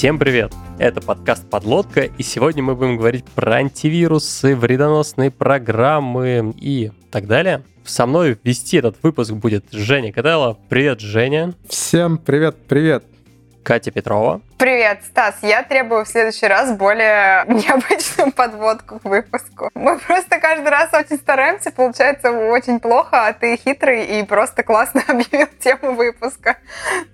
Всем привет! Это подкаст «Подлодка», и сегодня мы будем говорить про антивирусы, вредоносные программы и так далее. Со мной вести этот выпуск будет Женя Каделла. Привет, Женя. Всем привет-привет. Катя Петрова. Привет, Стас. Я требую в следующий раз более необычную подводку к выпуску. Мы просто каждый раз очень стараемся, получается очень плохо, а ты хитрый и просто классно объявил тему выпуска.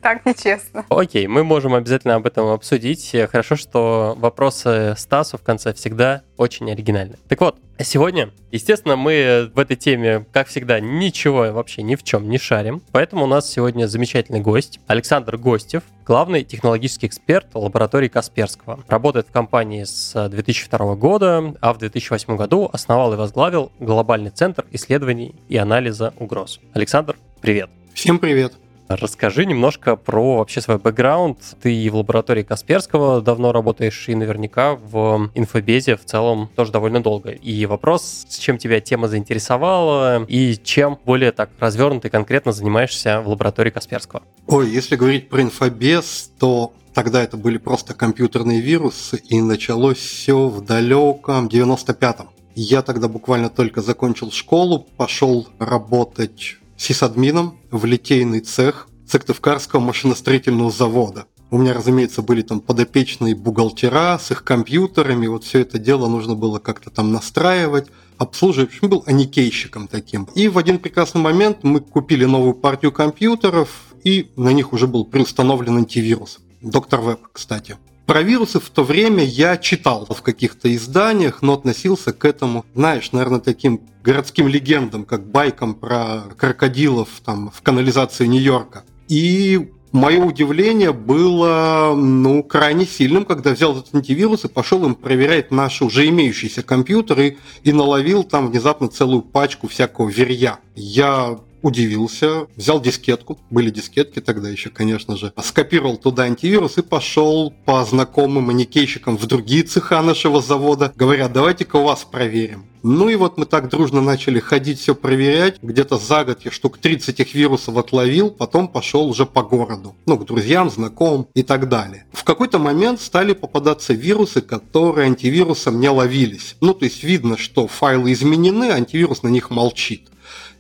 Так нечестно. Окей, мы можем обязательно об этом обсудить. Хорошо, что вопросы Стасу в конце всегда очень оригинальны. Так вот, Сегодня, естественно, мы в этой теме, как всегда, ничего вообще ни в чем не шарим. Поэтому у нас сегодня замечательный гость Александр Гостев, главный технологический эксперт лаборатории Касперского. Работает в компании с 2002 года, а в 2008 году основал и возглавил глобальный центр исследований и анализа угроз. Александр, привет. Всем привет. Расскажи немножко про вообще свой бэкграунд. Ты в лаборатории Касперского давно работаешь, и наверняка в инфобезе в целом тоже довольно долго. И вопрос, с чем тебя тема заинтересовала, и чем более так развернутый конкретно занимаешься в лаборатории Касперского? Ой, если говорить про инфобез, то тогда это были просто компьютерные вирусы, и началось все в далеком 95-м. Я тогда буквально только закончил школу, пошел работать сисадмином в литейный цех Сыктывкарского машиностроительного завода. У меня, разумеется, были там подопечные бухгалтера с их компьютерами, вот все это дело нужно было как-то там настраивать, обслуживать. В общем, был аникейщиком таким. И в один прекрасный момент мы купили новую партию компьютеров, и на них уже был приустановлен антивирус. Доктор Веб, кстати. Про вирусы в то время я читал в каких-то изданиях, но относился к этому, знаешь, наверное, таким городским легендам, как байкам про крокодилов там, в канализации Нью-Йорка. И мое удивление было ну, крайне сильным, когда взял этот антивирус и пошел им проверять наши уже имеющиеся компьютеры и наловил там внезапно целую пачку всякого верья. Я удивился, взял дискетку, были дискетки тогда еще, конечно же, скопировал туда антивирус и пошел по знакомым эникейщикам в другие цеха нашего завода, говоря, давайте-ка у вас проверим. Ну и вот мы так дружно начали ходить, все проверять. Где-то за год я штук 30 этих вирусов отловил, потом пошел уже по городу. Ну, к друзьям, знакомым и так далее. В какой-то момент стали попадаться вирусы, которые антивирусом не ловились. Ну, то есть видно, что файлы изменены, антивирус на них молчит.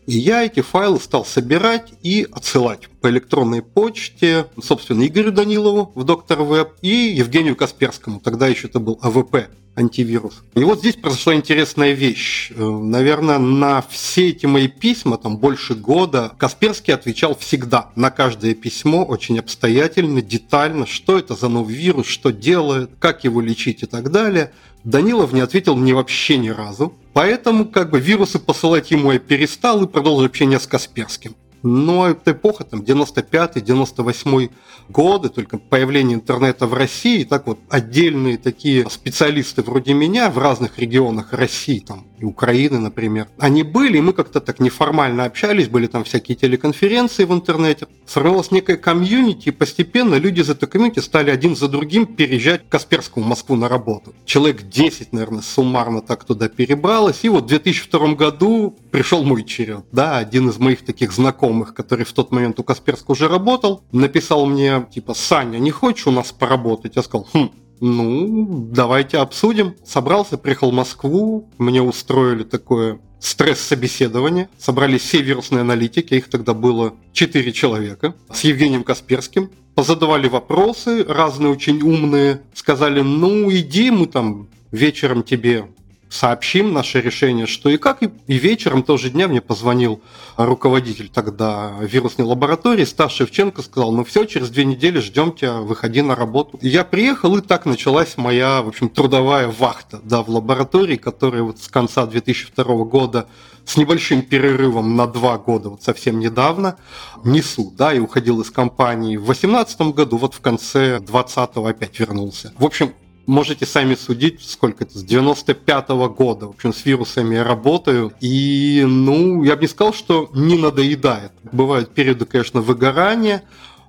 И я эти файлы стал собирать и отсылать по электронной почте, собственно, Игорю Данилову в Доктор Веб и Евгению Касперскому. Тогда еще это был AVP антивирус. И вот здесь произошла интересная вещь. Э, наверное, на все эти мои письма, там больше года, Касперский отвечал всегда на каждое письмо очень обстоятельно, детально, что это за новый вирус, что делает, как его лечить и так далее. Данилов не ответил мне вообще ни разу. Поэтому как бы вирусы посылать ему я перестал и продолжил общение с Касперским. Но эта эпоха, там, 95-98 годы, только появление интернета в России, так вот отдельные такие специалисты вроде меня в разных регионах России, там, и Украины, например, они были, и мы как-то так неформально общались, были там всякие телеконференции в интернете. Сформировалась некая комьюнити, и постепенно люди из этой комьюнити стали один за другим переезжать к Касперскому в Москву на работу. Человек 10, наверное, суммарно так туда перебралось, и вот в 2002 году пришел мой черед, да, один из моих таких знакомых, который в тот момент у Касперского уже работал, написал мне, типа, Саня, не хочешь у нас поработать? Я сказал, хм, ну, давайте обсудим. Собрался, приехал в Москву, мне устроили такое стресс-собеседование. Собрались все вирусные аналитики, их тогда было 4 человека, с Евгением Касперским. Позадавали вопросы, разные очень умные. Сказали, ну иди, мы там вечером тебе сообщим наше решение, что и как. И вечером того же дня мне позвонил руководитель тогда вирусной лаборатории, Стас Шевченко, сказал, ну все, через две недели ждем тебя, выходи на работу. Я приехал, и так началась моя, в общем, трудовая вахта да, в лаборатории, которая вот с конца 2002 года с небольшим перерывом на два года, вот совсем недавно, несу, да, и уходил из компании в 2018 году, вот в конце 2020 опять вернулся. В общем, можете сами судить, сколько это, с 95 -го года, в общем, с вирусами я работаю, и, ну, я бы не сказал, что не надоедает. Бывают периоды, конечно, выгорания,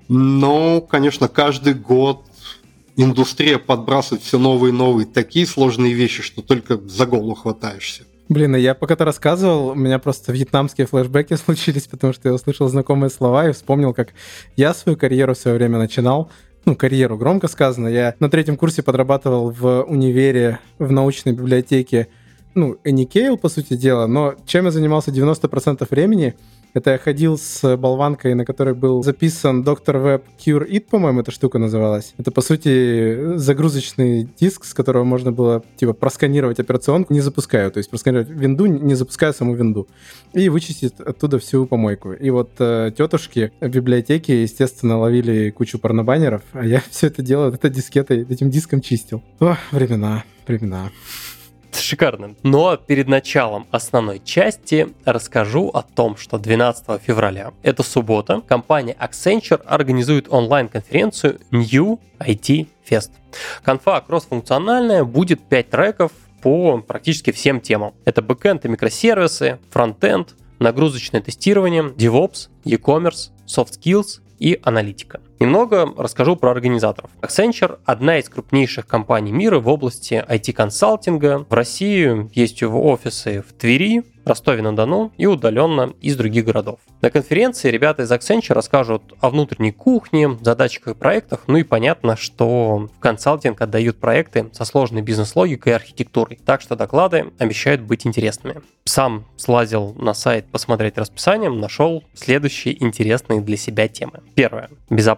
но, конечно, каждый год индустрия подбрасывает все новые и новые такие сложные вещи, что только за голову хватаешься. Блин, а я пока ты рассказывал, у меня просто вьетнамские флешбеки случились, потому что я услышал знакомые слова и вспомнил, как я свою карьеру в свое время начинал ну, карьеру, громко сказано. Я на третьем курсе подрабатывал в универе в научной библиотеке, ну, Anycale, по сути дела, но чем я занимался 90% времени, это я ходил с болванкой, на которой был записан Доктор Web Cure It, по-моему, эта штука называлась. Это, по сути, загрузочный диск, с которого можно было, типа, просканировать операционку, не запуская, то есть просканировать винду, не запуская саму винду, и вычистить оттуда всю помойку. И вот э, тетушки в библиотеке, естественно, ловили кучу порнобаннеров, а я все это дело это дискетой, этим диском чистил. О, времена, времена. Шикарно. Но перед началом основной части расскажу о том, что 12 февраля, это суббота, компания Accenture организует онлайн-конференцию New IT Fest. Конфа кроссфункциональная, будет 5 треков по практически всем темам. Это бэкэнд и микросервисы, фронтенд, нагрузочное тестирование, DevOps, e-commerce, soft skills и аналитика. Немного расскажу про организаторов. Accenture – одна из крупнейших компаний мира в области IT-консалтинга. В России есть офисы в Твери, Ростове-на-Дону и удаленно из других городов. На конференции ребята из Accenture расскажут о внутренней кухне, задачах и проектах, ну и понятно, что в консалтинг отдают проекты со сложной бизнес-логикой и архитектурой, так что доклады обещают быть интересными. Сам слазил на сайт посмотреть расписание, нашел следующие интересные для себя темы. Первое.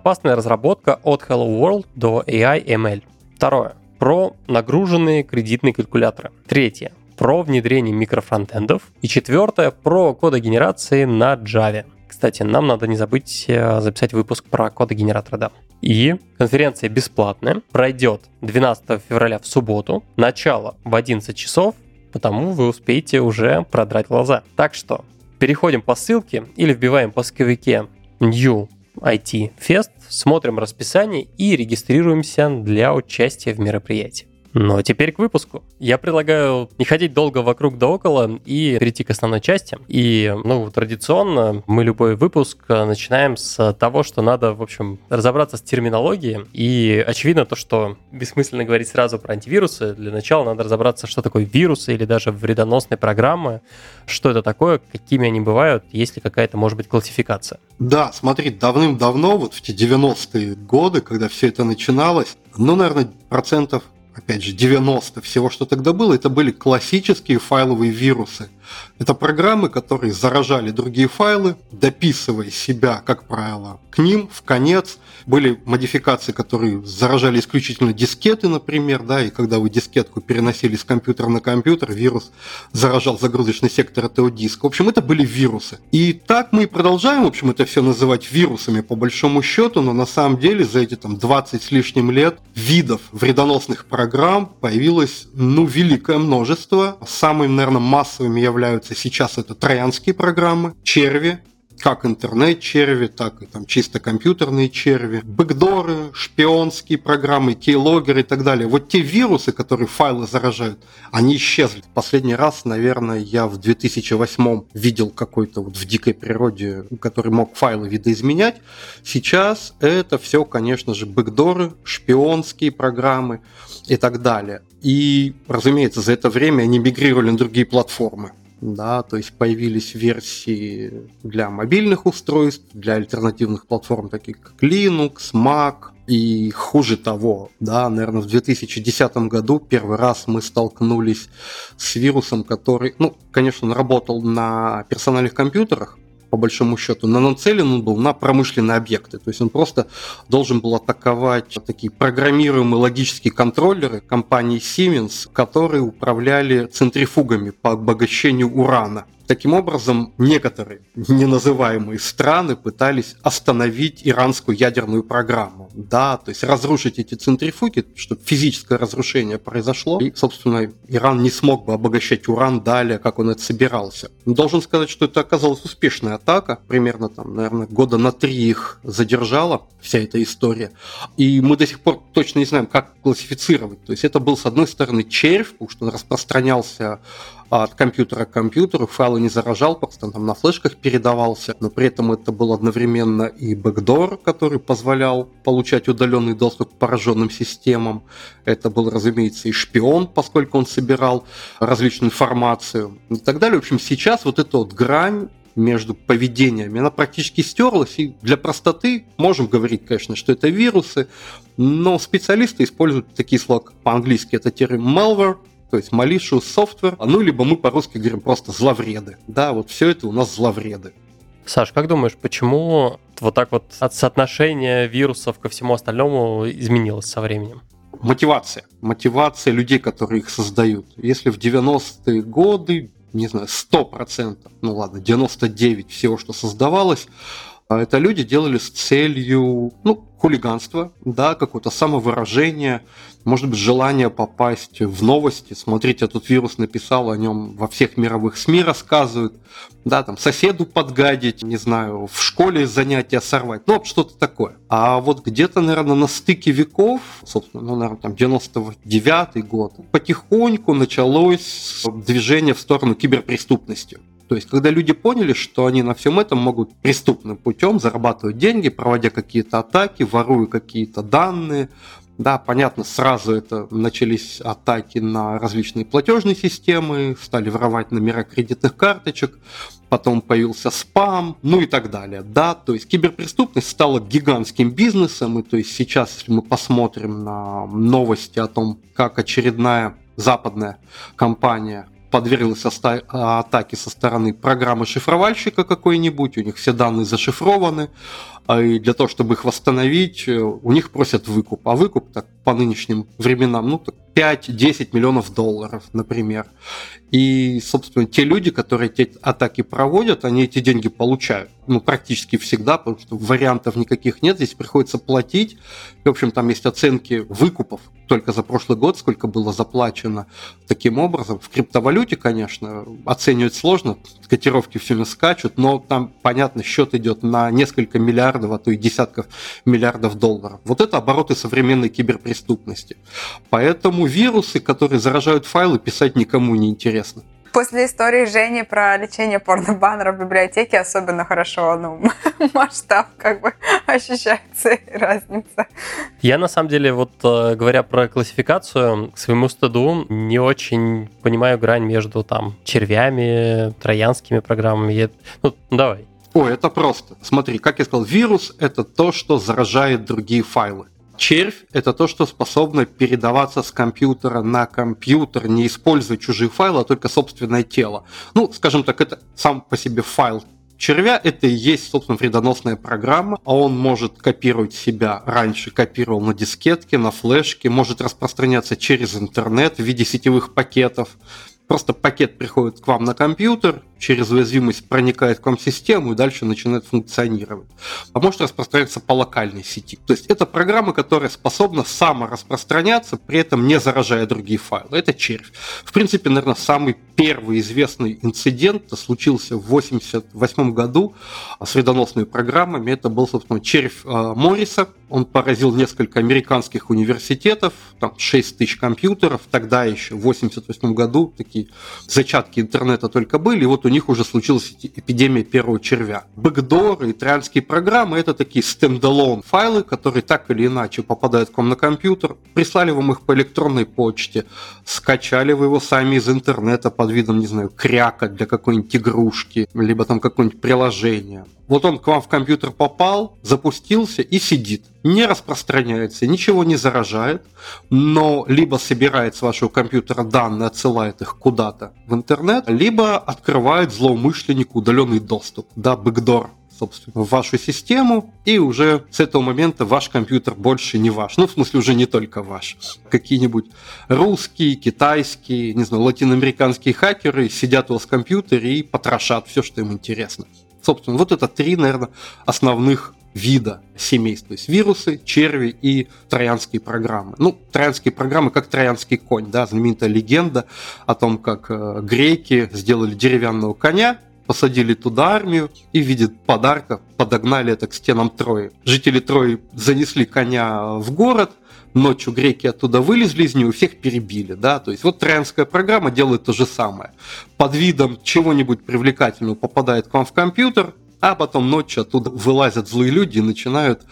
Безопасная разработка от Hello World до AI ML. Второе. Про нагруженные кредитные калькуляторы. Третье про внедрение микрофронтендов. И четвертое про кодогенерации на Java. Кстати, нам надо не забыть э, записать выпуск про кодогенератор, да. И конференция бесплатная, пройдет 12 февраля в субботу, начало в 11 часов, потому вы успеете уже продрать глаза. Так что переходим по ссылке или вбиваем в поисковике New IT Fest, смотрим расписание и регистрируемся для участия в мероприятии. Но теперь к выпуску. Я предлагаю не ходить долго вокруг да около и перейти к основной части. И, ну, традиционно мы любой выпуск начинаем с того, что надо, в общем, разобраться с терминологией. И очевидно то, что бессмысленно говорить сразу про антивирусы. Для начала надо разобраться, что такое вирусы или даже вредоносные программы, что это такое, какими они бывают, есть ли какая-то, может быть, классификация. Да, смотри, давным-давно, вот в те 90-е годы, когда все это начиналось, ну, наверное, процентов опять же, 90 всего, что тогда было, это были классические файловые вирусы. Это программы, которые заражали другие файлы, дописывая себя, как правило, к ним в конец. Были модификации, которые заражали исключительно дискеты, например, да, и когда вы дискетку переносили с компьютера на компьютер, вирус заражал загрузочный сектор этого диска. В общем, это были вирусы. И так мы и продолжаем, в общем, это все называть вирусами по большому счету, но на самом деле за эти там 20 с лишним лет видов вредоносных программ появилось, ну, великое множество. Самыми, наверное, массовыми являются являются сейчас это троянские программы, черви, как интернет-черви, так и там чисто компьютерные черви, бэкдоры, шпионские программы, кейлогеры и так далее. Вот те вирусы, которые файлы заражают, они исчезли. Последний раз, наверное, я в 2008 видел какой-то вот в дикой природе, который мог файлы видоизменять. Сейчас это все, конечно же, бэкдоры, шпионские программы и так далее. И, разумеется, за это время они мигрировали на другие платформы да, то есть появились версии для мобильных устройств, для альтернативных платформ, таких как Linux, Mac, и хуже того, да, наверное, в 2010 году первый раз мы столкнулись с вирусом, который, ну, конечно, он работал на персональных компьютерах, по большому счету, но нацелен он был на промышленные объекты. То есть он просто должен был атаковать такие программируемые логические контроллеры компании Siemens, которые управляли центрифугами по обогащению урана. Таким образом, некоторые неназываемые страны пытались остановить иранскую ядерную программу. Да, то есть разрушить эти центрифуги, чтобы физическое разрушение произошло, и, собственно, Иран не смог бы обогащать уран далее, как он это собирался. Должен сказать, что это оказалась успешная атака, примерно там, наверное, года на три их задержала вся эта история. И мы до сих пор точно не знаем, как классифицировать. То есть это был, с одной стороны, червь, потому что он распространялся от компьютера к компьютеру, файлы не заражал, просто там на флешках передавался, но при этом это был одновременно и бэкдор, который позволял получать удаленный доступ к пораженным системам. Это был, разумеется, и шпион, поскольку он собирал различную информацию и так далее. В общем, сейчас вот эта вот грань между поведениями, она практически стерлась, и для простоты можем говорить, конечно, что это вирусы, но специалисты используют такие слова по-английски, это термин malware, то есть malicious software, ну, либо мы по-русски говорим просто зловреды. Да, вот все это у нас зловреды. Саш, как думаешь, почему вот так вот от соотношения вирусов ко всему остальному изменилось со временем? Мотивация. Мотивация людей, которые их создают. Если в 90-е годы, не знаю, 100%, ну ладно, 99% всего, что создавалось, а это люди делали с целью, ну, хулиганства, да, какое-то самовыражение, может быть, желание попасть в новости. Смотрите, этот вирус написал о нем во всех мировых СМИ рассказывают, да, там соседу подгадить, не знаю, в школе занятия сорвать, ну, что-то такое. А вот где-то, наверное, на стыке веков, собственно, ну, наверное, там 99 год, потихоньку началось движение в сторону киберпреступности. То есть, когда люди поняли, что они на всем этом могут преступным путем зарабатывать деньги, проводя какие-то атаки, воруя какие-то данные, да, понятно, сразу это начались атаки на различные платежные системы, стали воровать номера кредитных карточек, потом появился спам, ну и так далее. Да, то есть киберпреступность стала гигантским бизнесом, и то есть сейчас, если мы посмотрим на новости о том, как очередная западная компания подверглась атаке со стороны программы шифровальщика какой-нибудь, у них все данные зашифрованы, и для того, чтобы их восстановить, э, у них просят выкуп. А выкуп так, по нынешним временам, ну, так 5-10 миллионов долларов, например. И, собственно, те люди, которые эти атаки проводят, они эти деньги получают. Ну, практически всегда, потому что вариантов никаких нет. Здесь приходится платить. И, в общем, там есть оценки выкупов только за прошлый год, сколько было заплачено таким образом. В криптовалюте, конечно, оценивать сложно. Котировки все время скачут, но там, понятно, счет идет на несколько миллиардов, а то и десятков миллиардов долларов. Вот это обороты современной киберпреступности. Поэтому вирусы, которые заражают файлы, писать никому не интересно. После истории Жени про лечение порнобаннера в библиотеке особенно хорошо, ну, масштаб как бы ощущается разница. Я на самом деле, вот э, говоря про классификацию, к своему стыду не очень понимаю грань между там червями, троянскими программами. Ну, давай. О, это просто. Смотри, как я сказал, вирус — это то, что заражает другие файлы. Червь – это то, что способно передаваться с компьютера на компьютер, не используя чужие файлы, а только собственное тело. Ну, скажем так, это сам по себе файл червя это и есть, собственно, вредоносная программа, а он может копировать себя, раньше копировал на дискетке, на флешке, может распространяться через интернет в виде сетевых пакетов. Просто пакет приходит к вам на компьютер, через уязвимость проникает к вам в систему и дальше начинает функционировать. А может распространяться по локальной сети. То есть это программа, которая способна самораспространяться, при этом не заражая другие файлы. Это червь. В принципе, наверное, самый первый известный инцидент случился в 1988 году с вредоносными программами. Это был, собственно, червь э, Морриса. Он поразил несколько американских университетов, там 6 тысяч компьютеров. Тогда еще, в 1988 году, такие зачатки интернета только были. И вот у них уже случилась эпидемия первого червя. Бэкдоры и трианские программы — это такие стендалон файлы, которые так или иначе попадают к вам на компьютер, прислали вам их по электронной почте, скачали вы его сами из интернета под видом, не знаю, кряка для какой-нибудь игрушки, либо там какое-нибудь приложение. Вот он к вам в компьютер попал, запустился и сидит. Не распространяется, ничего не заражает, но либо собирает с вашего компьютера данные, отсылает их куда-то в интернет, либо открывает злоумышленнику удаленный доступ, да, бэкдор собственно, в вашу систему, и уже с этого момента ваш компьютер больше не ваш. Ну, в смысле, уже не только ваш. Какие-нибудь русские, китайские, не знаю, латиноамериканские хакеры сидят у вас в компьютере и потрошат все, что им интересно. Собственно, вот это три, наверное, основных вида семейств, то есть вирусы, черви и троянские программы. Ну, троянские программы как троянский конь, да, знаменитая легенда о том, как э, греки сделали деревянного коня, посадили туда армию и в виде подарка подогнали это к стенам Трои. Жители Трои занесли коня в город, ночью греки оттуда вылезли из него, всех перебили, да, то есть вот троянская программа делает то же самое. Под видом чего-нибудь привлекательного попадает к вам в компьютер, а потом ночью оттуда вылазят злые люди и начинают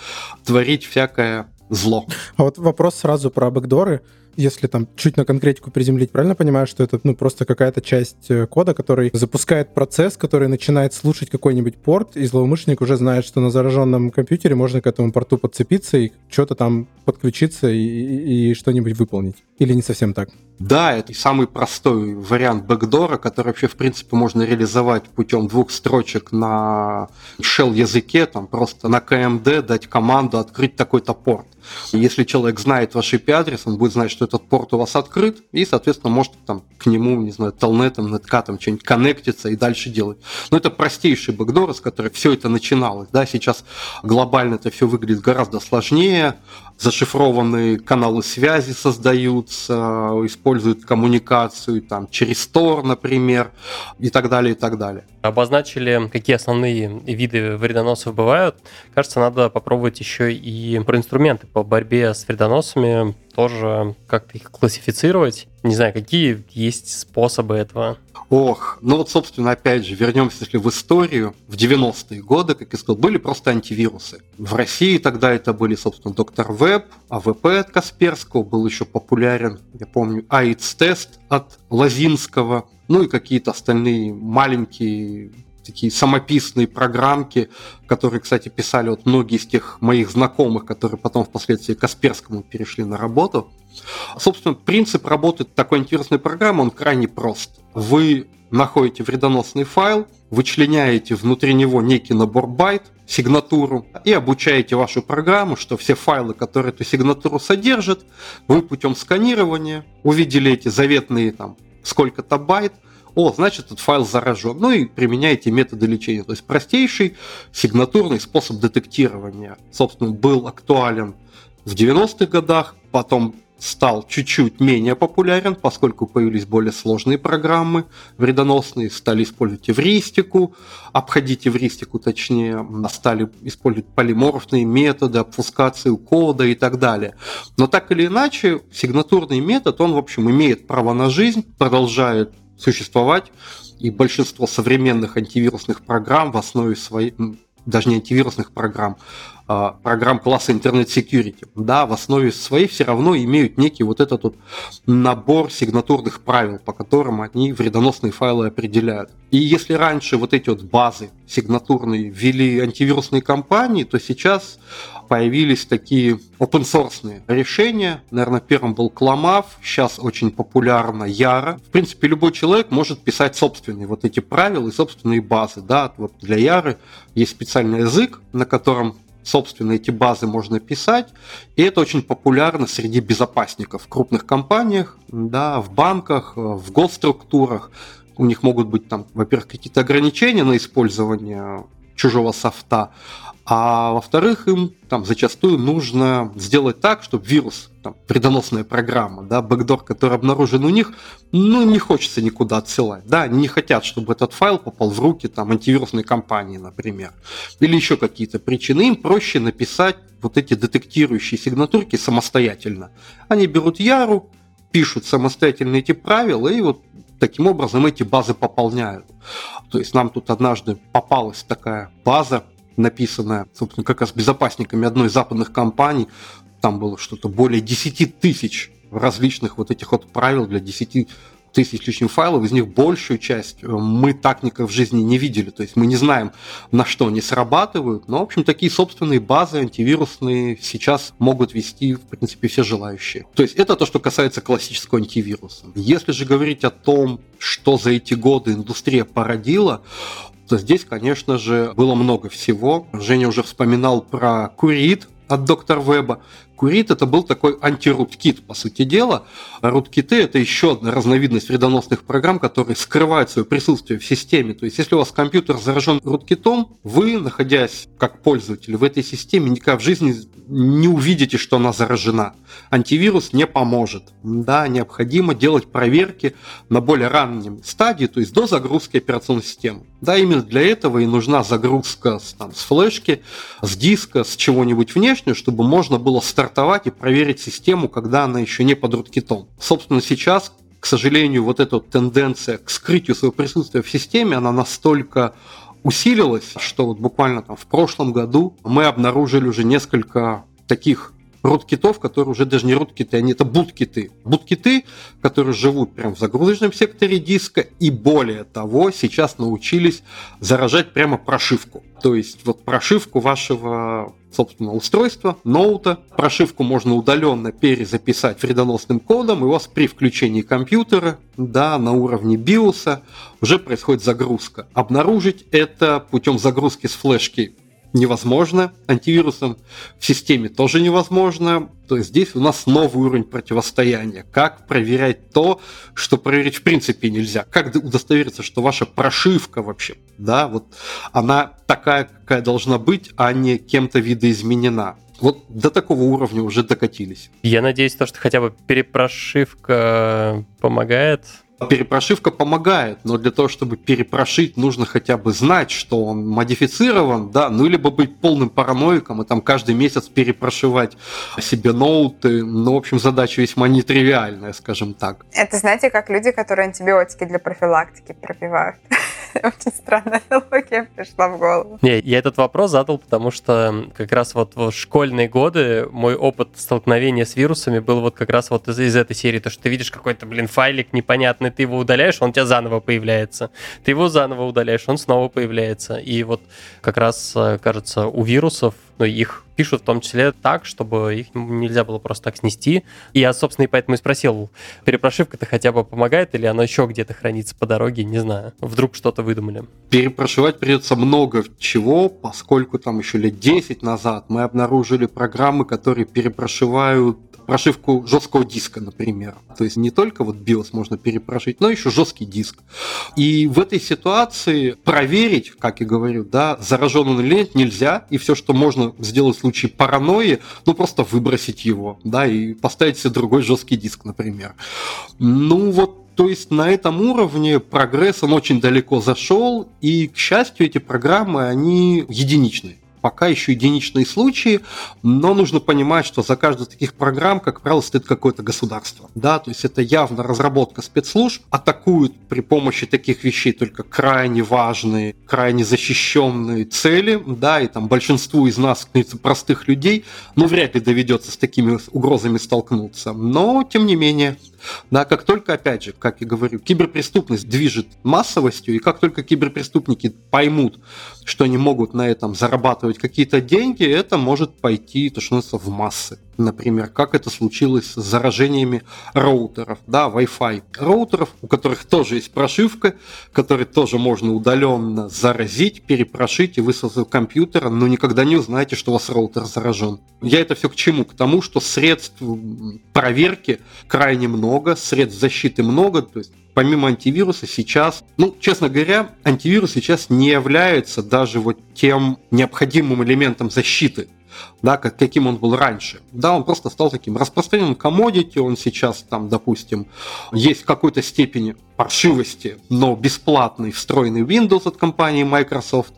творить всякое зло. А вот вопрос сразу про бэкдоры. Если там чуть на конкретику приземлить, правильно понимаю, что это ну, просто какая-то часть э, кода, который запускает процесс, который начинает слушать какой-нибудь порт, и злоумышленник уже знает, что на зараженном компьютере можно к этому порту подцепиться и что-то там подключиться и, и, и что-нибудь выполнить? Или не совсем так? Да, это самый простой вариант бэкдора, который вообще, в принципе, можно реализовать путем двух строчек на shell языке, там просто на KMD дать команду открыть такой-то порт. Если человек знает ваш IP-адрес, он будет знать, что этот порт у вас открыт, и, соответственно, может там к нему, не знаю, телнетом, неткатом что-нибудь коннектиться и дальше делать. Но это простейший бэкдор, с которой все это начиналось. Да, сейчас глобально это все выглядит гораздо сложнее, зашифрованные каналы связи создаются, используют коммуникацию там, через Tor, например, и так далее, и так далее. Обозначили, какие основные виды вредоносов бывают. Кажется, надо попробовать еще и про инструменты по борьбе с вредоносами, тоже как-то их классифицировать. Не знаю, какие есть способы этого. Ох, ну вот, собственно, опять же, вернемся, если в историю, в 90-е годы, как я сказал, были просто антивирусы. В России тогда это были, собственно, Доктор Веб, AVP от Касперского, был еще популярен, я помню, Aidstest от Лозинского, ну и какие-то остальные маленькие такие самописные программки, которые, кстати, писали вот многие из тех моих знакомых, которые потом впоследствии к Касперскому перешли на работу. Собственно, принцип работы такой антивирусной программы, он крайне прост. Вы находите вредоносный файл, вычленяете внутри него некий набор байт, сигнатуру, и обучаете вашу программу, что все файлы, которые эту сигнатуру содержат, вы путем сканирования увидели эти заветные там сколько-то байт, о, значит, этот файл заражен. Ну и применяете методы лечения. То есть простейший сигнатурный способ детектирования, собственно, был актуален в 90-х годах, потом стал чуть-чуть менее популярен, поскольку появились более сложные программы вредоносные, стали использовать эвристику, обходить эвристику точнее, стали использовать полиморфные методы, обфускацию кода и так далее. Но так или иначе, сигнатурный метод, он, в общем, имеет право на жизнь, продолжает существовать, и большинство современных антивирусных программ в основе своей, даже не антивирусных программ, а программ класса Security, да, в основе своей все равно имеют некий вот этот вот набор сигнатурных правил, по которым они вредоносные файлы определяют. И если раньше вот эти вот базы сигнатурные ввели антивирусные компании, то сейчас появились такие open source решения. Наверное, первым был Кламав, сейчас очень популярна Яра. В принципе, любой человек может писать собственные вот эти правила и собственные базы. Да? Вот для Яры есть специальный язык, на котором собственно, эти базы можно писать, и это очень популярно среди безопасников в крупных компаниях, да, в банках, в госструктурах. У них могут быть там, во-первых, какие-то ограничения на использование чужого софта, а во-вторых, им там зачастую нужно сделать так, чтобы вирус, там, вредоносная программа, да, бэкдор, который обнаружен у них, ну, не хочется никуда отсылать, да, они не хотят, чтобы этот файл попал в руки там антивирусной компании, например, или еще какие-то причины, им проще написать вот эти детектирующие сигнатурки самостоятельно. Они берут Яру, пишут самостоятельно эти правила, и вот таким образом эти базы пополняют. То есть нам тут однажды попалась такая база, написанная, собственно, как раз безопасниками одной из западных компаний. Там было что-то более 10 тысяч различных вот этих вот правил для 10 тысяч лишних файлов, из них большую часть э, мы так никак в жизни не видели. То есть мы не знаем, на что они срабатывают. Но, в общем, такие собственные базы антивирусные сейчас могут вести, в принципе, все желающие. То есть это то, что касается классического антивируса. Если же говорить о том, что за эти годы индустрия породила, здесь, конечно же, было много всего. Женя уже вспоминал про Курит от доктор Веба. Курит это был такой антируткит, по сути дела. А руткиты это еще одна разновидность вредоносных программ, которые скрывают свое присутствие в системе. То есть, если у вас компьютер заражен руткитом, вы, находясь как пользователь в этой системе, никогда в жизни не увидите, что она заражена. Антивирус не поможет. Да, необходимо делать проверки на более раннем стадии, то есть до загрузки операционной системы. Да, именно для этого и нужна загрузка там, с флешки, с диска, с чего-нибудь внешнего, чтобы можно было стартовать и проверить систему, когда она еще не под руткитом. Собственно, сейчас к сожалению, вот эта тенденция к скрытию своего присутствия в системе, она настолько усилилась, что вот буквально там в прошлом году мы обнаружили уже несколько таких руткитов, которые уже даже не руткиты, они это буткиты. Буткиты, которые живут прямо в загрузочном секторе диска и более того, сейчас научились заражать прямо прошивку. То есть вот прошивку вашего собственно, устройства, ноута. Прошивку можно удаленно перезаписать вредоносным кодом, и у вас при включении компьютера, да, на уровне биоса уже происходит загрузка. Обнаружить это путем загрузки с флешки невозможно, антивирусом в системе тоже невозможно. То есть здесь у нас новый уровень противостояния. Как проверять то, что проверить в принципе нельзя? Как удостовериться, что ваша прошивка вообще, да, вот она такая, какая должна быть, а не кем-то видоизменена? Вот до такого уровня уже докатились. Я надеюсь, то, что хотя бы перепрошивка помогает Перепрошивка помогает, но для того, чтобы перепрошить, нужно хотя бы знать, что он модифицирован, да, ну, либо быть полным параноиком и там каждый месяц перепрошивать себе ноуты. Ну, в общем, задача весьма нетривиальная, скажем так. Это, знаете, как люди, которые антибиотики для профилактики пропивают. Очень странная аналогия пришла в голову. Не, я этот вопрос задал, потому что как раз вот в школьные годы мой опыт столкновения с вирусами был вот как раз вот из, из этой серии, то, что ты видишь какой-то, блин, файлик непонятный, ты его удаляешь, он у тебя заново появляется. Ты его заново удаляешь, он снова появляется. И вот как раз, э, кажется, у вирусов но их пишут в том числе так, чтобы их нельзя было просто так снести. И я, собственно, и поэтому и спросил, перепрошивка-то хотя бы помогает или она еще где-то хранится по дороге, не знаю. Вдруг что-то выдумали. Перепрошивать придется много чего, поскольку там еще лет 10 назад мы обнаружили программы, которые перепрошивают прошивку жесткого диска, например. То есть не только вот BIOS можно перепрошить, но еще жесткий диск. И в этой ситуации проверить, как я говорю, да, заражен он или нет, нельзя. И все, что можно сделать в случае паранойи, ну просто выбросить его, да, и поставить себе другой жесткий диск, например. Ну вот то есть на этом уровне прогресс, он очень далеко зашел, и, к счастью, эти программы, они единичные пока еще единичные случаи, но нужно понимать, что за каждую таких программ, как правило, стоит какое-то государство. Да, то есть это явно разработка спецслужб, атакуют при помощи таких вещей только крайне важные, крайне защищенные цели, да, и там большинству из нас, простых людей, ну, вряд ли доведется с такими угрозами столкнуться. Но, тем не менее, да, как только, опять же, как я говорю, киберпреступность движет массовостью, и как только киберпреступники поймут, что они могут на этом зарабатывать какие-то деньги, это может пойти, то, что называется, в массы. Например, как это случилось с заражениями роутеров, да, Wi-Fi роутеров, у которых тоже есть прошивка, которые тоже можно удаленно заразить, перепрошить и выслать компьютера, но никогда не узнаете, что у вас роутер заражен. Я это все к чему? К тому, что средств проверки крайне много, средств защиты много, то есть помимо антивируса сейчас, ну, честно говоря, антивирус сейчас не является даже вот тем необходимым элементом защиты, да, как, каким он был раньше. Да, он просто стал таким распространенным комодити, он сейчас там, допустим, есть в какой-то степени паршивости, но бесплатный встроенный Windows от компании Microsoft,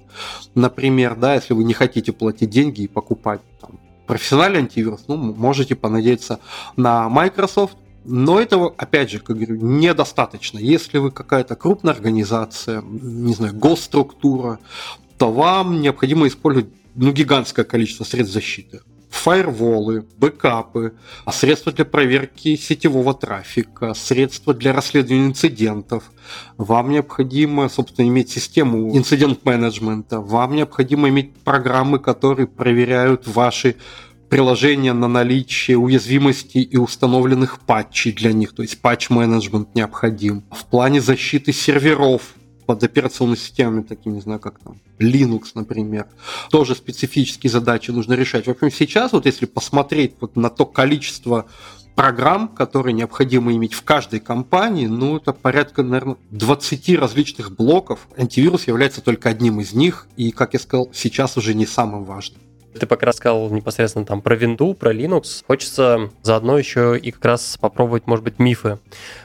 например, да, если вы не хотите платить деньги и покупать там, профессиональный антивирус, ну, можете понадеяться на Microsoft, но этого, опять же, как говорю, недостаточно. Если вы какая-то крупная организация, не знаю, госструктура, то вам необходимо использовать ну, гигантское количество средств защиты. Фаерволы, бэкапы, средства для проверки сетевого трафика, средства для расследования инцидентов. Вам необходимо, собственно, иметь систему инцидент-менеджмента. Вам необходимо иметь программы, которые проверяют ваши приложения на наличие уязвимостей и установленных патчей для них, то есть патч-менеджмент необходим. В плане защиты серверов под операционными системами, такими, не знаю, как там, Linux, например. Тоже специфические задачи нужно решать. В общем, сейчас, вот если посмотреть вот на то количество программ, которые необходимо иметь в каждой компании, ну, это порядка, наверное, 20 различных блоков. Антивирус является только одним из них, и, как я сказал, сейчас уже не самым важным. Ты пока рассказал непосредственно там про винду, про Linux. Хочется заодно еще и как раз попробовать, может быть, мифы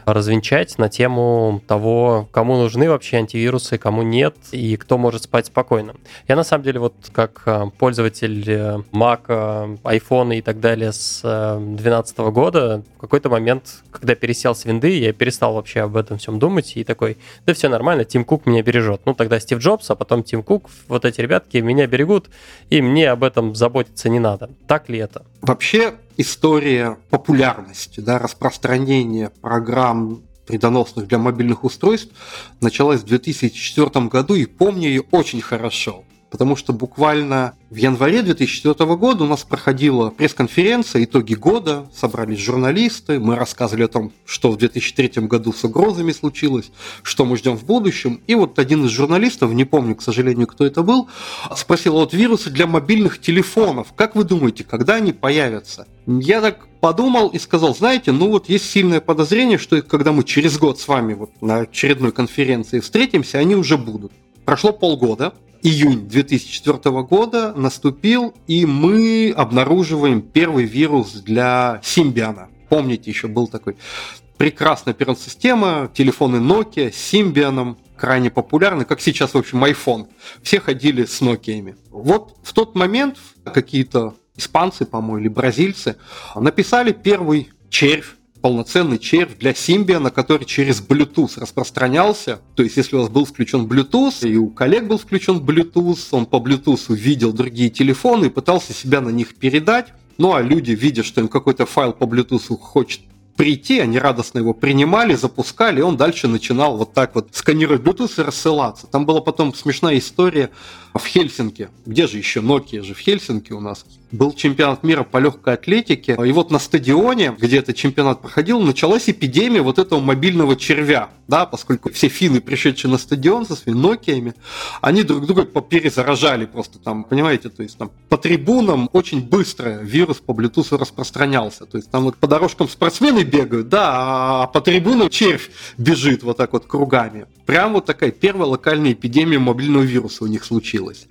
развенчать на тему того, кому нужны вообще антивирусы, кому нет, и кто может спать спокойно. Я на самом деле вот как э, пользователь э, Mac, э, iPhone и так далее с 2012 года, в какой-то момент, когда пересел с винды, я перестал вообще об этом всем думать и такой, да все нормально, Тим Кук меня бережет. Ну тогда Стив Джобс, а потом Тим Кук, вот эти ребятки меня берегут, и мне об этом этом заботиться не надо. Так ли это? Вообще история популярности, да, распространения программ вредоносных для мобильных устройств началась в 2004 году и помню ее очень хорошо потому что буквально в январе 2004 года у нас проходила пресс-конференция «Итоги года», собрались журналисты, мы рассказывали о том, что в 2003 году с угрозами случилось, что мы ждем в будущем. И вот один из журналистов, не помню, к сожалению, кто это был, спросил, вот вирусы для мобильных телефонов, как вы думаете, когда они появятся? Я так подумал и сказал, знаете, ну вот есть сильное подозрение, что когда мы через год с вами вот на очередной конференции встретимся, они уже будут. Прошло полгода, июнь 2004 года наступил, и мы обнаруживаем первый вирус для Симбиана. Помните, еще был такой прекрасная операционная система, телефоны Nokia с Симбианом, крайне популярны, как сейчас, в общем, iPhone. Все ходили с Nokia. Вот в тот момент какие-то испанцы, по-моему, или бразильцы написали первый червь полноценный червь для Symbian, который через Bluetooth распространялся. То есть, если у вас был включен Bluetooth, и у коллег был включен Bluetooth, он по Bluetooth видел другие телефоны и пытался себя на них передать. Ну а люди, видя, что им какой-то файл по Bluetooth хочет прийти, они радостно его принимали, запускали, и он дальше начинал вот так вот сканировать Bluetooth и рассылаться. Там была потом смешная история в Хельсинки. Где же еще Nokia же в Хельсинки у нас? Был чемпионат мира по легкой атлетике, и вот на стадионе, где этот чемпионат проходил, началась эпидемия вот этого мобильного червя, да, поскольку все финны, пришедшие на стадион со своими Нокиями, они друг друга перезаражали просто там, понимаете, то есть там по трибунам очень быстро вирус по Bluetooth распространялся, то есть там вот по дорожкам спортсмены бегают, да, а по трибунам червь бежит вот так вот кругами. Прям вот такая первая локальная эпидемия мобильного вируса у них случилась.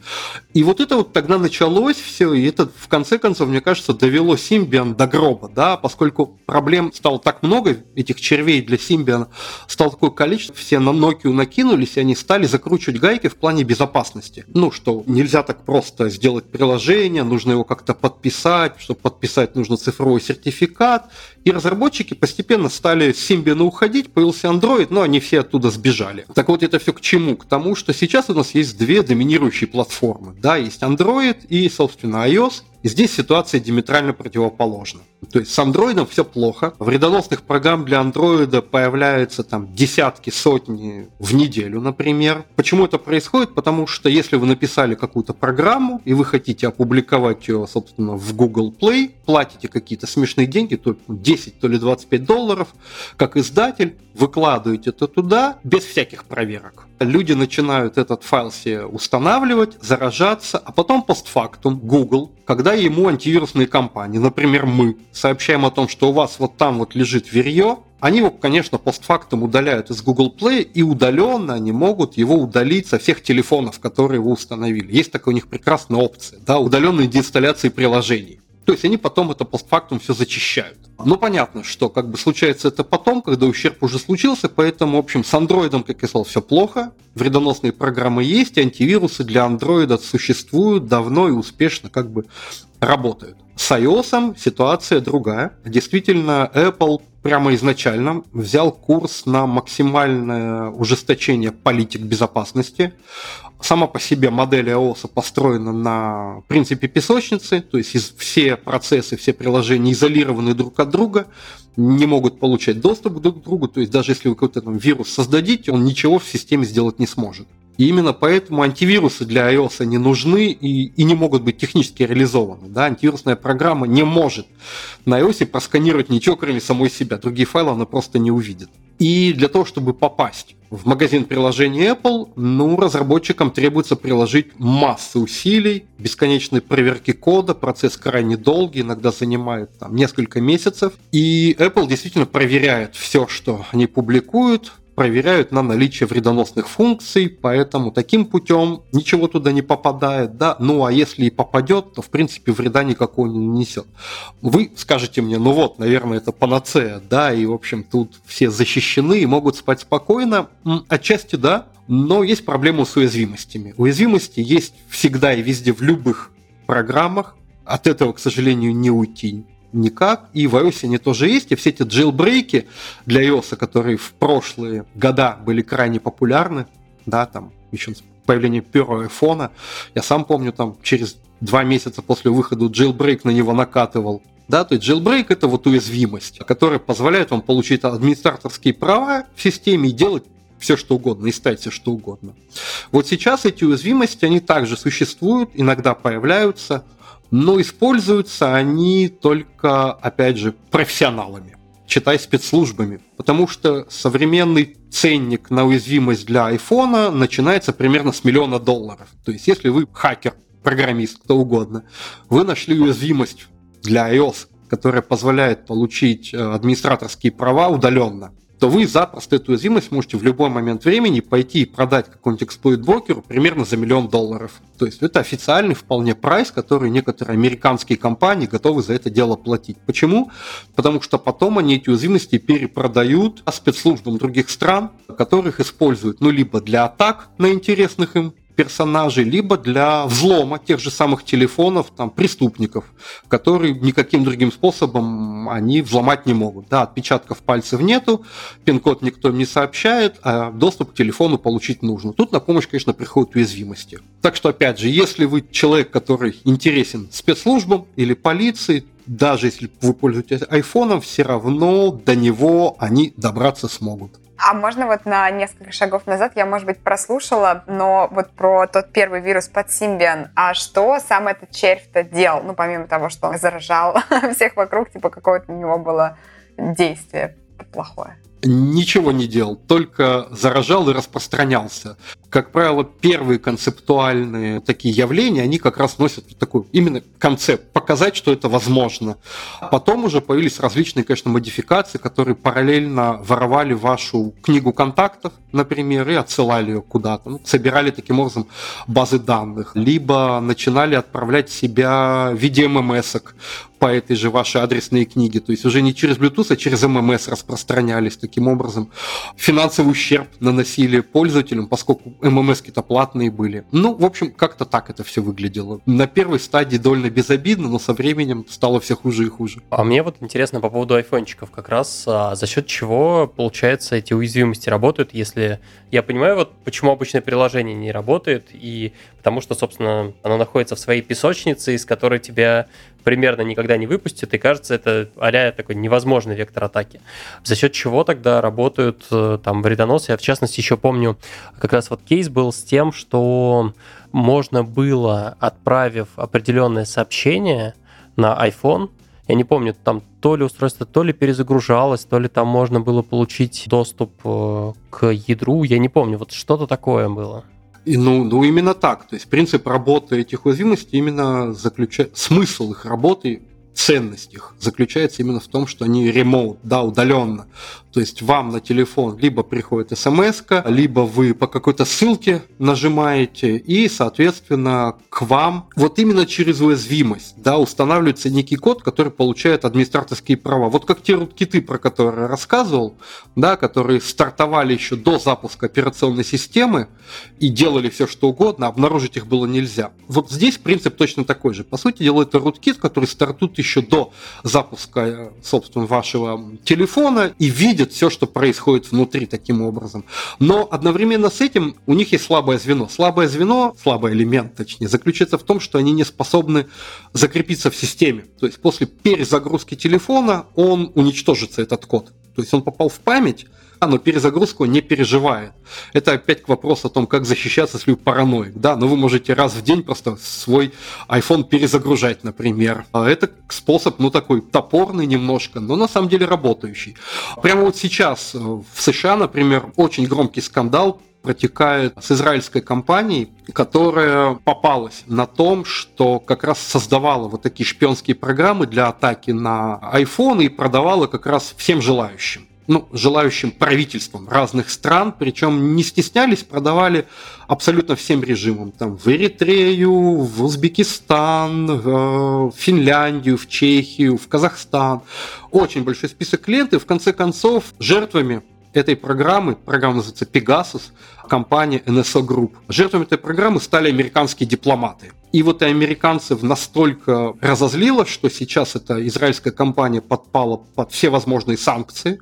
И вот это вот тогда началось все, и это в конце концов, мне кажется, довело Симбиан до гроба, да, поскольку проблем стало так много, этих червей для Симбиана стало такое количество, все на Nokia накинулись, и они стали закручивать гайки в плане безопасности. Ну, что нельзя так просто сделать приложение, нужно его как-то подписать, чтобы подписать нужно цифровой сертификат, и разработчики постепенно стали с Symbian уходить, появился Android, но они все оттуда сбежали. Так вот, это все к чему? К тому, что сейчас у нас есть две доминирующие платформы. Да, есть Android и, собственно, iOS. И здесь ситуация диаметрально противоположна. То есть с андроидом все плохо. Вредоносных программ для андроида появляются там десятки, сотни в неделю, например. Почему это происходит? Потому что если вы написали какую-то программу и вы хотите опубликовать ее, собственно, в Google Play, платите какие-то смешные деньги, то 10, то ли 25 долларов, как издатель, выкладываете это туда без всяких проверок. Люди начинают этот файл себе устанавливать, заражаться, а потом постфактум Google, когда ему антивирусные компании, например, мы, сообщаем о том, что у вас вот там вот лежит верье, они его, конечно, постфактум удаляют из Google Play, и удаленно они могут его удалить со всех телефонов, которые вы установили. Есть такая у них прекрасная опция, да, удаленной деинсталляции приложений. То есть они потом это постфактум все зачищают. Ну, понятно, что как бы случается это потом, когда ущерб уже случился, поэтому, в общем, с андроидом, как я сказал, все плохо. Вредоносные программы есть, антивирусы для андроида существуют давно и успешно как бы работают. С iOS ситуация другая. Действительно, Apple прямо изначально взял курс на максимальное ужесточение политик безопасности сама по себе модель iOS построена на принципе песочницы, то есть все процессы, все приложения изолированы друг от друга, не могут получать доступ друг к другу, то есть даже если вы какой-то там вирус создадите, он ничего в системе сделать не сможет. И именно поэтому антивирусы для iOS не нужны и, и не могут быть технически реализованы. Да? Антивирусная программа не может на iOS просканировать ничего, кроме самой себя. Другие файлы она просто не увидит. И для того, чтобы попасть в магазин приложений Apple, ну, разработчикам требуется приложить массу усилий, бесконечной проверки кода, процесс крайне долгий, иногда занимает там, несколько месяцев. И Apple действительно проверяет все, что они публикуют, проверяют на наличие вредоносных функций, поэтому таким путем ничего туда не попадает, да, ну а если и попадет, то в принципе вреда никакого не несет. Вы скажете мне, ну вот, наверное, это панацея, да, и в общем тут все защищены и могут спать спокойно, отчасти да, но есть проблема с уязвимостями. Уязвимости есть всегда и везде в любых программах, от этого, к сожалению, не уйти никак. И в iOS они тоже есть. И все эти джейлбрейки для iOS, которые в прошлые года были крайне популярны, да, там еще с появлением первого айфона, я сам помню, там через два месяца после выхода jailbreak на него накатывал. Да, то есть jailbreak это вот уязвимость, которая позволяет вам получить администраторские права в системе и делать все что угодно, и ставить все что угодно. Вот сейчас эти уязвимости, они также существуют, иногда появляются, но используются они только, опять же, профессионалами читай спецслужбами. Потому что современный ценник на уязвимость для айфона начинается примерно с миллиона долларов. То есть если вы хакер, программист, кто угодно, вы нашли уязвимость для iOS, которая позволяет получить э, администраторские права удаленно, то вы запросто эту уязвимость можете в любой момент времени пойти и продать какому-нибудь эксплойт-брокеру примерно за миллион долларов. То есть это официальный вполне прайс, который некоторые американские компании готовы за это дело платить. Почему? Потому что потом они эти уязвимости перепродают спецслужбам других стран, которых используют ну либо для атак на интересных им персонажей, либо для взлома тех же самых телефонов там, преступников, которые никаким другим способом они взломать не могут. Да, отпечатков пальцев нету, пин-код никто не сообщает, а доступ к телефону получить нужно. Тут на помощь, конечно, приходят уязвимости. Так что, опять же, если вы человек, который интересен спецслужбам или полиции, даже если вы пользуетесь айфоном, все равно до него они добраться смогут. А можно вот на несколько шагов назад, я, может быть, прослушала, но вот про тот первый вирус под Симбиан. А что сам этот червь-то делал? Ну, помимо того, что он заражал всех вокруг, типа какое-то у него было действие плохое ничего не делал, только заражал и распространялся как правило, первые концептуальные такие явления, они как раз носят такой именно концепт, показать, что это возможно. Потом уже появились различные, конечно, модификации, которые параллельно воровали вашу книгу контактов, например, и отсылали ее куда-то. Ну, собирали таким образом базы данных. Либо начинали отправлять себя в виде ММС по этой же вашей адресной книге. То есть уже не через Bluetooth, а через ММС распространялись. Таким образом, финансовый ущерб наносили пользователям, поскольку ММС-то платные были. Ну, в общем, как-то так это все выглядело. На первой стадии довольно безобидно, но со временем стало все хуже и хуже. А мне вот интересно по поводу айфончиков как раз, а за счет чего, получается, эти уязвимости работают, если... Я понимаю, вот почему обычное приложение не работает, и потому что, собственно, оно находится в своей песочнице, из которой тебя примерно никогда не выпустят, и кажется, это а такой невозможный вектор атаки. За счет чего тогда работают э, там вредоносы? Я, в частности, еще помню, как раз вот кейс был с тем, что можно было, отправив определенное сообщение на iPhone, я не помню, там то ли устройство то ли перезагружалось, то ли там можно было получить доступ э, к ядру, я не помню, вот что-то такое было. И, ну, ну, именно так. То есть принцип работы этих уязвимостей именно заключает... Смысл их работы ценность их заключается именно в том, что они ремоут, да, удаленно. То есть вам на телефон либо приходит смс, либо вы по какой-то ссылке нажимаете, и, соответственно, к вам вот именно через уязвимость да, устанавливается некий код, который получает администраторские права. Вот как те руткиты, про которые рассказывал, да, которые стартовали еще до запуска операционной системы и делали все, что угодно, обнаружить их было нельзя. Вот здесь принцип точно такой же. По сути дела, это руткит, который стартует еще до запуска, собственно, вашего телефона и видит все, что происходит внутри таким образом. Но одновременно с этим у них есть слабое звено. Слабое звено, слабый элемент, точнее, заключается в том, что они не способны закрепиться в системе. То есть после перезагрузки телефона он уничтожится, этот код. То есть он попал в память, но перезагрузку не переживает. Это опять к вопросу о том, как защищаться, если вы параноик. Да, но вы можете раз в день просто свой iPhone перезагружать, например. А это способ, ну, такой топорный немножко, но на самом деле работающий. Прямо вот сейчас э, в США, например, очень громкий скандал протекает с израильской компанией, которая попалась на том, что как раз создавала вот такие шпионские программы для атаки на iPhone и продавала как раз всем желающим ну, желающим правительствам разных стран, причем не стеснялись, продавали абсолютно всем режимам. Там, в Эритрею, в Узбекистан, в Финляндию, в Чехию, в Казахстан. Очень большой список клиентов. В конце концов, жертвами этой программы, программа называется Pegasus, компания NSO Group. Жертвами этой программы стали американские дипломаты. И вот и американцев настолько разозлило, что сейчас эта израильская компания подпала под все возможные санкции.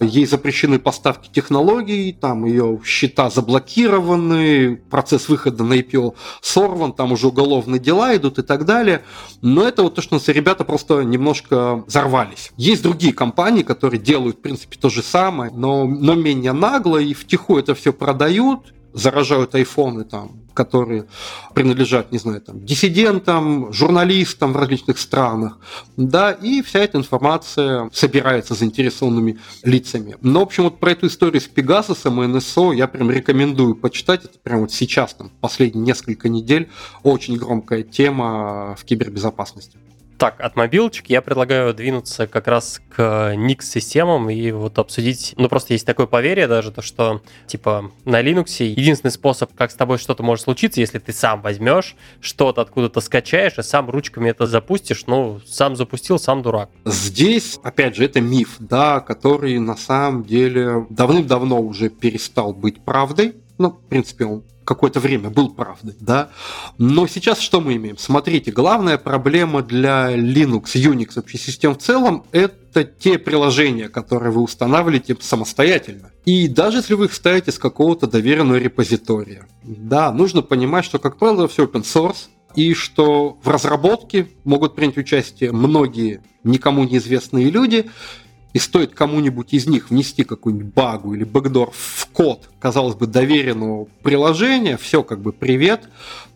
Ей запрещены поставки технологий, там ее счета заблокированы, процесс выхода на IPO сорван, там уже уголовные дела идут и так далее. Но это вот то, что ребята просто немножко взорвались. Есть другие компании, которые делают, в принципе, то же самое, но, но менее нагло и втихую это все продают, заражают айфоны там, которые принадлежат, не знаю, там, диссидентам, журналистам в различных странах, да, и вся эта информация собирается заинтересованными лицами. Но, в общем, вот про эту историю с Пегасосом и НСО я прям рекомендую почитать, это прямо вот сейчас, там, последние несколько недель, очень громкая тема в кибербезопасности. Так, от мобилочек я предлагаю двинуться как раз к Nix-системам и вот обсудить, ну просто есть такое поверье даже, то что типа на Linux единственный способ, как с тобой что-то может случиться, если ты сам возьмешь что-то откуда-то скачаешь и сам ручками это запустишь, ну сам запустил, сам дурак. Здесь, опять же, это миф, да, который на самом деле давным-давно уже перестал быть правдой, ну, в принципе, он какое-то время был правдой, да. Но сейчас что мы имеем? Смотрите, главная проблема для Linux, Unix, вообще систем в целом, это те приложения, которые вы устанавливаете самостоятельно. И даже если вы их ставите с какого-то доверенного репозитория, да, нужно понимать, что, как правило, все open source, и что в разработке могут принять участие многие никому неизвестные люди, и стоит кому-нибудь из них внести какую-нибудь багу или бэкдор в код, казалось бы, доверенного приложения, все как бы привет,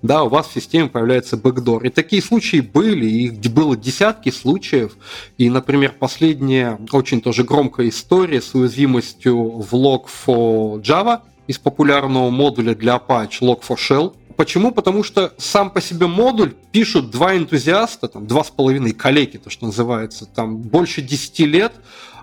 да, у вас в системе появляется бэкдор. И такие случаи были, их было десятки случаев. И, например, последняя очень тоже громкая история с уязвимостью в Log4Java из популярного модуля для Apache Log4Shell, Почему? Потому что сам по себе модуль пишут два энтузиаста, там, два с половиной коллеги, то, что называется, там, больше 10 лет,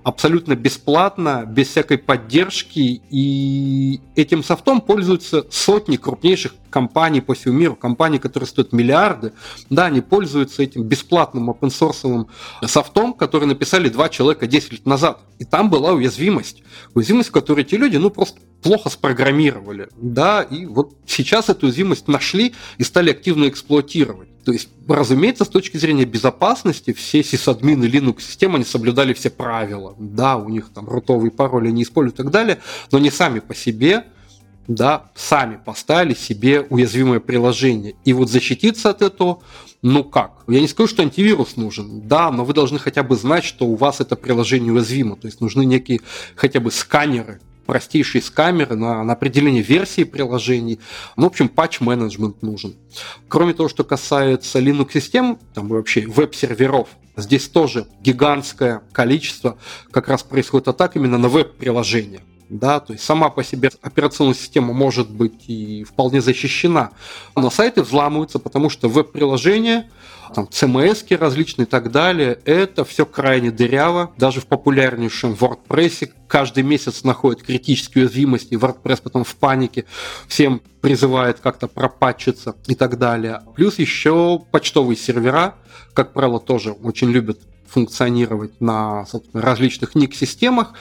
абсолютно бесплатно, без всякой поддержки, и этим софтом пользуются сотни крупнейших компаний по всему миру, компании, которые стоят миллиарды, да, они пользуются этим бесплатным open source софтом, который написали два человека 10 лет назад. И там была уязвимость. Уязвимость, которую эти люди, ну, просто плохо спрограммировали, да, и вот сейчас эту уязвимость нашли и стали активно эксплуатировать. То есть, разумеется, с точки зрения безопасности, все сисадмины Linux-системы, они соблюдали все правила. Да, у них там рутовые пароли не используют и так далее, но не сами по себе, да, сами поставили себе уязвимое приложение. И вот защититься от этого, ну как? Я не скажу, что антивирус нужен, да, но вы должны хотя бы знать, что у вас это приложение уязвимо. То есть нужны некие хотя бы сканеры, простейшие скамеры на, на определение версии приложений. Ну, в общем, патч-менеджмент нужен. Кроме того, что касается Linux-систем, там вообще веб-серверов, здесь тоже гигантское количество как раз происходит атак именно на веб-приложения да, то есть сама по себе операционная система может быть и вполне защищена, но сайты взламываются, потому что веб-приложения там CMS различные и так далее, это все крайне дыряво. Даже в популярнейшем WordPress каждый месяц находят критические уязвимости, WordPress потом в панике всем призывает как-то пропатчиться и так далее. Плюс еще почтовые сервера, как правило, тоже очень любят функционировать на различных ник-системах.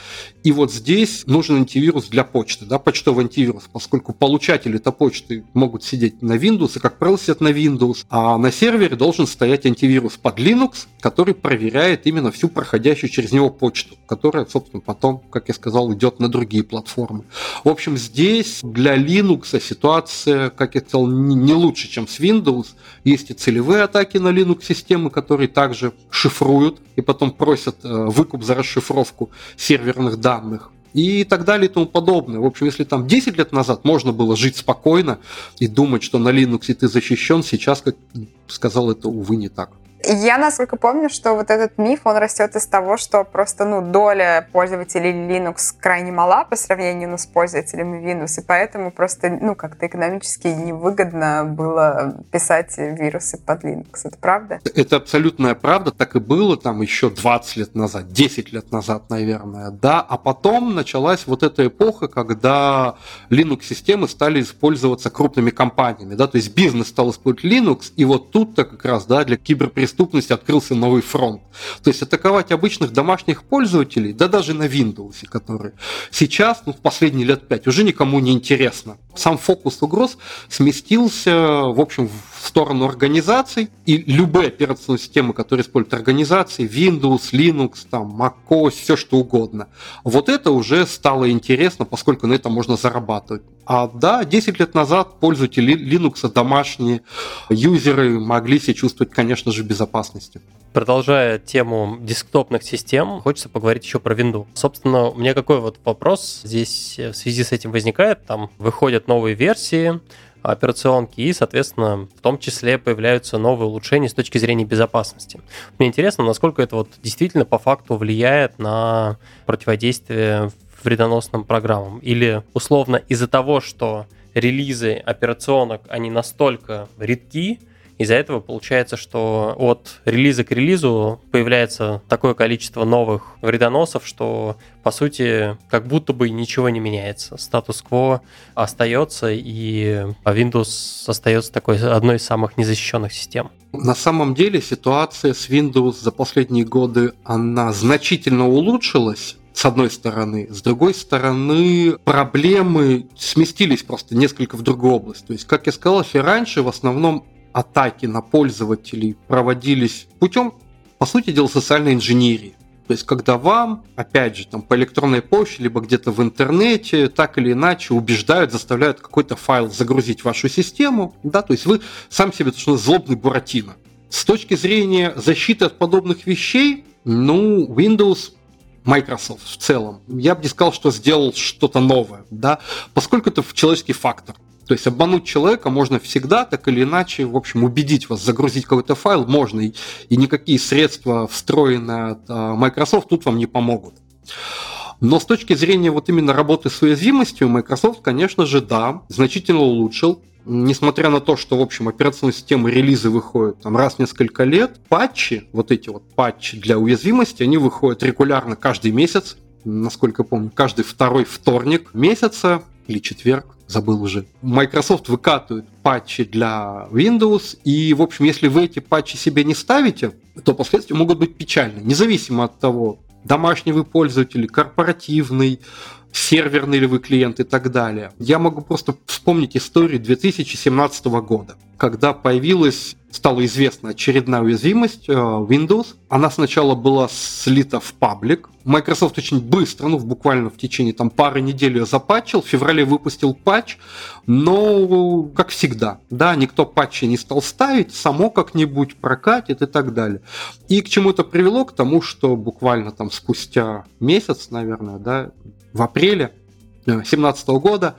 И вот здесь нужен антивирус для почты, да, почтовый антивирус, поскольку получатели этой почты могут сидеть на Windows, и, как правило, сидят на Windows, а на сервере должен стоять антивирус под Linux, который проверяет именно всю проходящую через него почту, которая, собственно, потом, как я сказал, идет на другие платформы. В общем, здесь для Linux ситуация, как я сказал, не лучше, чем с Windows. Есть и целевые атаки на Linux-системы, которые также шифруют и потом просят э, выкуп за расшифровку серверных данных и так далее и тому подобное. В общем, если там 10 лет назад можно было жить спокойно и думать, что на Linux ты защищен, сейчас, как сказал, это, увы, не так. Я, насколько помню, что вот этот миф, он растет из того, что просто, ну, доля пользователей Linux крайне мала по сравнению ну, с пользователями Windows, и поэтому просто, ну, как-то экономически невыгодно было писать вирусы под Linux. Это правда? Это абсолютная правда, так и было там еще 20 лет назад, 10 лет назад, наверное, да, а потом началась вот эта эпоха, когда Linux-системы стали использоваться крупными компаниями, да, то есть бизнес стал использовать Linux, и вот тут-то как раз, да, для киберпреступности преступности открылся новый фронт. То есть атаковать обычных домашних пользователей, да даже на Windows, которые сейчас, ну, в последние лет пять, уже никому не интересно. Сам фокус угроз сместился, в общем, в сторону организаций, и любые операционные системы, которые используют организации, Windows, Linux, там, macOS, все что угодно. Вот это уже стало интересно, поскольку на этом можно зарабатывать. А да, 10 лет назад пользователи Linux, домашние юзеры могли себя чувствовать, конечно же, в безопасности. Продолжая тему десктопных систем, хочется поговорить еще про Windows. Собственно, у меня какой вот вопрос здесь в связи с этим возникает. Там выходят новые версии, операционки, и, соответственно, в том числе появляются новые улучшения с точки зрения безопасности. Мне интересно, насколько это вот действительно по факту влияет на противодействие вредоносным программам. Или, условно, из-за того, что релизы операционок, они настолько редки, из-за этого получается, что от релиза к релизу появляется такое количество новых вредоносов, что по сути как будто бы ничего не меняется. Статус-кво остается, и Windows остается такой одной из самых незащищенных систем. На самом деле ситуация с Windows за последние годы, она значительно улучшилась, с одной стороны. С другой стороны, проблемы сместились просто несколько в другую область. То есть, как я сказал, и раньше в основном атаки на пользователей проводились путем, по сути дела, социальной инженерии. То есть, когда вам, опять же, там, по электронной почте, либо где-то в интернете, так или иначе убеждают, заставляют какой-то файл загрузить в вашу систему, да, то есть вы сам себе, что злобный Буратино. С точки зрения защиты от подобных вещей, ну, Windows Microsoft в целом, я бы не сказал, что сделал что-то новое, да, поскольку это человеческий фактор. То есть обмануть человека можно всегда, так или иначе, в общем, убедить вас, загрузить какой-то файл можно, и, и никакие средства, встроенные от а, Microsoft, тут вам не помогут. Но с точки зрения вот именно работы с уязвимостью, Microsoft, конечно же, да, значительно улучшил. Несмотря на то, что, в общем, операционные системы релизы выходят там раз в несколько лет, патчи, вот эти вот патчи для уязвимости, они выходят регулярно каждый месяц, насколько помню, каждый второй вторник месяца или четверг, забыл уже. Microsoft выкатывает патчи для Windows, и, в общем, если вы эти патчи себе не ставите, то последствия могут быть печальны, независимо от того, домашний вы пользователь, корпоративный, серверный ли вы клиент и так далее. Я могу просто вспомнить историю 2017 года, когда появилась стала известна очередная уязвимость э, Windows. Она сначала была слита в паблик. Microsoft очень быстро, ну, буквально в течение там, пары недель ее запатчил. В феврале выпустил патч, но, как всегда, да, никто патчи не стал ставить, само как-нибудь прокатит и так далее. И к чему это привело? К тому, что буквально там спустя месяц, наверное, да, в апреле 2017 э, года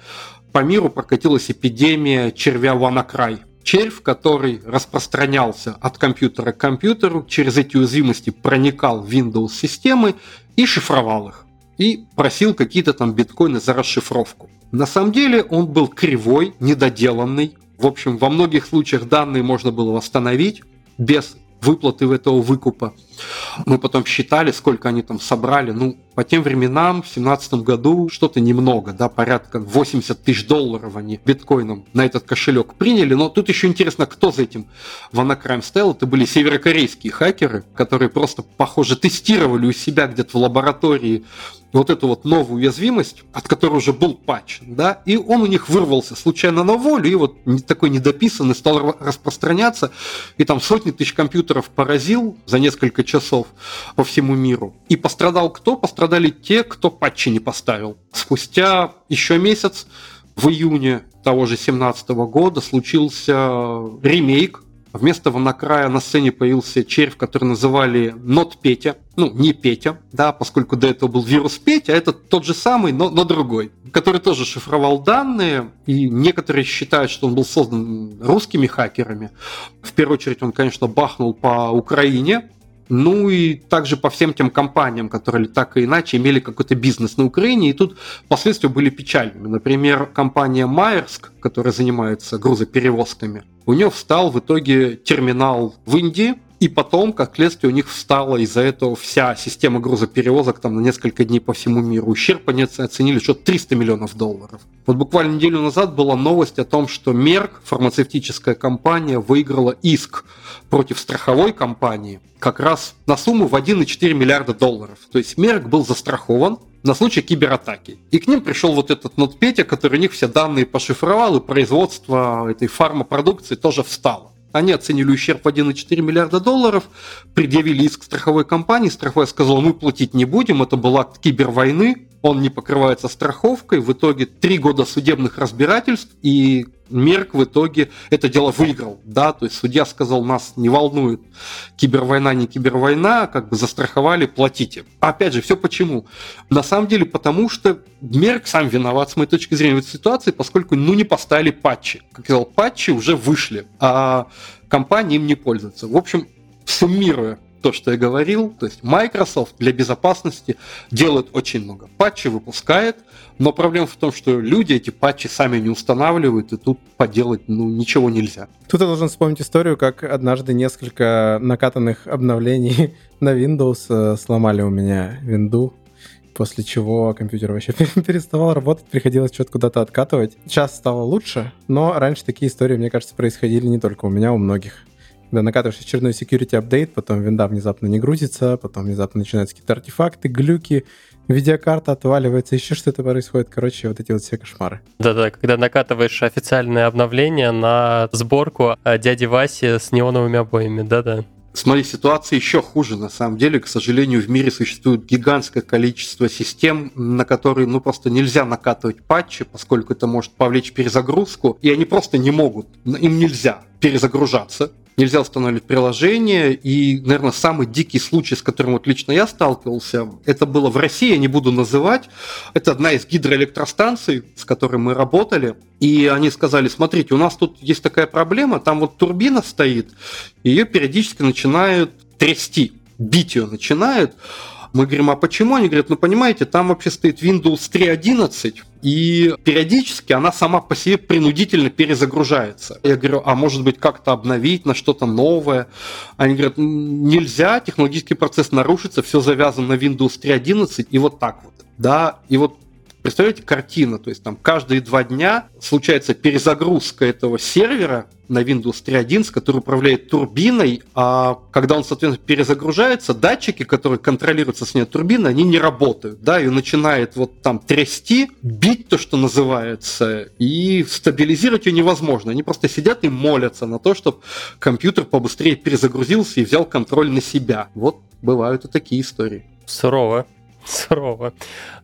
по миру прокатилась эпидемия червя WannaCry червь, который распространялся от компьютера к компьютеру, через эти уязвимости проникал в Windows-системы и шифровал их. И просил какие-то там биткоины за расшифровку. На самом деле он был кривой, недоделанный. В общем, во многих случаях данные можно было восстановить без выплаты этого выкупа. Мы потом считали, сколько они там собрали. Ну, по тем временам, в 2017 году, что-то немного, да, порядка 80 тысяч долларов они биткоином на этот кошелек приняли. Но тут еще интересно, кто за этим WannaCrime стоял. Это были северокорейские хакеры, которые просто, похоже, тестировали у себя где-то в лаборатории вот эту вот новую уязвимость, от которой уже был патч, да, и он у них вырвался случайно на волю, и вот такой недописанный стал распространяться, и там сотни тысяч компьютеров поразил за несколько часов по всему миру. И пострадал кто? Пострадали те, кто патчи не поставил. Спустя еще месяц, в июне того же 2017 года, случился ремейк Вместо Ванакрая на сцене появился червь, который называли Not Петя. Ну, не Петя, да, поскольку до этого был вирус Петя, а это тот же самый, но, но другой, который тоже шифровал данные, и некоторые считают, что он был создан русскими хакерами. В первую очередь он, конечно, бахнул по Украине, ну и также по всем тем компаниям, которые так и иначе имели какой-то бизнес на Украине, и тут последствия были печальными. Например, компания Майерск, которая занимается грузоперевозками, у нее встал в итоге терминал в Индии, и потом, как следствие, у них встала из-за этого вся система грузоперевозок там на несколько дней по всему миру. Ущерб они оценили что 300 миллионов долларов. Вот буквально неделю назад была новость о том, что Мерк, фармацевтическая компания, выиграла иск против страховой компании как раз на сумму в 1,4 миллиарда долларов. То есть Мерк был застрахован, на случай кибератаки. И к ним пришел вот этот нот Петя, который у них все данные пошифровал, и производство этой фармопродукции тоже встало. Они оценили ущерб в 1,4 миллиарда долларов, предъявили иск страховой компании, страховая сказала, мы платить не будем, это был акт кибервойны, он не покрывается страховкой, в итоге три года судебных разбирательств, и Мерк в итоге это дело выиграл, да, то есть судья сказал, нас не волнует кибервойна, не кибервойна, как бы застраховали, платите. Опять же, все почему? На самом деле, потому что Мерк сам виноват, с моей точки зрения, в этой ситуации, поскольку, ну, не поставили патчи. Как я сказал, патчи уже вышли, а компания им не пользуется. В общем, суммируя, то, что я говорил, то есть Microsoft для безопасности делает очень много. Патчи выпускает, но проблема в том, что люди эти патчи сами не устанавливают, и тут поделать ну, ничего нельзя. Тут я должен вспомнить историю, как однажды несколько накатанных обновлений на Windows э, сломали у меня винду, после чего компьютер вообще переставал работать, приходилось что-то куда-то откатывать. Сейчас стало лучше, но раньше такие истории, мне кажется, происходили не только у меня, у многих когда накатываешь очередной security апдейт, потом винда внезапно не грузится, потом внезапно начинаются какие-то артефакты, глюки, видеокарта отваливается, еще что-то происходит. Короче, вот эти вот все кошмары. Да-да, когда накатываешь официальное обновление на сборку а, дяди Васи с неоновыми обоями, да-да. Смотри, ситуация еще хуже. На самом деле, к сожалению, в мире существует гигантское количество систем, на которые ну просто нельзя накатывать патчи, поскольку это может повлечь перезагрузку, и они просто не могут, им нельзя перезагружаться нельзя устанавливать приложение. И, наверное, самый дикий случай, с которым вот лично я сталкивался, это было в России, я не буду называть. Это одна из гидроэлектростанций, с которой мы работали. И они сказали, смотрите, у нас тут есть такая проблема, там вот турбина стоит, ее периодически начинают трясти, бить ее начинают. Мы говорим, а почему? Они говорят, ну понимаете, там вообще стоит Windows 3.11, и периодически она сама по себе принудительно перезагружается. Я говорю, а может быть как-то обновить на что-то новое? Они говорят, нельзя, технологический процесс нарушится, все завязано на Windows 3.11 и вот так вот. Да, и вот Представляете, картина, то есть там каждые два дня случается перезагрузка этого сервера на Windows 3.11, который управляет турбиной, а когда он, соответственно, перезагружается, датчики, которые контролируются с ней турбины, они не работают, да, и начинает вот там трясти, бить то, что называется, и стабилизировать ее невозможно. Они просто сидят и молятся на то, чтобы компьютер побыстрее перезагрузился и взял контроль на себя. Вот бывают и такие истории. Сурово. Сурово.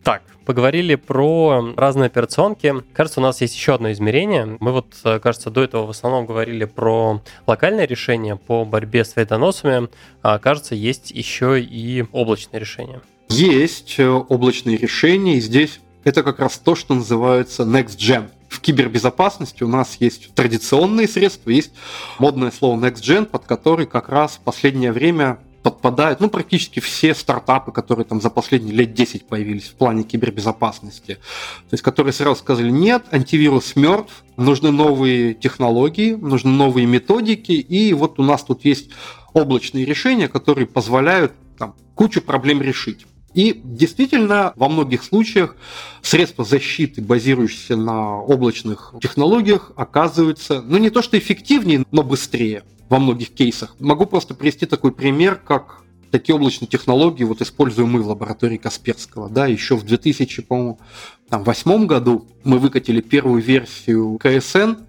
Так, поговорили про разные операционки. Кажется, у нас есть еще одно измерение. Мы вот, э, кажется, до этого в основном говорили про локальное решение по борьбе с вредоносами. А кажется, есть еще и облачное решение. Есть э, облачные решения, и здесь это как раз то, что называется Next Gen. В кибербезопасности у нас есть традиционные средства, есть модное слово Next Gen, под который как раз в последнее время подпадают, ну, практически все стартапы, которые там за последние лет 10 появились в плане кибербезопасности. То есть, которые сразу сказали, нет, антивирус мертв, нужны новые технологии, нужны новые методики, и вот у нас тут есть облачные решения, которые позволяют там, кучу проблем решить. И действительно, во многих случаях средства защиты, базирующиеся на облачных технологиях, оказываются, ну не то что эффективнее, но быстрее во многих кейсах. Могу просто привести такой пример, как такие облачные технологии вот используем мы в лаборатории Касперского. Да, еще в 2008 году мы выкатили первую версию КСН,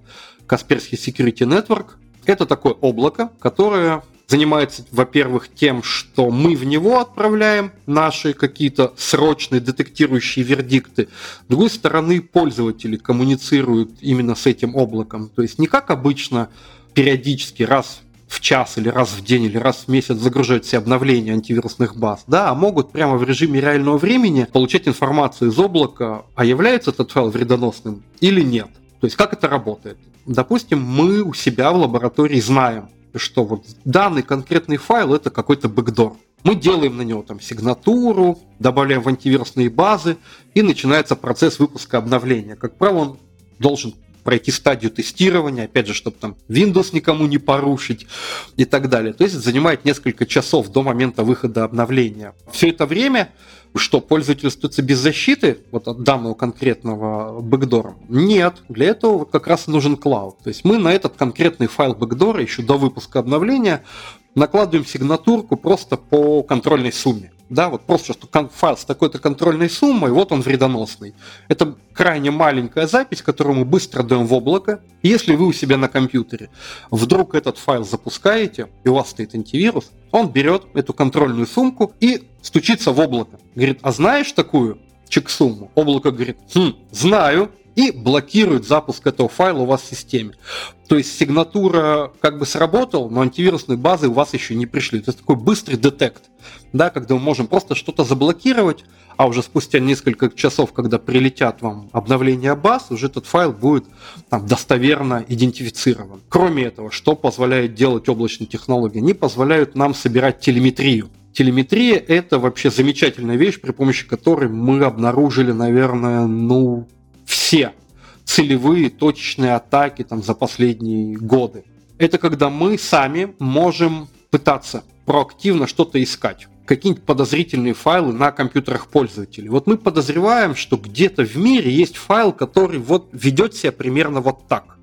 Касперский Security Network. Это такое облако, которое занимается, во-первых, тем, что мы в него отправляем наши какие-то срочные детектирующие вердикты. С другой стороны, пользователи коммуницируют именно с этим облаком. То есть не как обычно периодически раз в час или раз в день или раз в месяц загружать все обновления антивирусных баз, да, а могут прямо в режиме реального времени получать информацию из облака, а является этот файл вредоносным или нет. То есть как это работает? Допустим, мы у себя в лаборатории знаем, что вот данный конкретный файл это какой-то бэкдор. Мы делаем на него там сигнатуру, добавляем в антивирусные базы, и начинается процесс выпуска обновления. Как правило, он должен пройти стадию тестирования, опять же, чтобы там Windows никому не порушить и так далее. То есть занимает несколько часов до момента выхода обновления. Все это время что, пользователь остается без защиты вот от данного конкретного бэкдора? Нет, для этого как раз нужен клауд. То есть мы на этот конкретный файл бэкдора еще до выпуска обновления накладываем сигнатурку просто по контрольной сумме. Да, вот просто что файл с такой-то контрольной суммой, вот он вредоносный. Это крайне маленькая запись, которую мы быстро даем в облако. если вы у себя на компьютере вдруг этот файл запускаете, и у вас стоит антивирус, он берет эту контрольную сумку и стучится в облако. Говорит, а знаешь такую чек-сумму? Облако говорит, хм, знаю, и блокирует запуск этого файла у вас в системе. То есть сигнатура как бы сработала, но антивирусные базы у вас еще не пришли. То есть такой быстрый детект, да, когда мы можем просто что-то заблокировать, а уже спустя несколько часов, когда прилетят вам обновления баз, уже этот файл будет там, достоверно идентифицирован. Кроме этого, что позволяет делать облачные технологии? Они позволяют нам собирать телеметрию. Телеметрия – это вообще замечательная вещь, при помощи которой мы обнаружили, наверное, ну, все целевые точечные атаки там, за последние годы. Это когда мы сами можем пытаться проактивно что-то искать какие-нибудь подозрительные файлы на компьютерах пользователей. Вот мы подозреваем, что где-то в мире есть файл, который вот ведет себя примерно вот так.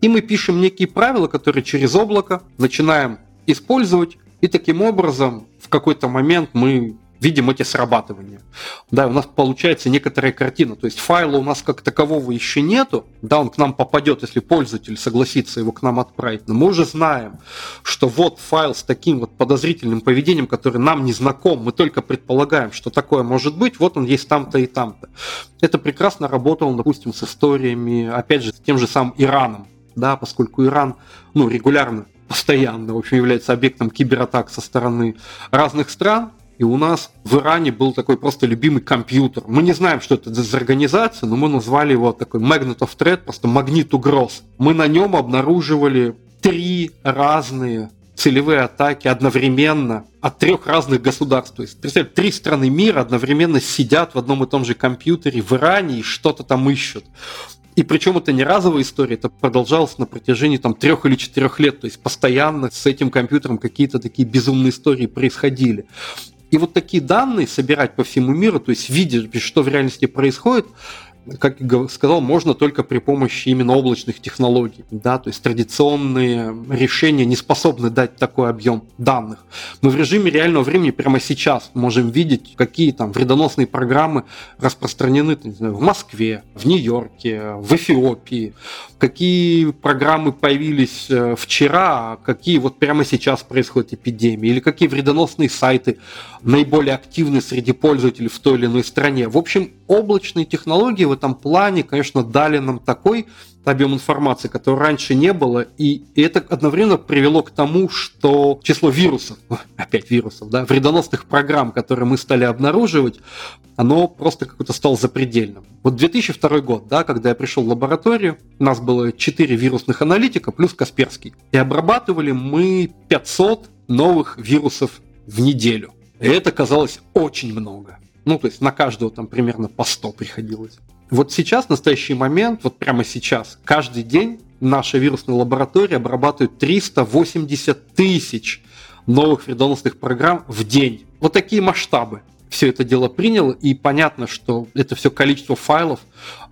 И мы пишем некие правила, которые через облако начинаем использовать, и таким образом в какой-то момент мы видим эти срабатывания. Да, у нас получается некоторая картина. То есть файла у нас как такового еще нету. Да, он к нам попадет, если пользователь согласится его к нам отправить. Но мы уже знаем, что вот файл с таким вот подозрительным поведением, который нам не знаком, мы только предполагаем, что такое может быть, вот он есть там-то и там-то. Это прекрасно работало, допустим, с историями, опять же, с тем же самым Ираном. Да, поскольку Иран ну, регулярно постоянно, в общем, является объектом кибератак со стороны разных стран, и у нас в Иране был такой просто любимый компьютер. Мы не знаем, что это за организация, но мы назвали его такой Magnet of Threat, просто магнит угроз. Мы на нем обнаруживали три разные целевые атаки одновременно от трех разных государств. То есть, представьте, три страны мира одновременно сидят в одном и том же компьютере в Иране и что-то там ищут. И причем это не разовая история, это продолжалось на протяжении там трех или четырех лет. То есть постоянно с этим компьютером какие-то такие безумные истории происходили. И вот такие данные собирать по всему миру, то есть видеть, что в реальности происходит, как сказал, можно только при помощи именно облачных технологий. Да? То есть традиционные решения не способны дать такой объем данных. Мы в режиме реального времени прямо сейчас можем видеть, какие там вредоносные программы распространены не знаю, в Москве, в Нью-Йорке, в Эфиопии, какие программы появились э, вчера, а какие вот прямо сейчас происходит эпидемия, или какие вредоносные сайты наиболее активны среди пользователей в той или иной стране. В общем, облачные технологии в этом плане, конечно, дали нам такой объем информации, который раньше не было, и это одновременно привело к тому, что число вирусов, опять вирусов, да, вредоносных программ, которые мы стали обнаруживать, оно просто как-то стало запредельным. Вот 2002 год, да, когда я пришел в лабораторию, у нас было 4 вирусных аналитика плюс Касперский, и обрабатывали мы 500 новых вирусов в неделю. И это казалось очень много. Ну, то есть на каждого там примерно по 100 приходилось. Вот сейчас, в настоящий момент, вот прямо сейчас, каждый день наша вирусная лаборатория обрабатывает 380 тысяч новых вредоносных программ в день. Вот такие масштабы все это дело приняло, и понятно, что это все количество файлов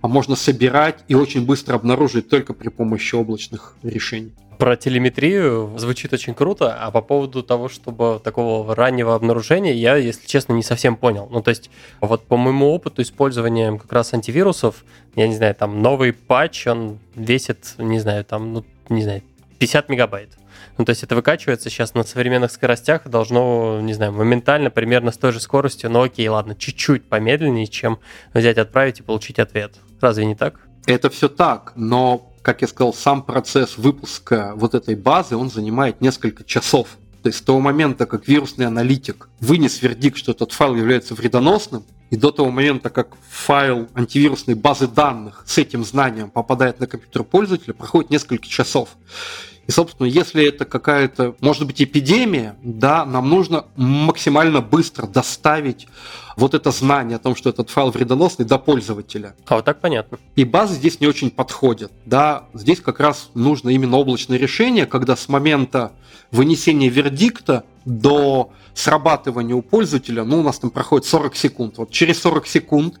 а можно собирать и очень быстро обнаружить только при помощи облачных решений. Про телеметрию звучит очень круто, а по поводу того, чтобы такого раннего обнаружения, я, если честно, не совсем понял. Ну, то есть, вот по моему опыту использования как раз антивирусов, я не знаю, там новый патч, он весит, не знаю, там, ну, не знаю, 50 мегабайт. Ну, то есть это выкачивается сейчас на современных скоростях, должно, не знаю, моментально, примерно с той же скоростью, но окей, ладно, чуть-чуть помедленнее, чем взять, отправить и получить ответ. Разве не так? Это все так, но как я сказал, сам процесс выпуска вот этой базы, он занимает несколько часов. То есть с того момента, как вирусный аналитик вынес вердикт, что этот файл является вредоносным, и до того момента, как файл антивирусной базы данных с этим знанием попадает на компьютер пользователя, проходит несколько часов. И, собственно, если это какая-то, может быть, эпидемия, да, нам нужно максимально быстро доставить вот это знание о том, что этот файл вредоносный до пользователя. А вот так понятно. И базы здесь не очень подходят. Да, здесь как раз нужно именно облачное решение, когда с момента вынесения вердикта до срабатывания у пользователя, ну, у нас там проходит 40 секунд. Вот через 40 секунд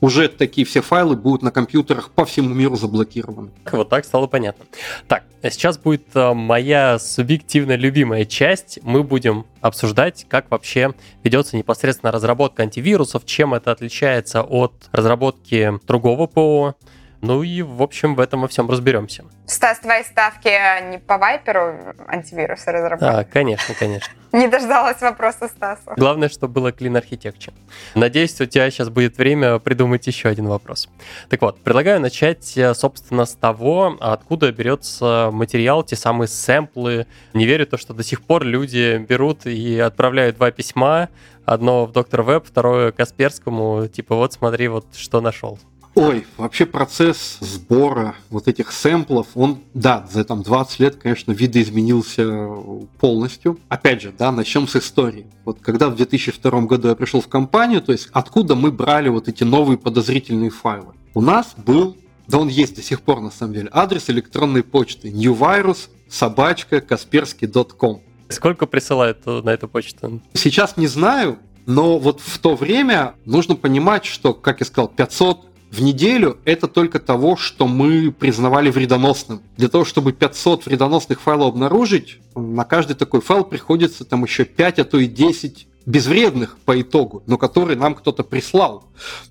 уже такие все файлы будут на компьютерах по всему миру заблокированы. Вот так стало понятно. Так, сейчас будет э, моя субъективно любимая часть. Мы будем обсуждать, как вообще ведется непосредственно разработка антивирусов, чем это отличается от разработки другого ПО, ну и, в общем, в этом во всем разберемся. Стас, твои ставки не по Вайперу антивирусы разработать? А, конечно, конечно. Не дождалась вопроса Стаса. Главное, чтобы было Clean Architecture. Надеюсь, у тебя сейчас будет время придумать еще один вопрос. Так вот, предлагаю начать, э, собственно, с того, откуда берется материал, те самые сэмплы. Не верю то, что до сих пор люди берут и отправляют два письма, одно в Доктор Веб, второе Касперскому, типа вот смотри, вот что нашел. Ой, вообще процесс сбора вот этих сэмплов, он, да, за там 20 лет, конечно, видоизменился полностью. Опять же, да, начнем с истории. Вот когда в 2002 году я пришел в компанию, то есть откуда мы брали вот эти новые подозрительные файлы? У нас был, да он есть до сих пор на самом деле, адрес электронной почты newvirus собачка касперский.com. Сколько присылают на эту почту? Сейчас не знаю, но вот в то время нужно понимать, что, как я сказал, 500 в неделю это только того, что мы признавали вредоносным. Для того, чтобы 500 вредоносных файлов обнаружить, на каждый такой файл приходится там еще 5, а то и 10 безвредных по итогу, но которые нам кто-то прислал.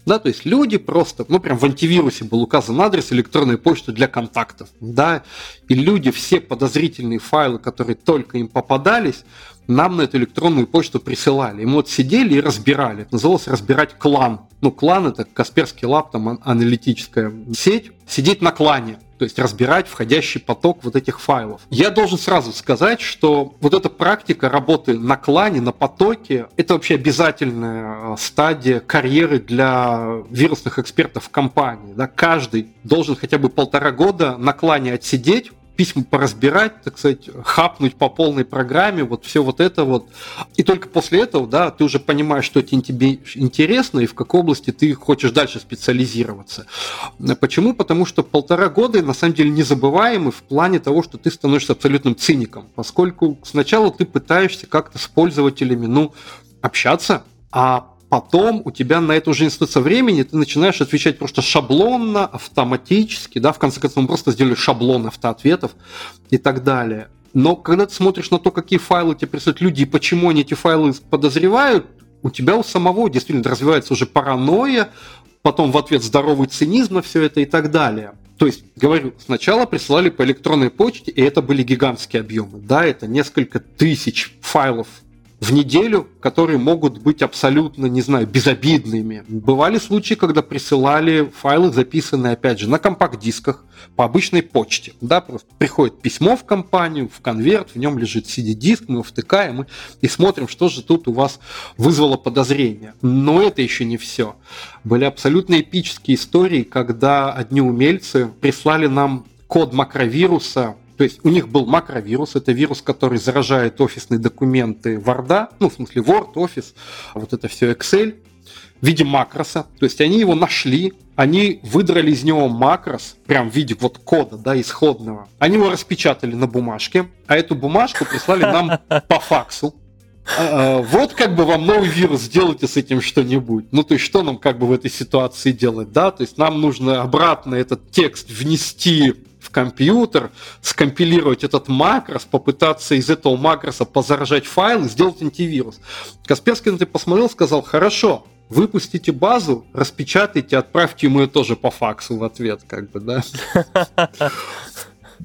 Да, то есть люди просто, ну прям в антивирусе был указан адрес электронной почты для контактов, да, и люди все подозрительные файлы, которые только им попадались, нам на эту электронную почту присылали. И мы вот сидели и разбирали. Это называлось разбирать клан. Ну, клан это Касперский лап, там аналитическая сеть. Сидеть на клане то есть разбирать входящий поток вот этих файлов. Я должен сразу сказать, что вот эта практика работы на клане, на потоке, это вообще обязательная стадия карьеры для вирусных экспертов в компании. Да? Каждый должен хотя бы полтора года на клане отсидеть, письма поразбирать, так сказать, хапнуть по полной программе, вот все вот это вот. И только после этого, да, ты уже понимаешь, что тебе интересно и в какой области ты хочешь дальше специализироваться. Почему? Потому что полтора года на самом деле незабываемы в плане того, что ты становишься абсолютным циником, поскольку сначала ты пытаешься как-то с пользователями, ну, общаться, а потом у тебя на это уже институция времени, ты начинаешь отвечать просто шаблонно, автоматически, да, в конце концов мы просто сделали шаблон автоответов и так далее. Но когда ты смотришь на то, какие файлы тебе присылают люди и почему они эти файлы подозревают, у тебя у самого действительно развивается уже паранойя, потом в ответ здоровый цинизм на все это и так далее. То есть, говорю, сначала присылали по электронной почте, и это были гигантские объемы. Да, это несколько тысяч файлов в неделю, которые могут быть абсолютно, не знаю, безобидными. Бывали случаи, когда присылали файлы, записанные, опять же, на компакт-дисках по обычной почте. Да, просто приходит письмо в компанию, в конверт, в нем лежит CD-диск, мы его втыкаем и, и смотрим, что же тут у вас вызвало подозрение. Но это еще не все. Были абсолютно эпические истории, когда одни умельцы прислали нам код макровируса то есть у них был макровирус, это вирус, который заражает офисные документы Word, ну, в смысле Word, Office, вот это все Excel, в виде макроса. То есть они его нашли, они выдрали из него макрос, прям в виде вот кода, да, исходного. Они его распечатали на бумажке, а эту бумажку прислали нам по факсу. А, а, вот как бы вам новый вирус, сделайте с этим что-нибудь. Ну, то есть, что нам как бы в этой ситуации делать, да? То есть, нам нужно обратно этот текст внести в компьютер, скомпилировать этот макрос, попытаться из этого макроса позаражать файл и сделать антивирус. Касперский на это посмотрел, сказал, хорошо, выпустите базу, распечатайте, отправьте ему ее тоже по факсу в ответ, как бы, да.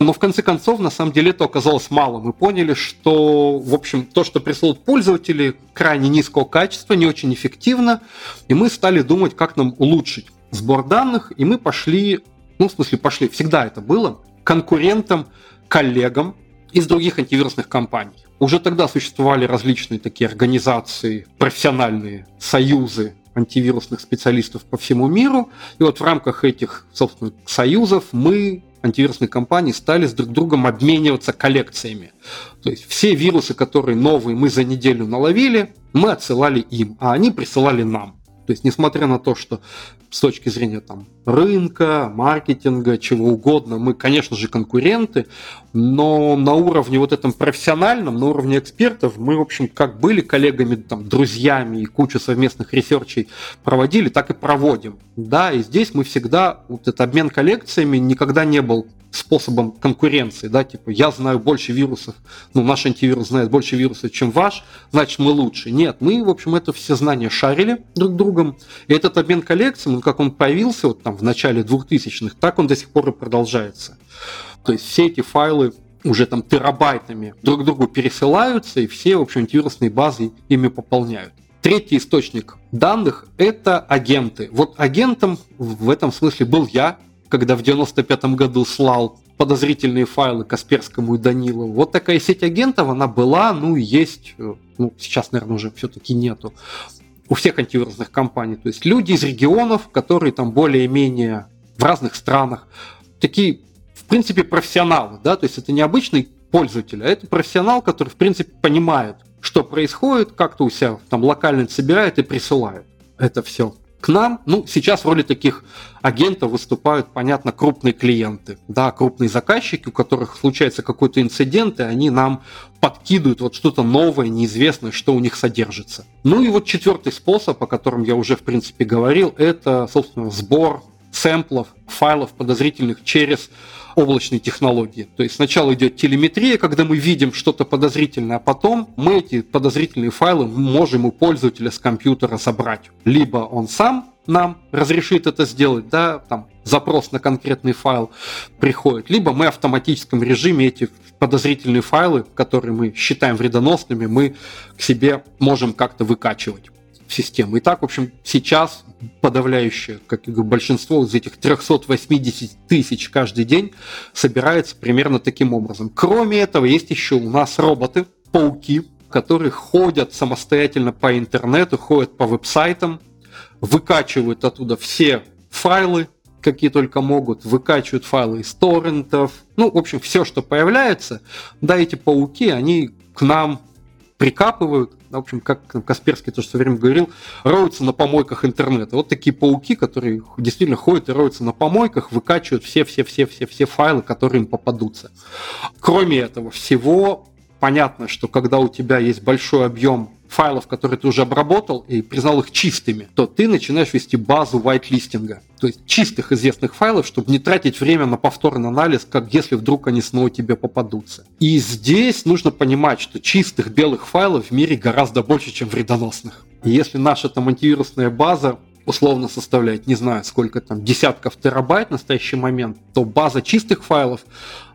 Но в конце концов, на самом деле, это оказалось мало. Мы поняли, что, в общем, то, что присылают пользователи, крайне низкого качества, не очень эффективно, и мы стали думать, как нам улучшить сбор данных, и мы пошли ну, в смысле, пошли, всегда это было, конкурентам, коллегам из других антивирусных компаний. Уже тогда существовали различные такие организации, профессиональные союзы антивирусных специалистов по всему миру. И вот в рамках этих, собственно, союзов мы, антивирусные компании, стали с друг другом обмениваться коллекциями. То есть все вирусы, которые новые мы за неделю наловили, мы отсылали им, а они присылали нам. То есть, несмотря на то, что с точки зрения там, рынка, маркетинга, чего угодно. Мы, конечно же, конкуренты, но на уровне вот этом профессиональном, на уровне экспертов, мы, в общем, как были коллегами, там, друзьями и кучу совместных research ей проводили, так и проводим. Да, и здесь мы всегда, вот этот обмен коллекциями никогда не был способом конкуренции, да, типа я знаю больше вирусов, ну наш антивирус знает больше вирусов, чем ваш, значит мы лучше. Нет, мы, в общем, это все знания шарили друг другом, и этот обмен коллекциями, как он появился вот там в начале 2000-х, так он до сих пор и продолжается. То есть все эти файлы уже там терабайтами друг другу пересылаются, и все, в общем, антивирусные базы ими пополняют. Третий источник данных – это агенты. Вот агентом в этом смысле был я, когда в 95 году слал подозрительные файлы Касперскому и Данилову. Вот такая сеть агентов, она была, ну, есть, э, ну, сейчас, наверное, уже все-таки нету, у всех антивирусных компаний. То есть люди из регионов, которые там более-менее в разных странах, такие, в принципе, профессионалы, да, то есть это не обычный пользователь, а это профессионал, который, в принципе, понимает, что происходит, как-то у себя там локально собирает и присылает это все. К нам, ну, сейчас в роли таких агентов выступают, понятно, крупные клиенты, да, крупные заказчики, у которых случается какой-то инцидент, и они нам подкидывают вот что-то новое, неизвестное, что у них содержится. Ну и вот четвертый способ, о котором я уже, в принципе, говорил, это, собственно, сбор сэмплов, файлов подозрительных через облачной технологии. То есть сначала идет телеметрия, когда мы видим что-то подозрительное, а потом мы эти подозрительные файлы можем у пользователя с компьютера собрать. Либо он сам нам разрешит это сделать, да, там запрос на конкретный файл приходит, либо мы в автоматическом режиме эти подозрительные файлы, которые мы считаем вредоносными, мы к себе можем как-то выкачивать в систему. И так, в общем, сейчас подавляющее, как большинство из этих 380 тысяч каждый день собирается примерно таким образом. Кроме этого, есть еще у нас роботы, пауки, которые ходят самостоятельно по интернету, ходят по веб-сайтам, выкачивают оттуда все файлы, какие только могут, выкачивают файлы из торрентов, ну, в общем, все, что появляется, да, эти пауки, они к нам прикапывают, в общем, как Касперский тоже все время говорил, роются на помойках интернета. Вот такие пауки, которые действительно ходят и роются на помойках, выкачивают все-все-все-все-все файлы, которые им попадутся. Кроме этого всего, понятно, что когда у тебя есть большой объем файлов, которые ты уже обработал и признал их чистыми, то ты начинаешь вести базу whitelistинга, то есть чистых известных файлов, чтобы не тратить время на повторный анализ, как если вдруг они снова тебе попадутся. И здесь нужно понимать, что чистых белых файлов в мире гораздо больше, чем вредоносных. И если наша там антивирусная база условно составляет, не знаю, сколько там, десятков терабайт в настоящий момент, то база чистых файлов,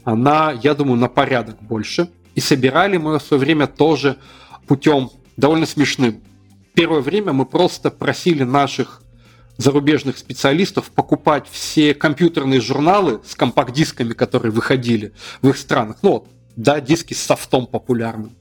она, я думаю, на порядок больше. И собирали мы в свое время тоже путем довольно смешным. Первое время мы просто просили наших зарубежных специалистов покупать все компьютерные журналы с компакт-дисками, которые выходили в их странах. Ну, да, диски с софтом популярным.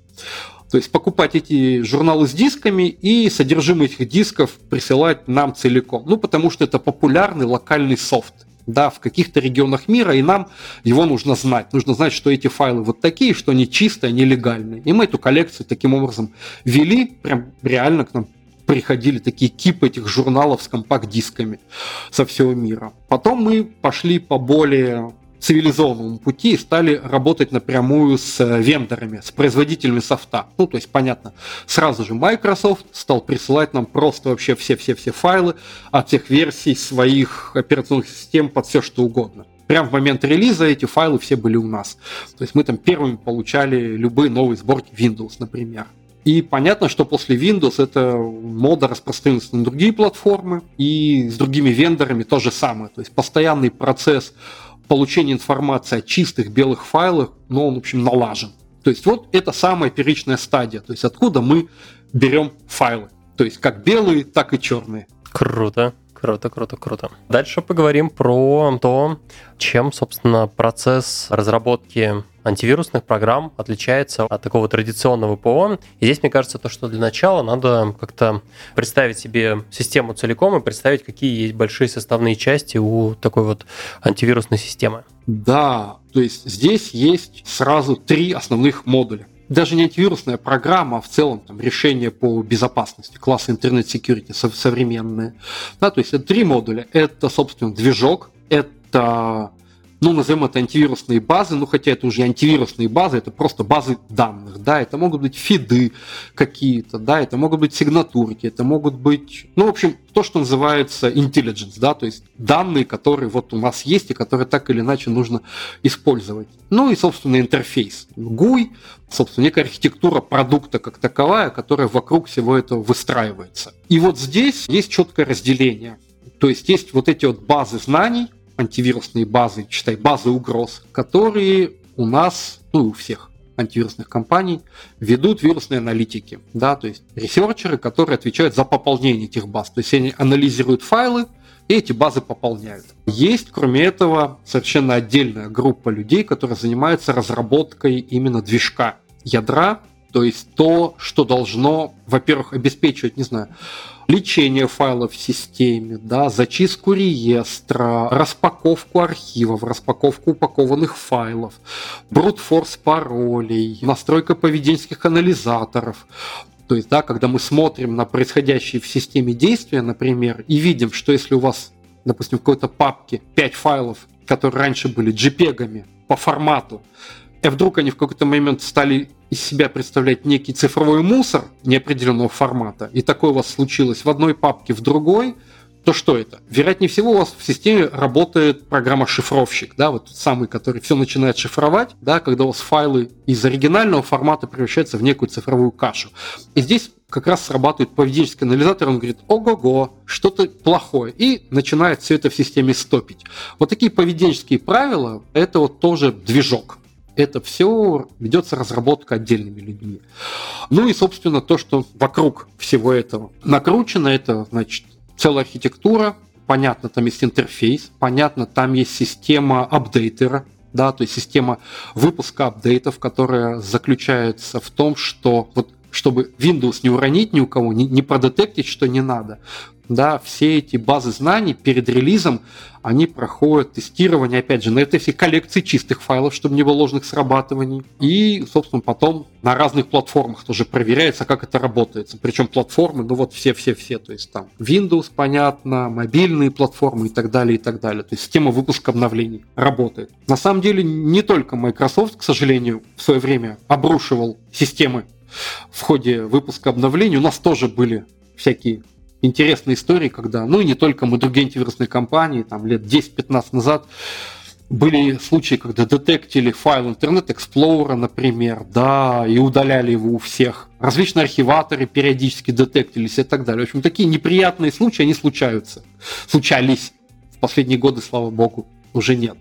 То есть покупать эти журналы с дисками и содержимое этих дисков присылать нам целиком. Ну, потому что это популярный локальный софт да, в каких-то регионах мира, и нам его нужно знать. Нужно знать, что эти файлы вот такие, что они чистые, они легальные. И мы эту коллекцию таким образом вели, прям реально к нам приходили такие кипы этих журналов с компакт-дисками со всего мира. Потом мы пошли по более цивилизованному пути и стали работать напрямую с э, вендорами, с производителями софта. Ну, то есть, понятно, сразу же Microsoft стал присылать нам просто вообще все-все-все файлы от всех версий своих операционных систем под все что угодно. Прям в момент релиза эти файлы все были у нас. То есть мы там первыми получали любые новые сборки Windows, например. И понятно, что после Windows эта мода распространится на другие платформы, и с другими вендорами то же самое. То есть постоянный процесс получения информации о чистых белых файлах, но он, в общем, налажен. То есть вот это самая первичная стадия, то есть откуда мы берем файлы. То есть как белые, так и черные. Круто. Круто, круто, круто. Дальше поговорим про то, чем, собственно, процесс разработки антивирусных программ отличается от такого традиционного ПО. И здесь, мне кажется, то, что для начала надо как-то представить себе систему целиком и представить, какие есть большие составные части у такой вот антивирусной системы. Да, то есть здесь есть сразу три основных модуля. Даже не антивирусная программа, а в целом там, решение по безопасности, классы Security современные. Да, то есть это три модуля. Это, собственно, движок, это ну, назовем это антивирусные базы, ну, хотя это уже антивирусные базы, это просто базы данных, да, это могут быть фиды какие-то, да, это могут быть сигнатурки, это могут быть, ну, в общем, то, что называется intelligence, да, то есть данные, которые вот у нас есть и которые так или иначе нужно использовать. Ну и, собственно, интерфейс. GUI, собственно, некая архитектура продукта как таковая, которая вокруг всего этого выстраивается. И вот здесь есть четкое разделение. То есть есть вот эти вот базы знаний, антивирусные базы, читай, базы угроз, которые у нас, ну и у всех антивирусных компаний ведут вирусные аналитики, да, то есть ресерчеры, которые отвечают за пополнение этих баз. То есть они анализируют файлы, и эти базы пополняют. Есть, кроме этого, совершенно отдельная группа людей, которые занимаются разработкой именно движка ядра, то есть то, что должно, во-первых, обеспечивать, не знаю, лечение файлов в системе, да, зачистку реестра, распаковку архивов, распаковку упакованных файлов, брутфорс паролей, настройка поведенческих анализаторов. То есть, да, когда мы смотрим на происходящие в системе действия, например, и видим, что если у вас, допустим, в какой-то папке 5 файлов, которые раньше были JPEG по формату, и вдруг они в какой-то момент стали из себя представлять некий цифровой мусор неопределенного формата, и такое у вас случилось в одной папке, в другой, то что это? Вероятнее всего, у вас в системе работает программа шифровщик, да, вот тот самый, который все начинает шифровать, да, когда у вас файлы из оригинального формата превращаются в некую цифровую кашу. И здесь как раз срабатывает поведенческий анализатор, он говорит, ого-го, что-то плохое, и начинает все это в системе стопить. Вот такие поведенческие правила, это вот тоже движок это все ведется разработка отдельными людьми. Ну и, собственно, то, что вокруг всего этого накручено, это, значит, целая архитектура, понятно, там есть интерфейс, понятно, там есть система апдейтера, да, то есть система выпуска апдейтов, которая заключается в том, что вот чтобы Windows не уронить ни у кого, не, не продетектить, что не надо, да, все эти базы знаний перед релизом, они проходят тестирование, опять же, на этой всей коллекции чистых файлов, чтобы не было ложных срабатываний. И, собственно, потом на разных платформах тоже проверяется, как это работает. Причем платформы, ну вот все-все-все, то есть там Windows, понятно, мобильные платформы и так далее, и так далее. То есть система выпуска обновлений работает. На самом деле, не только Microsoft, к сожалению, в свое время обрушивал системы в ходе выпуска обновлений. У нас тоже были всякие интересные истории, когда, ну и не только мы, другие антивирусные компании, там лет 10-15 назад были случаи, когда детектили файл Internet Explorer, например, да, и удаляли его у всех. Различные архиваторы периодически детектились и так далее. В общем, такие неприятные случаи, они случаются. Случались. В последние годы, слава богу, уже нет.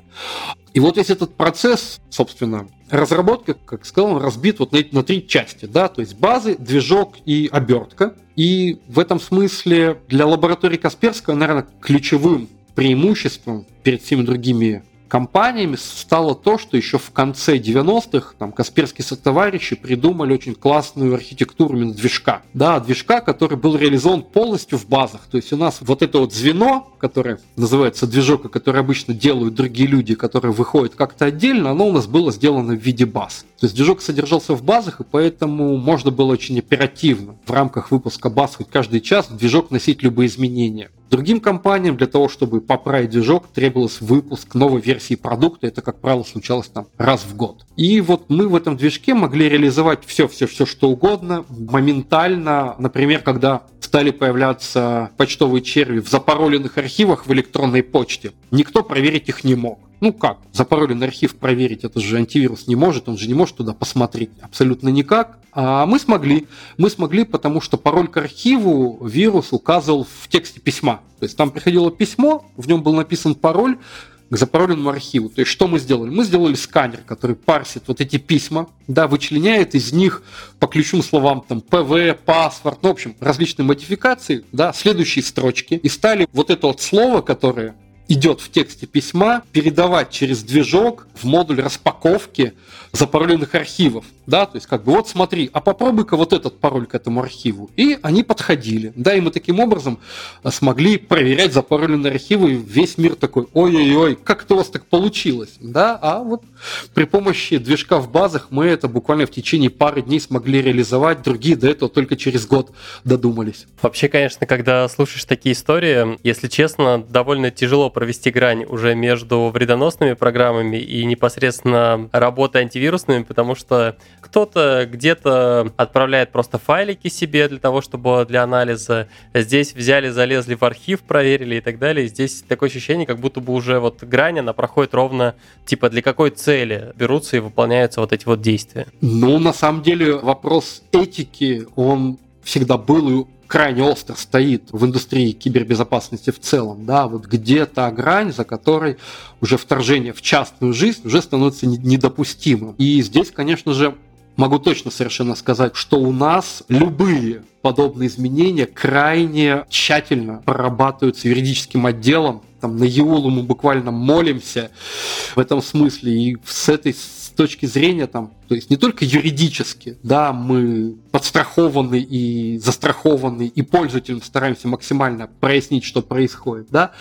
И вот весь этот процесс, собственно, разработка, как сказал, он разбит вот на, на три части, да, то есть базы, движок и обертка. И в этом смысле для лаборатории Касперского, наверное, ключевым преимуществом перед всеми другими компаниями стало то, что еще в конце 90-х там Касперские сотоварищи придумали очень классную архитектуру именно движка. Да, движка, который был реализован полностью в базах. То есть у нас вот это вот звено, которое называется движок, и которое обычно делают другие люди, которые выходят как-то отдельно, оно у нас было сделано в виде баз. То есть движок содержался в базах, и поэтому можно было очень оперативно в рамках выпуска баз хоть каждый час в движок носить любые изменения. Другим компаниям для того, чтобы поправить движок, требовался выпуск новой версии продукта. Это, как правило, случалось там раз в год. И вот мы в этом движке могли реализовать все-все-все, что угодно, моментально. Например, когда стали появляться почтовые черви в запароленных архивах в электронной почте, никто проверить их не мог. Ну как, запароленный архив проверить, это же антивирус не может, он же не может туда посмотреть абсолютно никак. А мы смогли. Мы смогли, потому что пароль к архиву вирус указывал в тексте письма. То есть там приходило письмо, в нем был написан пароль, к запароленному архиву. То есть что мы сделали? Мы сделали сканер, который парсит вот эти письма, да, вычленяет из них по ключевым словам там ПВ, паспорт, ну, в общем, различные модификации, да, следующие строчки, и стали вот это вот слово, которое идет в тексте письма, передавать через движок в модуль распаковки запароленных архивов. Да, то есть как бы вот смотри, а попробуй-ка вот этот пароль к этому архиву. И они подходили. Да, и мы таким образом смогли проверять запароленные архивы. И весь мир такой, ой-ой-ой, как это у вас так получилось? Да, а вот при помощи движка в базах мы это буквально в течение пары дней смогли реализовать. Другие до этого только через год додумались. Вообще, конечно, когда слушаешь такие истории, если честно, довольно тяжело провести грань уже между вредоносными программами и непосредственно работой антивирусными, потому что кто-то где-то отправляет просто файлики себе для того, чтобы для анализа. Здесь взяли, залезли в архив, проверили и так далее. Здесь такое ощущение, как будто бы уже вот грань, она проходит ровно, типа, для какой цели берутся и выполняются вот эти вот действия. Ну, на самом деле, вопрос этики, он всегда был и крайне остро стоит в индустрии кибербезопасности в целом, да, вот где та грань, за которой уже вторжение в частную жизнь уже становится недопустимым. И здесь, конечно же, могу точно совершенно сказать, что у нас любые подобные изменения крайне тщательно прорабатываются юридическим отделом. Там на ЕУЛу мы буквально молимся в этом смысле. И с этой точки зрения там то есть не только юридически, да, мы подстрахованы и застрахованы, и пользователям стараемся максимально прояснить, что происходит, да,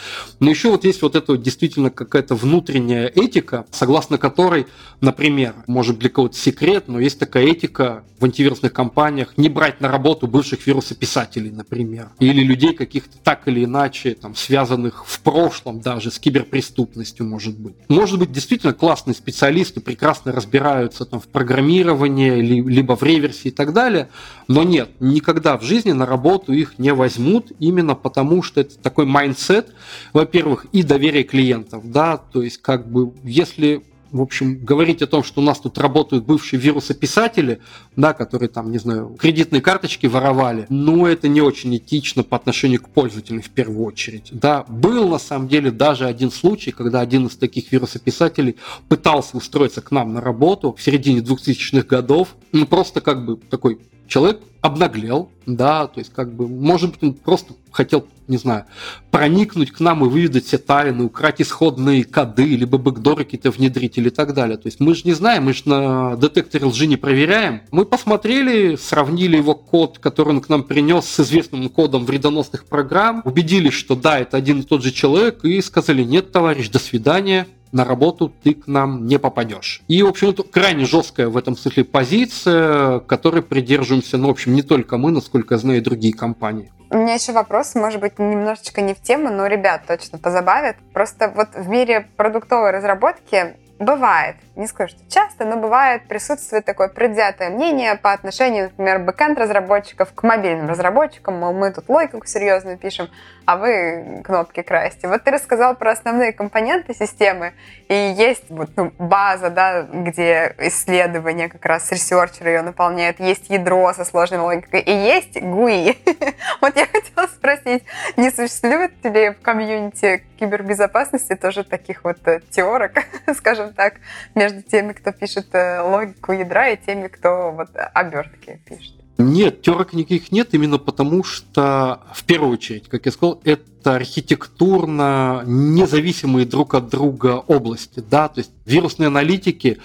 но еще вот есть вот эта действительно какая-то внутренняя этика, согласно которой, например, может для кого-то секрет, но есть такая этика в антивирусных компаниях не брать на работу бывших вирусописателей, например, или людей каких-то так или иначе там связанных в прошлом даже с киберпреступностью, может быть. Может быть, действительно классные специалисты прекрасно разбираются там в программирования, либо в реверсе и так далее. Но нет, никогда в жизни на работу их не возьмут, именно потому что это такой mindset, во-первых, и доверие клиентов, да, то есть как бы если в общем, говорить о том, что у нас тут работают бывшие вирусописатели, да, которые там, не знаю, кредитные карточки воровали, ну, это не очень этично по отношению к пользователям в первую очередь. Да, был на самом деле даже один случай, когда один из таких вирусописателей пытался устроиться к нам на работу в середине 2000-х годов, ну, просто как бы такой человек обнаглел, да, то есть как бы, может быть, он просто хотел, не знаю, проникнуть к нам и выведать все тайны, украть исходные коды, либо бэкдоры какие-то внедрить или так далее. То есть мы же не знаем, мы же на детекторе лжи не проверяем. Мы посмотрели, сравнили его код, который он к нам принес с известным кодом вредоносных программ, убедились, что да, это один и тот же человек, и сказали, нет, товарищ, до свидания, на работу ты к нам не попадешь. И, в общем, это крайне жесткая в этом смысле позиция, которой придерживаемся, ну, в общем, не только мы, насколько я знаю, и другие компании. У меня еще вопрос, может быть, немножечко не в тему, но ребят точно позабавит. Просто вот в мире продуктовой разработки бывает, не скажу, что часто, но бывает присутствует такое предвзятое мнение по отношению, например, бэкенд разработчиков к мобильным разработчикам, мол, мы тут логику серьезную пишем, а вы кнопки красите. Вот ты рассказал про основные компоненты системы, и есть вот ну, база, да, где исследования как раз researcher ы ее наполняют, есть ядро со сложной логикой, и есть GUI. Вот я хотела спросить, не существует ли в комьюнити кибербезопасности тоже таких вот э, теорок, скажем так, между теми, кто пишет э, логику ядра и теми, кто вот обертки пишет? Нет, терок никаких нет, именно потому что, в первую очередь, как я сказал, это архитектурно независимые друг от друга области. Да? То есть вирусные аналитики,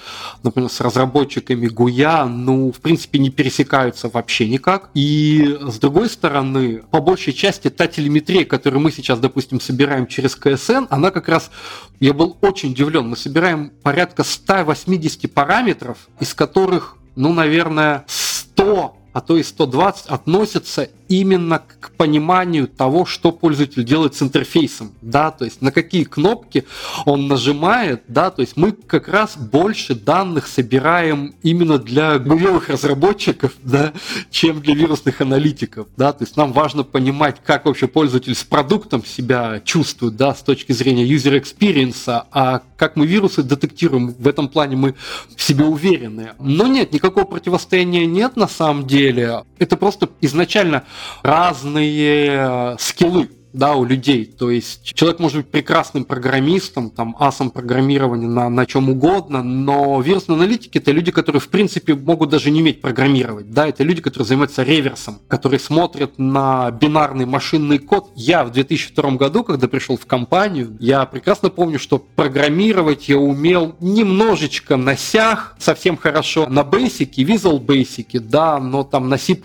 например, с разработчиками Гуя, ну, в принципе, не пересекаются вообще никак. И, с другой стороны, по большей части та телеметрия, которую мы сейчас, допустим, собираем через КСН, она как раз, я был очень удивлен, мы собираем порядка 180 параметров, из которых, ну, наверное, 100 а то и 120 относятся именно к пониманию того, что пользователь делает с интерфейсом, да, то есть на какие кнопки он нажимает, да, то есть мы как раз больше данных собираем именно для гугловых разработчиков, да, чем для вирусных аналитиков, да, то есть нам важно понимать, как вообще пользователь с продуктом себя чувствует, да, с точки зрения user experience, а как мы вирусы детектируем, в этом плане мы в себе уверены. Но нет, никакого противостояния нет на самом деле, это просто изначально разные э, скиллы да, у людей. То есть человек может быть прекрасным программистом, там, асом программирования на, на чем угодно, но вирусные аналитики это люди, которые, в принципе, могут даже не уметь программировать. Да, это люди, которые занимаются реверсом, которые смотрят на бинарный машинный код. Я в 2002 году, когда пришел в компанию, я прекрасно помню, что программировать я умел немножечко на сях, совсем хорошо на Basic, Visual Basic, да, но там на C++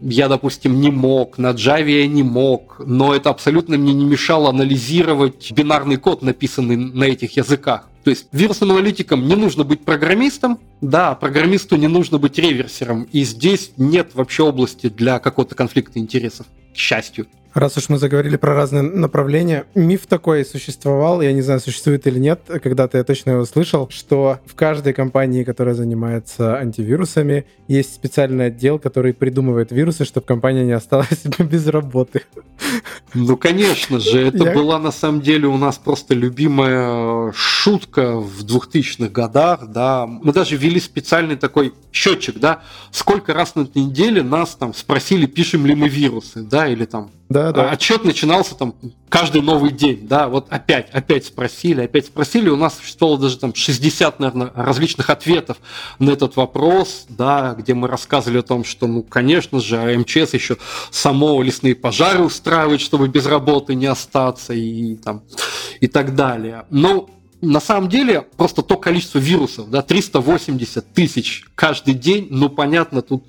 я, допустим, не мог, на Java я не мог, но это абсолютно мне не мешало анализировать бинарный код, написанный на этих языках. То есть вирусным аналитикам не нужно быть программистом, да, программисту не нужно быть реверсером, и здесь нет вообще области для какого-то конфликта интересов, к счастью. Раз уж мы заговорили про разные направления, миф такой существовал, я не знаю, существует или нет, когда-то я точно его слышал, что в каждой компании, которая занимается антивирусами, есть специальный отдел, который придумывает вирусы, чтобы компания не осталась без работы. Ну, конечно же, это я... была на самом деле у нас просто любимая шутка в 2000-х годах, да. Мы даже ввели специальный такой счетчик, да, сколько раз на этой неделе нас там спросили, пишем ли мы вирусы, да, или там да, да. Отчет начинался там каждый новый день, да, вот опять, опять спросили, опять спросили, у нас существовало даже там 60, наверное, различных ответов на этот вопрос, да, где мы рассказывали о том, что, ну, конечно же, МЧС еще само лесные пожары устраивает, чтобы без работы не остаться и там и так далее. Но на самом деле просто то количество вирусов, да, 380 тысяч каждый день, ну понятно, тут,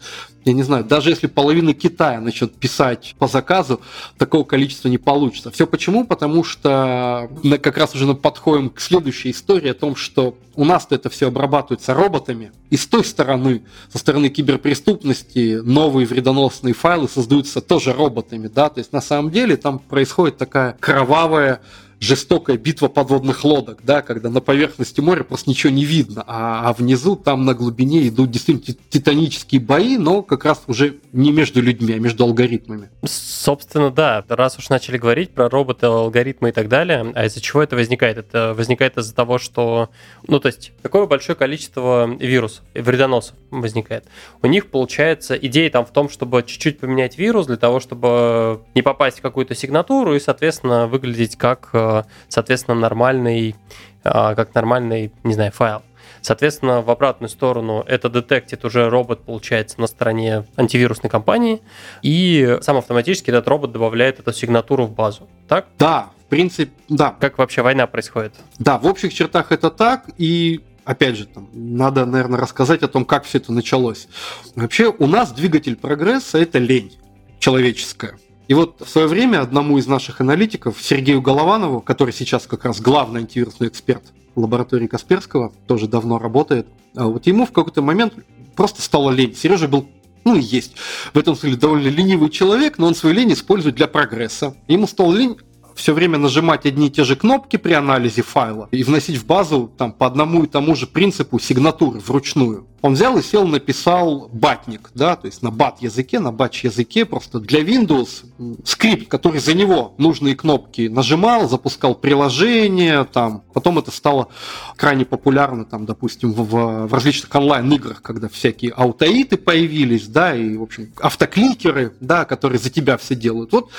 я не знаю, даже если половина Китая начнет писать по заказу, такого количества не получится. Все почему? Потому что мы как раз уже подходим к следующей истории о том, что у нас-то это все обрабатывается роботами, и с той стороны, со стороны киберпреступности, новые вредоносные файлы создаются тоже роботами, да, то есть на самом деле там происходит такая кровавая жестокая битва подводных лодок, да, когда на поверхности моря просто ничего не видно, а, а внизу там на глубине идут действительно титанические бои, но как раз уже не между людьми, а между алгоритмами. Собственно, да, раз уж начали говорить про роботы, алгоритмы и так далее, а из-за чего это возникает? Это возникает из-за того, что, ну, то есть, какое большое количество вирусов, вредоносов возникает. У них, получается, идея там в том, чтобы чуть-чуть поменять вирус для того, чтобы не попасть в какую-то сигнатуру и, соответственно, выглядеть как э, соответственно, нормальный, а, как нормальный, не знаю, файл. Соответственно, в обратную сторону это детектит уже робот, получается, на стороне антивирусной компании, и сам автоматически этот робот добавляет эту сигнатуру в базу. Так? Да, в принципе, да. Как вообще война происходит? Да, в общих чертах это так, и опять же, там, надо, наверное, рассказать о том, как все это началось. Вообще, у нас двигатель прогресса – это лень человеческая. И вот в свое время одному из наших аналитиков, Сергею Голованову, который сейчас как раз главный антивирусный эксперт лаборатории Касперского, тоже давно работает, а вот ему в какой-то момент просто стало лень. Сережа был ну и есть в этом смысле довольно ленивый человек, но он свою лень использует для прогресса. Ему стало лень все время нажимать одни и те же кнопки при анализе файла и вносить в базу там, по одному и тому же принципу сигнатуры вручную. Он взял и сел, написал батник, да, то есть на бат языке, на батч языке, просто для Windows скрипт, который за него нужные кнопки нажимал, запускал приложение, там, потом это стало крайне популярно, там, допустим, в, в различных онлайн-играх, когда всякие аутоиты появились, да, и, в общем, автокликеры, да, которые за тебя все делают. Вот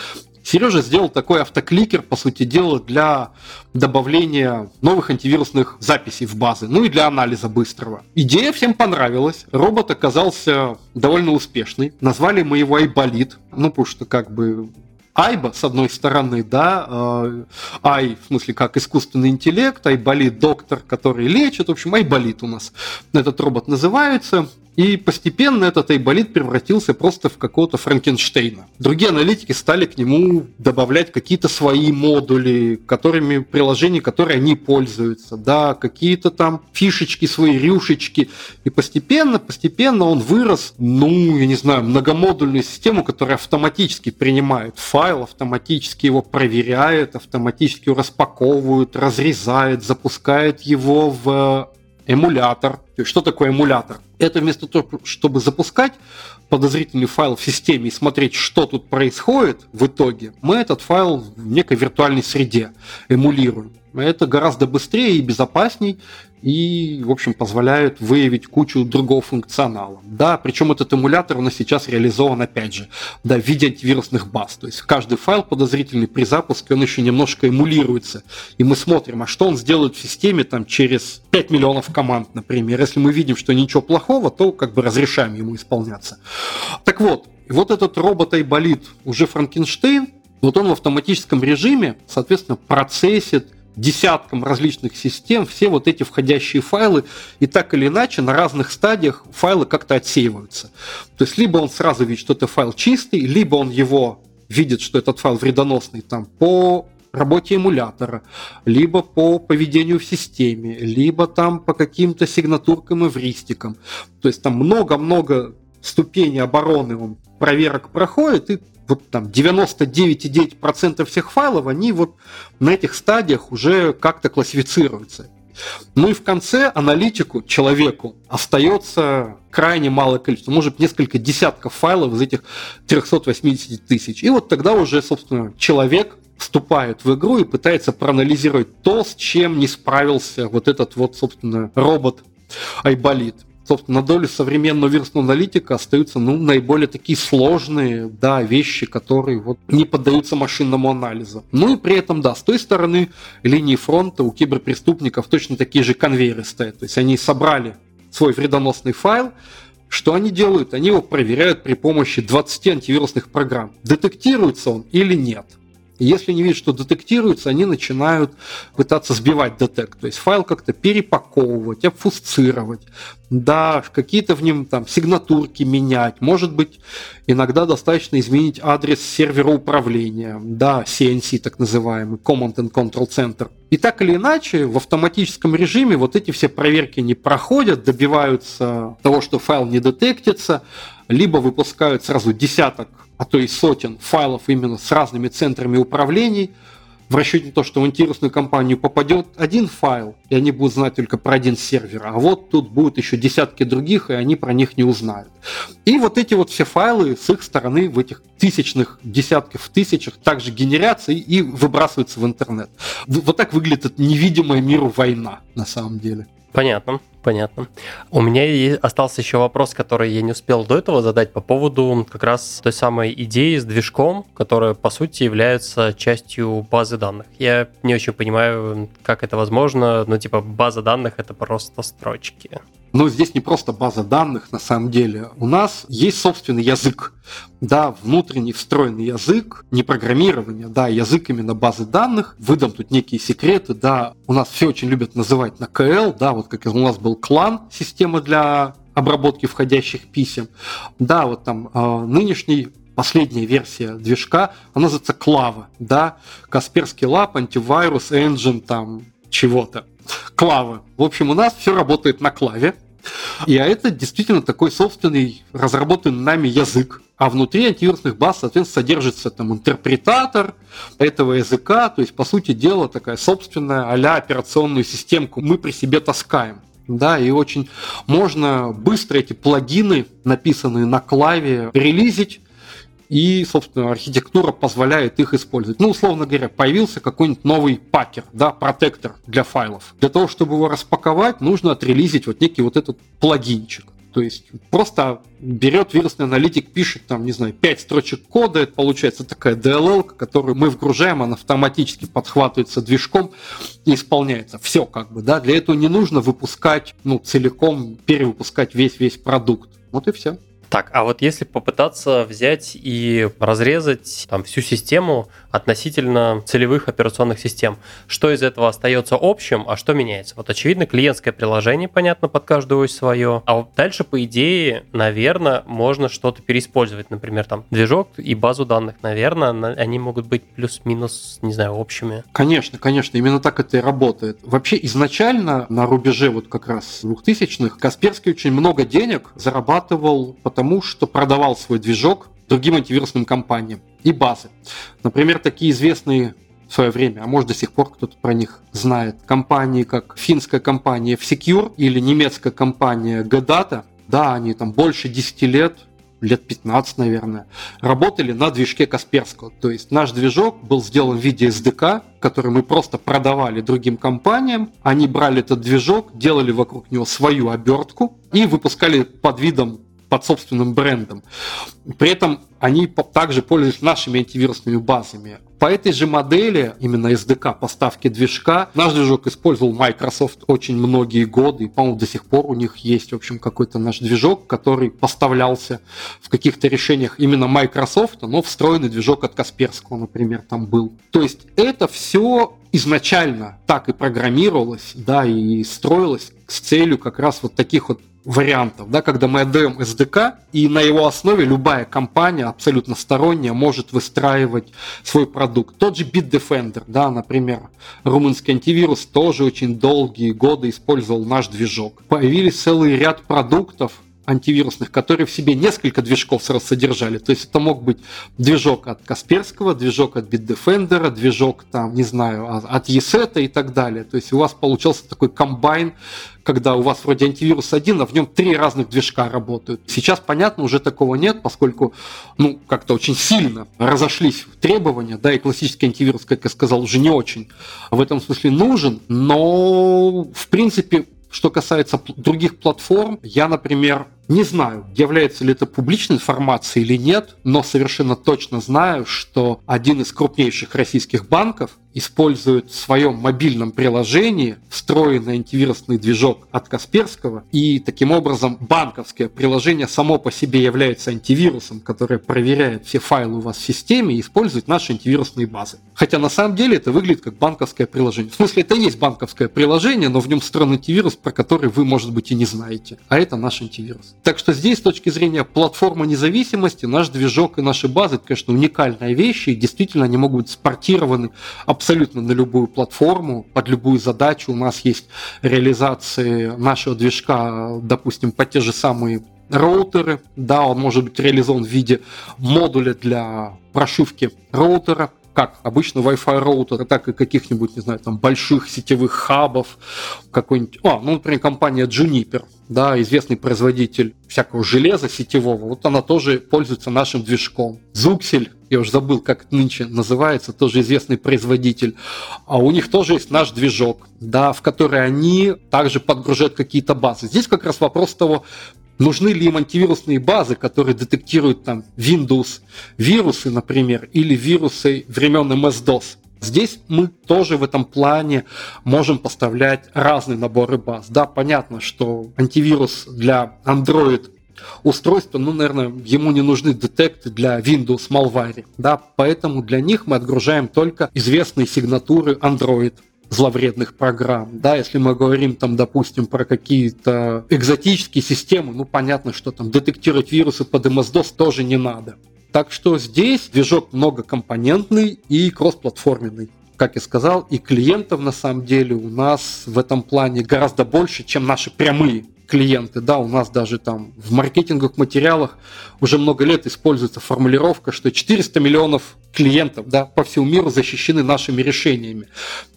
Сережа сделал такой автокликер, по сути дела, для добавления новых антивирусных записей в базы, ну и для анализа быстрого. Идея всем понравилась, робот оказался довольно успешный. Назвали мы его Айболит, ну потому что как бы Айба, с одной стороны, да, э, Ай, в смысле, как искусственный интеллект, Айболит доктор, который лечит, в общем, Айболит у нас этот робот называется. И постепенно этот Айболит превратился просто в какого-то Франкенштейна. Другие аналитики стали к нему добавлять какие-то свои модули, которыми приложения, которые они пользуются, да, какие-то там фишечки, свои рюшечки. И постепенно, постепенно он вырос, ну, я не знаю, многомодульную систему, которая автоматически принимает файл, автоматически его проверяет, автоматически его распаковывает, разрезает, запускает его в эмулятор. Что такое эмулятор? Это вместо того, чтобы запускать подозрительный файл в системе и смотреть, что тут происходит в итоге, мы этот файл в некой виртуальной среде эмулируем. Это гораздо быстрее и безопасней, и, в общем, позволяет выявить кучу другого функционала. Да, причем этот эмулятор у нас сейчас реализован, опять же, да, в виде антивирусных баз. То есть каждый файл подозрительный при запуске, он еще немножко эмулируется. И мы смотрим, а что он сделает в системе там через 5 миллионов команд, например. Если мы видим, что ничего плохого, то как бы разрешаем ему исполняться. Так вот, вот этот робот Айболит, уже Франкенштейн, вот он в автоматическом режиме, соответственно, процессит десяткам различных систем все вот эти входящие файлы, и так или иначе на разных стадиях файлы как-то отсеиваются. То есть либо он сразу видит, что это файл чистый, либо он его видит, что этот файл вредоносный там по работе эмулятора, либо по поведению в системе, либо там по каким-то сигнатуркам и вристикам. То есть там много-много ступеней обороны он проверок проходит, и вот там 99,9% всех файлов, они вот на этих стадиях уже как-то классифицируются. Ну и в конце аналитику, человеку, остается крайне малое количество, может несколько десятков файлов из этих 380 тысяч. И вот тогда уже, собственно, человек вступает в игру и пытается проанализировать то, с чем не справился вот этот вот, собственно, робот Айболит собственно, на долю современного вирусного аналитика остаются ну, наиболее такие сложные да, вещи, которые вот, не поддаются машинному анализу. Ну и при этом, да, с той стороны линии фронта у киберпреступников точно такие же конвейеры стоят. То есть они собрали свой вредоносный файл, что они делают? Они его проверяют при помощи 20 антивирусных программ. Детектируется он или нет – если не видят, что детектируется, они начинают пытаться сбивать детект. То есть файл как-то перепаковывать, обфусцировать, да, какие-то в нем там сигнатурки менять. Может быть, иногда достаточно изменить адрес сервера управления, да, CNC так называемый, Command and Control Center. И так или иначе, в автоматическом режиме вот эти все проверки не проходят, добиваются того, что файл не детектится, либо выпускают сразу десяток а то и сотен файлов именно с разными центрами управлений, в расчете на то, что в антивирусную компанию попадет один файл, и они будут знать только про один сервер, а вот тут будут еще десятки других, и они про них не узнают. И вот эти вот все файлы с их стороны в этих тысячных, десятках, в тысячах также генерятся и выбрасываются в интернет. Вот так выглядит невидимая миру война на самом деле. Понятно, понятно. У меня остался еще вопрос, который я не успел до этого задать по поводу как раз той самой идеи с движком, которая по сути является частью базы данных. Я не очень понимаю, как это возможно, но типа база данных это просто строчки. Но здесь не просто база данных, на самом деле. У нас есть собственный язык. Да, внутренний встроенный язык, не программирование, да, язык именно базы данных. Выдам тут некие секреты, да. У нас все очень любят называть на КЛ, да, вот как у нас был клан, система для обработки входящих писем. Да, вот там э, нынешний последняя версия движка, она называется Клава, да, Касперский лап, антивирус, engine, там, чего-то. Клава. В общем, у нас все работает на клаве. И это действительно такой собственный разработанный нами язык. А внутри антивирусных баз, соответственно, содержится там интерпретатор этого языка, то есть, по сути дела, такая собственная а операционную системку мы при себе таскаем. Да, и очень можно быстро эти плагины, написанные на клаве, релизить, и, собственно, архитектура позволяет их использовать. Ну, условно говоря, появился какой-нибудь новый пакер, да, протектор для файлов. Для того, чтобы его распаковать, нужно отрелизить вот некий вот этот плагинчик. То есть просто берет вирусный аналитик, пишет там, не знаю, 5 строчек кода, это получается такая DLL, которую мы вгружаем, она автоматически подхватывается движком и исполняется. Все как бы, да, для этого не нужно выпускать, ну, целиком, перевыпускать весь-весь продукт. Вот и все. Так, а вот если попытаться взять и разрезать там всю систему относительно целевых операционных систем, что из этого остается общим, а что меняется? Вот очевидно, клиентское приложение, понятно, под каждую свое, а вот дальше, по идее, наверное, можно что-то переиспользовать, например, там движок и базу данных, наверное, они могут быть плюс-минус, не знаю, общими. Конечно, конечно, именно так это и работает. Вообще изначально на рубеже вот как раз 2000-х Касперский очень много денег зарабатывал, потому тому, что продавал свой движок другим антивирусным компаниям и базы. Например, такие известные в свое время, а может до сих пор кто-то про них знает, компании как финская компания F-Secure или немецкая компания G-Data, да, они там больше 10 лет лет 15, наверное, работали на движке Касперского. То есть наш движок был сделан в виде SDK, который мы просто продавали другим компаниям. Они брали этот движок, делали вокруг него свою обертку и выпускали под видом под собственным брендом. При этом они также пользуются нашими антивирусными базами. По этой же модели, именно SDK поставки движка, наш движок использовал Microsoft очень многие годы, и, по-моему, до сих пор у них есть, в общем, какой-то наш движок, который поставлялся в каких-то решениях именно Microsoft, но встроенный движок от Касперского, например, там был. То есть это все изначально так и программировалось, да, и строилось с целью как раз вот таких вот вариантов, да, когда мы отдаем SDK, и на его основе любая компания, абсолютно сторонняя, может выстраивать свой продукт. Тот же Bitdefender, да, например, румынский антивирус тоже очень долгие годы использовал наш движок. Появились целый ряд продуктов, антивирусных, которые в себе несколько движков сразу содержали. То есть это мог быть движок от Касперского, движок от Bitdefender, движок там, не знаю, от ESET и так далее. То есть у вас получался такой комбайн, когда у вас вроде антивирус один, а в нем три разных движка работают. Сейчас, понятно, уже такого нет, поскольку, ну, как-то очень сильно разошлись требования, да, и классический антивирус, как я сказал, уже не очень в этом смысле нужен, но, в принципе, что касается других платформ, я, например, не знаю, является ли это публичной информацией или нет, но совершенно точно знаю, что один из крупнейших российских банков использует в своем мобильном приложении встроенный антивирусный движок от Касперского, и таким образом банковское приложение само по себе является антивирусом, которое проверяет все файлы у вас в системе и использует наши антивирусные базы. Хотя на самом деле это выглядит как банковское приложение. В смысле, это и есть банковское приложение, но в нем встроен антивирус, про который вы, может быть, и не знаете. А это наш антивирус. Так что здесь, с точки зрения платформы независимости, наш движок и наши базы, это, конечно, уникальные вещи, и действительно они могут быть спортированы абсолютно на любую платформу, под любую задачу. У нас есть реализации нашего движка, допустим, под те же самые роутеры. Да, он может быть реализован в виде модуля для прошивки роутера, как обычно Wi-Fi роутера, так и каких-нибудь, не знаю, там больших сетевых хабов, какой-нибудь, а, ну, например, компания Juniper, да, известный производитель всякого железа сетевого, вот она тоже пользуется нашим движком. Зуксель, я уже забыл, как нынче называется, тоже известный производитель, а у них тоже есть наш движок, да, в который они также подгружают какие-то базы. Здесь как раз вопрос того, Нужны ли им антивирусные базы, которые детектируют там Windows вирусы, например, или вирусы времен MS-DOS? Здесь мы тоже в этом плане можем поставлять разные наборы баз. Да, понятно, что антивирус для Android устройства, ну, наверное, ему не нужны детекты для Windows Malware, да, поэтому для них мы отгружаем только известные сигнатуры Android зловредных программ. Да, если мы говорим там, допустим, про какие-то экзотические системы, ну понятно, что там детектировать вирусы под MS-DOS тоже не надо. Так что здесь движок многокомпонентный и кроссплатформенный. Как я сказал, и клиентов на самом деле у нас в этом плане гораздо больше, чем наши прямые клиенты, да, у нас даже там в маркетинговых материалах уже много лет используется формулировка, что 400 миллионов клиентов, да, по всему миру защищены нашими решениями.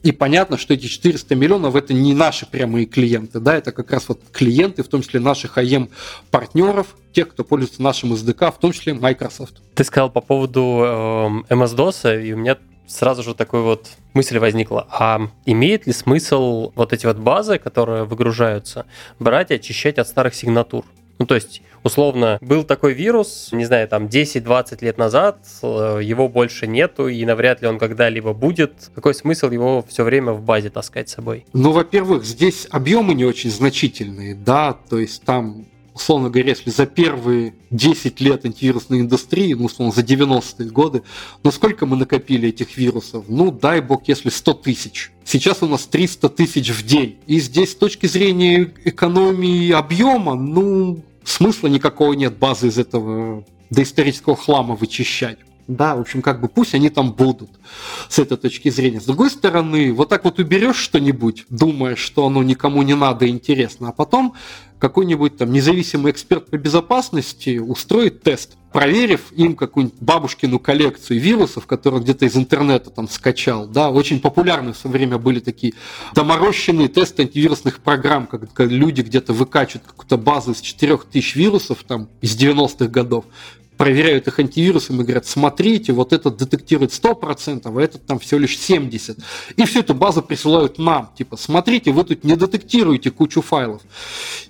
И понятно, что эти 400 миллионов это не наши прямые клиенты, да, это как раз вот клиенты, в том числе наших АЕМ партнеров, тех, кто пользуется нашим SDK, в том числе Microsoft. Ты сказал по поводу э, MS-DOS, и у меня сразу же такой вот мысль возникла, а имеет ли смысл вот эти вот базы, которые выгружаются, брать и очищать от старых сигнатур? Ну, то есть, условно, был такой вирус, не знаю, там 10-20 лет назад, э, его больше нету, и навряд ли он когда-либо будет. Какой смысл его все время в базе таскать с собой? Ну, во-первых, здесь объемы не очень значительные, да, то есть там условно говоря, если за первые 10 лет антивирусной индустрии, ну, условно, за 90-е годы, ну, сколько мы накопили этих вирусов? Ну, дай бог, если 100 тысяч. Сейчас у нас 300 тысяч в день. И здесь с точки зрения экономии объема, ну, смысла никакого нет базы из этого доисторического хлама вычищать. Да, в общем, как бы пусть они там будут с этой точки зрения. С другой стороны, вот так вот уберешь что-нибудь, думая, что оно никому не надо интересно, а потом какой-нибудь там независимый эксперт по безопасности устроит тест, проверив им какую-нибудь бабушкину коллекцию вирусов, которые где-то из интернета там скачал, да, очень популярны в свое время были такие доморощенные тесты антивирусных программ, когда люди где-то выкачивают какую-то базу из 4000 вирусов там из 90-х годов, проверяют их антивирусом и говорят, смотрите, вот этот детектирует 100%, а этот там всего лишь 70%. И всю эту базу присылают нам, типа, смотрите, вы тут не детектируете кучу файлов.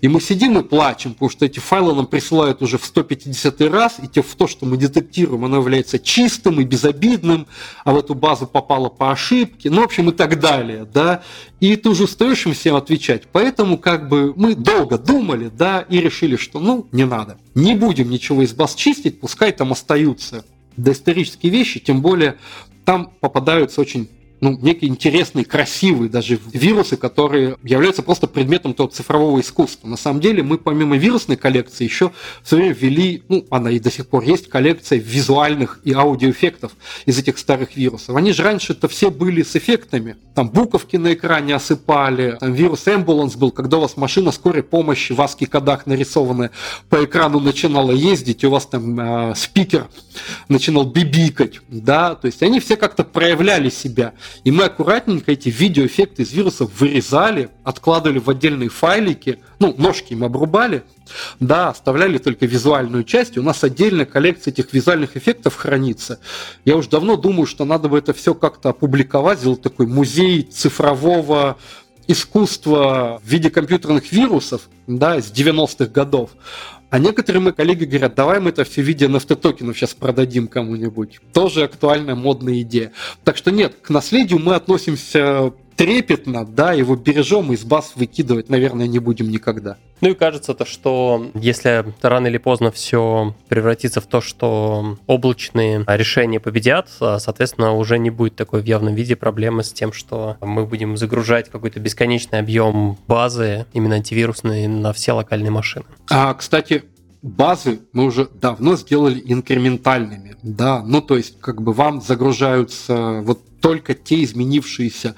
И мы сидим и плачем, потому что эти файлы нам присылают уже в 150 раз, и те в то, что мы детектируем, оно является чистым и безобидным, а в эту базу попало по ошибке, ну, в общем, и так далее, да. И ты уже устаешь им всем отвечать. Поэтому, как бы, мы долго думали, да, и решили, что, ну, не надо. Не будем ничего из баз чистить, пускай там остаются доисторические вещи, тем более там попадаются очень ну, некие интересные, красивые даже вирусы, которые являются просто предметом того цифрового искусства. На самом деле мы помимо вирусной коллекции еще в свое время ввели, ну, она и до сих пор есть, коллекция визуальных и аудиоэффектов из этих старых вирусов. Они же раньше это все были с эффектами. Там буковки на экране осыпали, там вирус Ambulance был, когда у вас машина скорой помощи в ASCII-кодах нарисованная по экрану начинала ездить, у вас там э, спикер начинал бибикать, да, то есть они все как-то проявляли себя. И мы аккуратненько эти видеоэффекты из вирусов вырезали, откладывали в отдельные файлики, ну, ножки им обрубали, да, оставляли только визуальную часть, у нас отдельная коллекция этих визуальных эффектов хранится. Я уже давно думаю, что надо бы это все как-то опубликовать, сделать такой музей цифрового искусства в виде компьютерных вирусов, да, с 90-х годов. А некоторые мои коллеги говорят, давай мы это все в виде NFT-токенов сейчас продадим кому-нибудь. Тоже актуальная модная идея. Так что нет, к наследию мы относимся трепетно, да, его бережем, из баз выкидывать, наверное, не будем никогда. Ну и кажется то, что если рано или поздно все превратится в то, что облачные решения победят, а, соответственно, уже не будет такой в явном виде проблемы с тем, что мы будем загружать какой-то бесконечный объем базы, именно антивирусной, на все локальные машины. А, кстати, базы мы уже давно сделали инкрементальными, да, ну то есть как бы вам загружаются вот только те изменившиеся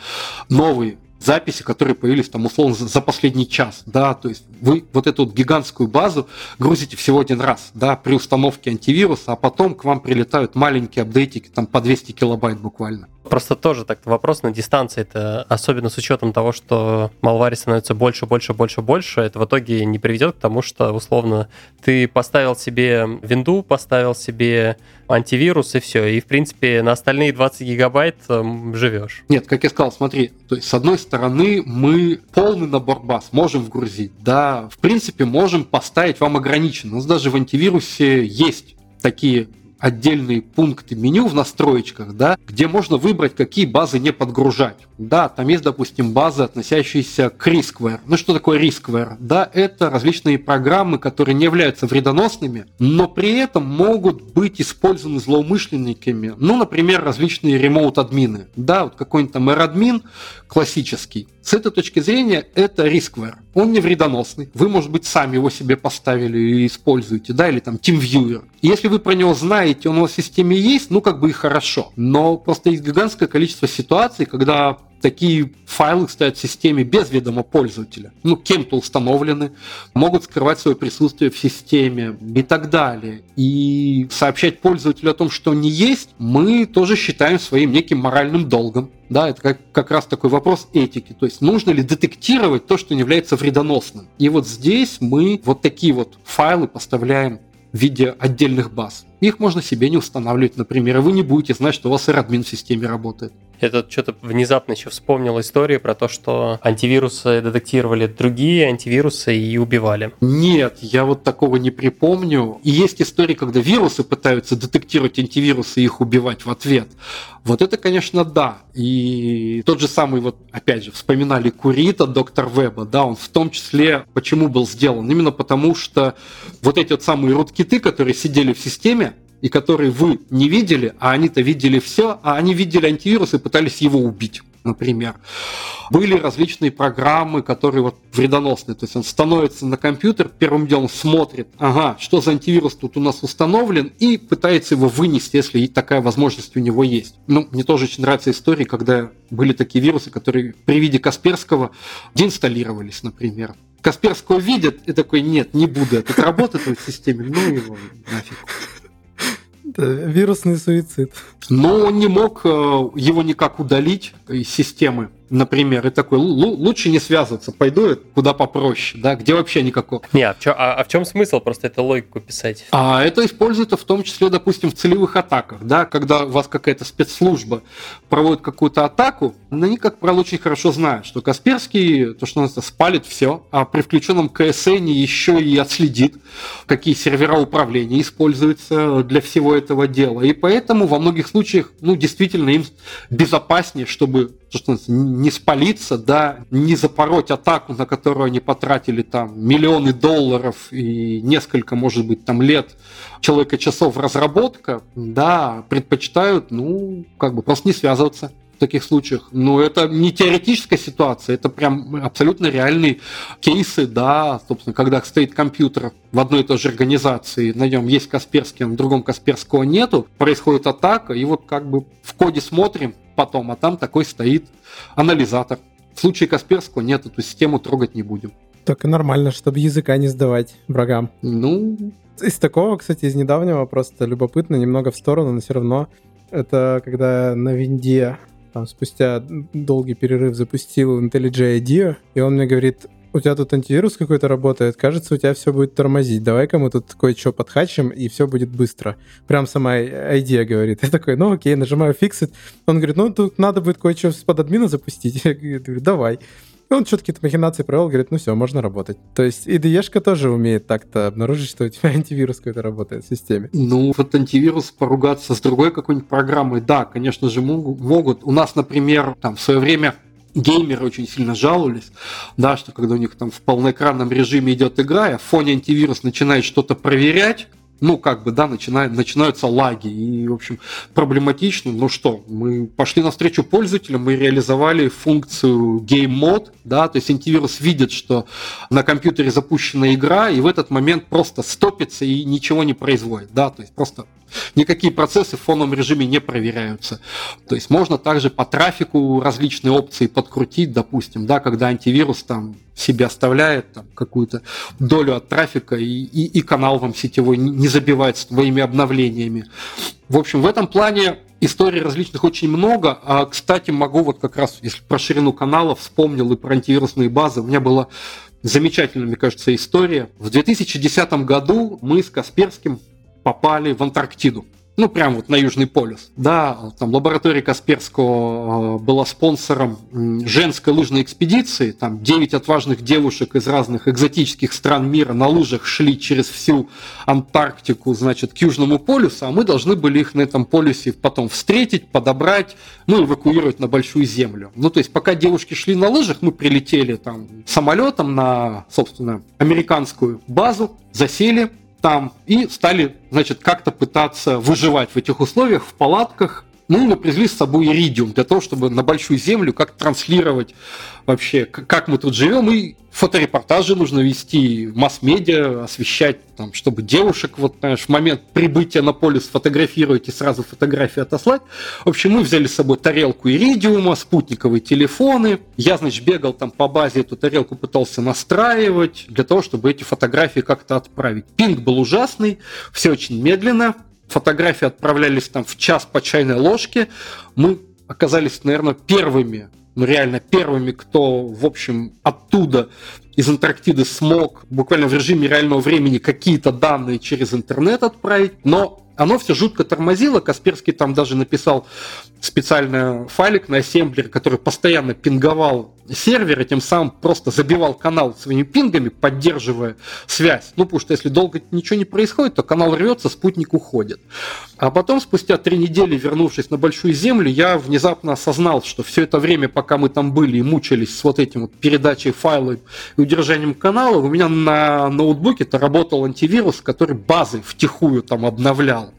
новые записи, которые появились там условно за последний час, да, то есть вы вот эту вот гигантскую базу грузите всего один раз, да, при установке антивируса, а потом к вам прилетают маленькие апдейтики там по 200 килобайт буквально. Просто тоже так вопрос на дистанции, это особенно с учетом того, что малвари становится больше, больше, больше, больше, это в итоге не приведет к тому, что условно ты поставил себе винду, поставил себе антивирус и все, и в принципе на остальные 20 гигабайт э, живешь. Нет, как я сказал, смотри, то есть с одной стороны мы полный набор баз можем вгрузить, да, в принципе можем поставить вам ограниченно, у нас даже в антивирусе есть такие отдельные пункты меню в настроечках, да, где можно выбрать, какие базы не подгружать. Да, там есть, допустим, базы, относящиеся к Riskware. Ну, что такое Riskware? Да, это различные программы, которые не являются вредоносными, но при этом могут быть использованы злоумышленниками. Ну, например, различные ремоут-админы. Да, вот какой-нибудь там AirAdmin классический. С этой точки зрения это Riskware. Он не вредоносный. Вы, может быть, сами его себе поставили и используете, да, или там TeamViewer. Если вы про него знаете, он у вас в системе есть, ну, как бы и хорошо. Но просто есть гигантское количество ситуаций, когда такие файлы стоят в системе без ведома пользователя. Ну, кем-то установлены, могут скрывать свое присутствие в системе и так далее. И сообщать пользователю о том, что они есть, мы тоже считаем своим неким моральным долгом. Да, это как, как раз такой вопрос этики. То есть нужно ли детектировать то, что не является вредоносным. И вот здесь мы вот такие вот файлы поставляем в виде отдельных баз. Их можно себе не устанавливать, например, и вы не будете знать, что у вас AirAdmin в системе работает. Это что-то внезапно еще вспомнил историю про то, что антивирусы детектировали другие антивирусы и убивали. Нет, я вот такого не припомню. И есть истории, когда вирусы пытаются детектировать антивирусы и их убивать в ответ. Вот это, конечно, да. И тот же самый, вот опять же, вспоминали Курита, доктор Веба, да, он в том числе почему был сделан? Именно потому, что вот эти вот самые руткиты, которые сидели в системе, и которые вы не видели, а они-то видели все, а они видели антивирус и пытались его убить. например. Были различные программы, которые вот вредоносные. То есть он становится на компьютер, первым делом смотрит, ага, что за антивирус тут у нас установлен, и пытается его вынести, если такая возможность у него есть. Ну, мне тоже очень нравятся истории, когда были такие вирусы, которые при виде Касперского деинсталлировались, например. Касперского видят и такой, нет, не буду этот работать в системе, ну его нафиг. Это вирусный суицид. Но он не мог э, его никак удалить из системы например, и такой, лучше не связываться, пойду куда попроще, да, где вообще никакого. Не, а в, чё, а, а в чем смысл просто эту логику писать? А это используется в том числе, допустим, в целевых атаках, да, когда у вас какая-то спецслужба проводит какую-то атаку, они, как правило, очень хорошо знают, что Касперский, то, что называется, спалит все, а при включенном КСН еще и отследит, какие сервера управления используются для всего этого дела. И поэтому во многих случаях, ну, действительно, им безопаснее, чтобы что не спалиться, да, не запороть атаку, на которую они потратили там миллионы долларов и несколько, может быть, там лет человека часов разработка, да, предпочитают, ну, как бы просто не связываться в таких случаях. Но это не теоретическая ситуация, это прям абсолютно реальные кейсы, да, собственно, когда стоит компьютер в одной и той же организации, на нем есть Касперский, а на другом Касперского нету, происходит атака, и вот как бы в коде смотрим, потом, а там такой стоит анализатор. В случае Касперского нет, эту систему трогать не будем. Так и нормально, чтобы языка не сдавать врагам. Ну... Из такого, кстати, из недавнего, просто любопытно, немного в сторону, но все равно, это когда на винде там, спустя долгий перерыв запустил IntelliJ IDEA, и он мне говорит, у тебя тут антивирус какой-то работает, кажется, у тебя все будет тормозить. Давай-ка мы тут кое-что подхачим, и все будет быстро. Прям сама идея говорит. Я такой, ну окей, нажимаю фиксит. Он говорит, ну тут надо будет кое-что с-под админа запустить. Я говорю, давай. И он что-то какие-то махинации провел, говорит, ну все, можно работать. То есть IDE-шка тоже умеет так-то обнаружить, что у тебя антивирус какой-то работает в системе. Ну, вот антивирус поругаться с другой какой-нибудь программой, да, конечно же, могут. У нас, например, там в свое время геймеры очень сильно жаловались, да, что когда у них там в полноэкранном режиме идет игра, и в фоне антивирус начинает что-то проверять, ну, как бы, да, начинают, начинаются лаги. И, в общем, проблематично. Ну что, мы пошли навстречу пользователям, мы реализовали функцию Game Mode, да, то есть антивирус видит, что на компьютере запущена игра, и в этот момент просто стопится и ничего не производит, да, то есть просто Никакие процессы в фоновом режиме не проверяются. То есть можно также по трафику различные опции подкрутить, допустим, да, когда антивирус там себе оставляет там, какую-то долю от трафика и, и, и канал вам сетевой не забивает своими обновлениями. В общем, в этом плане историй различных очень много. А, кстати, могу вот как раз, если про ширину канала вспомнил и про антивирусные базы, у меня была замечательная, мне кажется, история. В 2010 году мы с Касперским попали в Антарктиду. Ну, прям вот на Южный полюс. Да, там лаборатория Касперского э, была спонсором женской лыжной экспедиции. Там 9 отважных девушек из разных экзотических стран мира на лыжах шли через всю Антарктику, значит, к Южному полюсу, а мы должны были их на этом полюсе потом встретить, подобрать, ну, эвакуировать на Большую Землю. Ну, то есть, пока девушки шли на лыжах, мы прилетели там самолетом на, собственно, американскую базу, засели, там и стали, значит, как-то пытаться выживать в этих условиях, в палатках. Ну, мы привезли с собой иридиум для того, чтобы на большую землю как транслировать вообще, как мы тут живем, и фоторепортажи нужно вести, масс-медиа освещать, там, чтобы девушек вот, знаешь, в момент прибытия на поле сфотографировать и сразу фотографии отослать. В общем, мы взяли с собой тарелку иридиума, спутниковые телефоны. Я, значит, бегал там по базе, эту тарелку пытался настраивать для того, чтобы эти фотографии как-то отправить. Пинг был ужасный, все очень медленно. Фотографии отправлялись там в час по чайной ложке. Мы оказались, наверное, первыми ну, реально первыми, кто, в общем, оттуда из Антарктиды смог буквально в режиме реального времени какие-то данные через интернет отправить, но оно все жутко тормозило. Касперский там даже написал специальный файлик на ассемблер, который постоянно пинговал сервере, тем самым просто забивал канал своими пингами, поддерживая связь. Ну, потому что если долго ничего не происходит, то канал рвется, спутник уходит. А потом, спустя три недели, вернувшись на Большую Землю, я внезапно осознал, что все это время, пока мы там были и мучились с вот этим вот передачей файлов и удержанием канала, у меня на ноутбуке-то работал антивирус, который базы втихую там обновлял.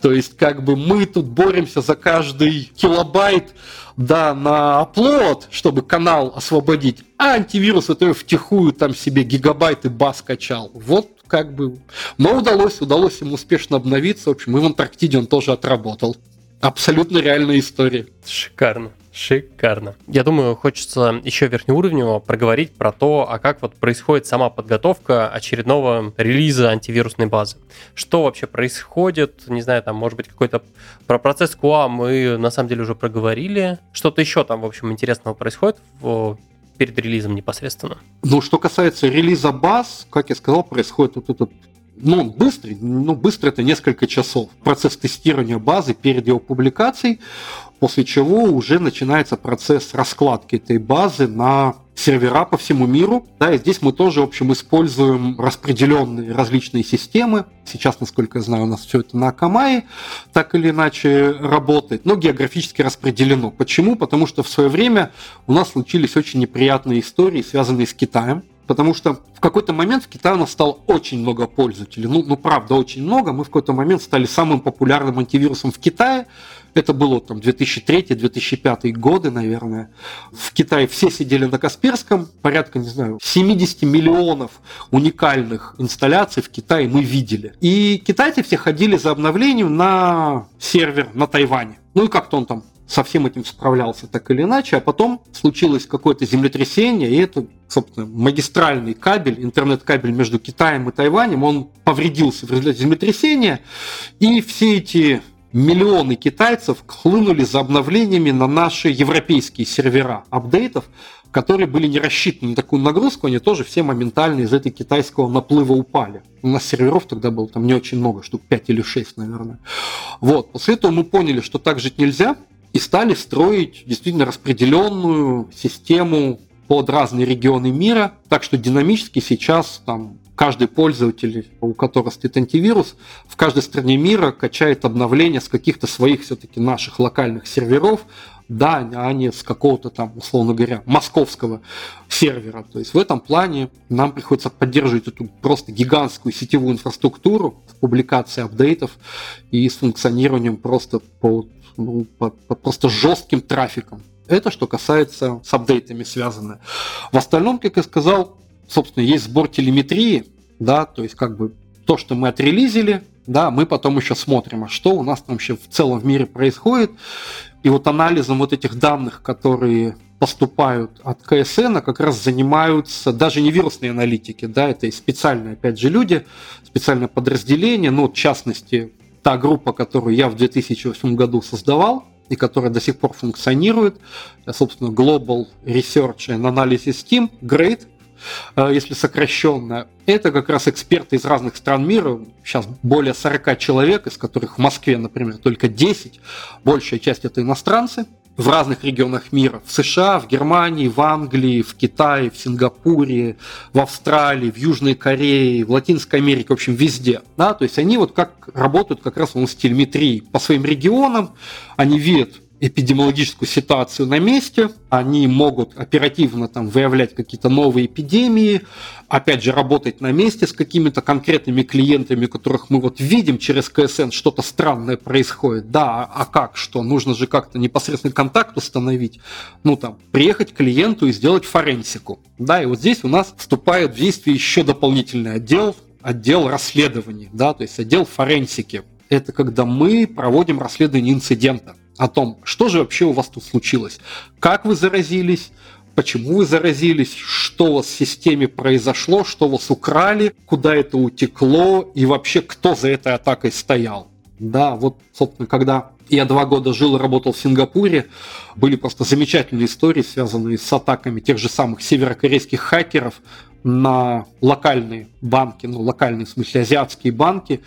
То есть, как бы мы тут боремся за каждый килобайт да, на оплот, чтобы канал освободить, а антивирус это втихую там себе гигабайты баз качал. Вот как бы. Но удалось, удалось ему успешно обновиться. В общем, и в Антарктиде он тоже отработал. Абсолютно реальная история. Шикарно. Шикарно. Я думаю, хочется еще верхнеуровнево проговорить про то, а как вот происходит сама подготовка очередного релиза антивирусной базы. Что вообще происходит, не знаю, там, может быть, какой-то про процесс QA мы на самом деле уже проговорили. Что-то еще там, в общем, интересного происходит в перед релизом непосредственно. Ну, что касается релиза баз, как я сказал, происходит вот этот ну, быстрый, ну, быстро это несколько часов. Процесс тестирования базы перед его публикацией, после чего уже начинается процесс раскладки этой базы на сервера по всему миру. Да, и здесь мы тоже, в общем, используем распределенные различные системы. Сейчас, насколько я знаю, у нас все это на Akamai так или иначе работает, но географически распределено. Почему? Потому что в свое время у нас случились очень неприятные истории, связанные с Китаем потому что в какой-то момент в Китае у нас стало очень много пользователей. Ну, ну, правда, очень много. Мы в какой-то момент стали самым популярным антивирусом в Китае. Это было там 2003-2005 годы, наверное. В Китае все сидели на Касперском. Порядка, не знаю, 70 миллионов уникальных инсталляций в Китае мы видели. И китайцы все ходили за обновлением на сервер на Тайване. Ну и как-то он там со всем этим справлялся так или иначе, а потом случилось какое-то землетрясение, и это, собственно, магистральный кабель, интернет-кабель между Китаем и Тайванем, он повредился в результате землетрясения, и все эти миллионы китайцев хлынули за обновлениями на наши европейские сервера апдейтов, которые были не рассчитаны на такую нагрузку, они тоже все моментально из этой китайского наплыва упали. У нас серверов тогда было там не очень много, штук 5 или 6, наверное. Вот. После этого мы поняли, что так жить нельзя, и стали строить действительно распределенную систему под разные регионы мира, так что динамически сейчас там каждый пользователь, у которого стоит антивирус, в каждой стране мира качает обновления с каких-то своих все-таки наших локальных серверов, да, а не с какого-то там, условно говоря, московского сервера. То есть в этом плане нам приходится поддерживать эту просто гигантскую сетевую инфраструктуру с публикацией апдейтов и с функционированием просто по ну, по, по просто жестким трафиком. Это что касается с апдейтами связано. В остальном, как я сказал, собственно, есть сбор телеметрии, да, то есть как бы то, что мы отрелизили, да, мы потом еще смотрим, а что у нас там вообще в целом в мире происходит. И вот анализом вот этих данных, которые поступают от КСН, как раз занимаются даже не вирусные аналитики, да, это и специальные, опять же, люди, специальное подразделение, ну, в частности, та группа, которую я в 2008 году создавал, и которая до сих пор функционирует, собственно, Global Research and Analysis Team, GREAT, если сокращенно, это как раз эксперты из разных стран мира, сейчас более 40 человек, из которых в Москве, например, только 10, большая часть это иностранцы, в разных регионах мира. В США, в Германии, в Англии, в Китае, в Сингапуре, в Австралии, в Южной Корее, в Латинской Америке, в общем, везде. Да? То есть они вот как работают как раз в телеметрии по своим регионам, они видят эпидемиологическую ситуацию на месте, они могут оперативно там выявлять какие-то новые эпидемии, опять же работать на месте с какими-то конкретными клиентами, которых мы вот видим через КСН, что-то странное происходит, да, а как, что, нужно же как-то непосредственный контакт установить, ну там, приехать к клиенту и сделать форенсику, да, и вот здесь у нас вступает в действие еще дополнительный отдел, отдел расследований, да, то есть отдел форенсики. Это когда мы проводим расследование инцидента о том, что же вообще у вас тут случилось, как вы заразились, почему вы заразились, что у вас в системе произошло, что вас украли, куда это утекло? И вообще кто за этой атакой стоял. Да, вот, собственно, когда я два года жил и работал в Сингапуре, были просто замечательные истории, связанные с атаками тех же самых северокорейских хакеров на локальные банки, ну, локальные, в смысле, азиатские банки.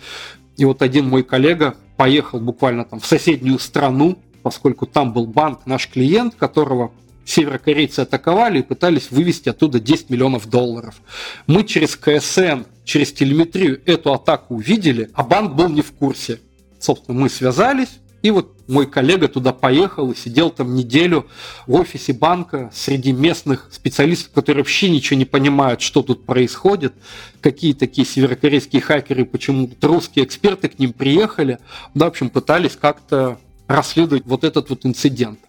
И вот один мой коллега поехал буквально там в соседнюю страну, поскольку там был банк, наш клиент, которого северокорейцы атаковали и пытались вывести оттуда 10 миллионов долларов. Мы через КСН, через телеметрию эту атаку увидели, а банк был не в курсе. Собственно, мы связались, и вот мой коллега туда поехал и сидел там неделю в офисе банка среди местных специалистов, которые вообще ничего не понимают, что тут происходит, какие такие северокорейские хакеры, почему русские эксперты к ним приехали. Да, в общем, пытались как-то расследовать вот этот вот инцидент.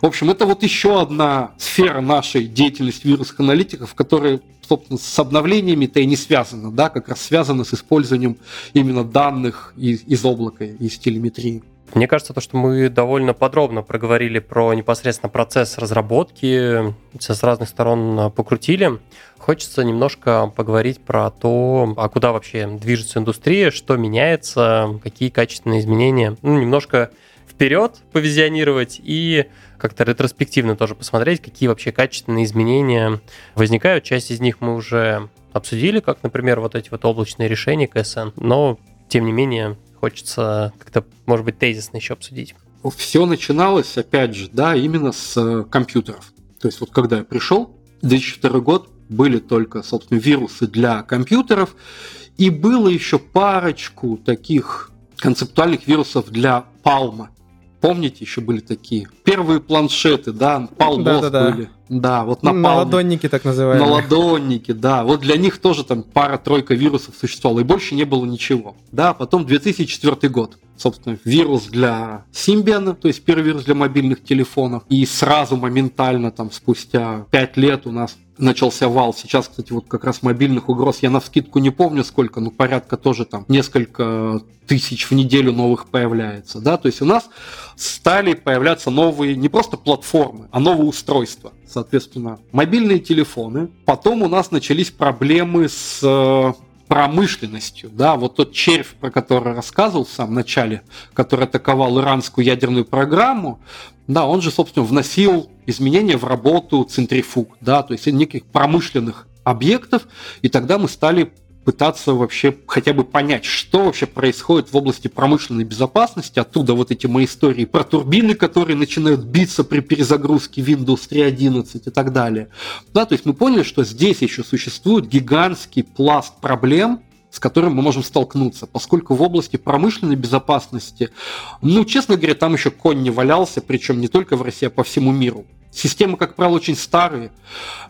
В общем, это вот еще одна сфера нашей деятельности вирусных аналитиков, которая, собственно, с обновлениями-то и не связана, да, как раз связана с использованием именно данных из, из облака, из телеметрии. Мне кажется, то, что мы довольно подробно проговорили про непосредственно процесс разработки, все с разных сторон покрутили. Хочется немножко поговорить про то, а куда вообще движется индустрия, что меняется, какие качественные изменения. Ну, немножко вперед повизионировать и как-то ретроспективно тоже посмотреть, какие вообще качественные изменения возникают. Часть из них мы уже обсудили, как, например, вот эти вот облачные решения КСН, но тем не менее хочется как-то, может быть, тезисно еще обсудить. Все начиналось, опять же, да, именно с э, компьютеров. То есть вот когда я пришел, 2002 год, были только, собственно, вирусы для компьютеров, и было еще парочку таких концептуальных вирусов для Palma. Помните, еще были такие первые планшеты, да, Palmos да, да, да. были. Да, вот на, на ладонники так называемые. На ладонники, да. Вот для них тоже там пара-тройка вирусов существовала, и больше не было ничего. Да, потом 2004 год. Собственно, вирус для Symbian, то есть первый вирус для мобильных телефонов. И сразу моментально, там, спустя 5 лет у нас начался вал. Сейчас, кстати, вот как раз мобильных угроз, я на вскидку не помню сколько, но порядка тоже там несколько тысяч в неделю новых появляется. Да? То есть у нас стали появляться новые не просто платформы, а новые устройства. Соответственно, мобильные телефоны. Потом у нас начались проблемы с э, промышленностью. Да, вот тот червь, про который рассказывал в самом начале, который атаковал иранскую ядерную программу, да, он же, собственно, вносил изменения в работу центрифуг, да, то есть неких промышленных объектов, и тогда мы стали пытаться вообще хотя бы понять, что вообще происходит в области промышленной безопасности. Оттуда вот эти мои истории про турбины, которые начинают биться при перезагрузке Windows 3.11 и так далее. Да, то есть мы поняли, что здесь еще существует гигантский пласт проблем, с которым мы можем столкнуться, поскольку в области промышленной безопасности, ну, честно говоря, там еще конь не валялся, причем не только в России, а по всему миру. Системы, как правило, очень старые,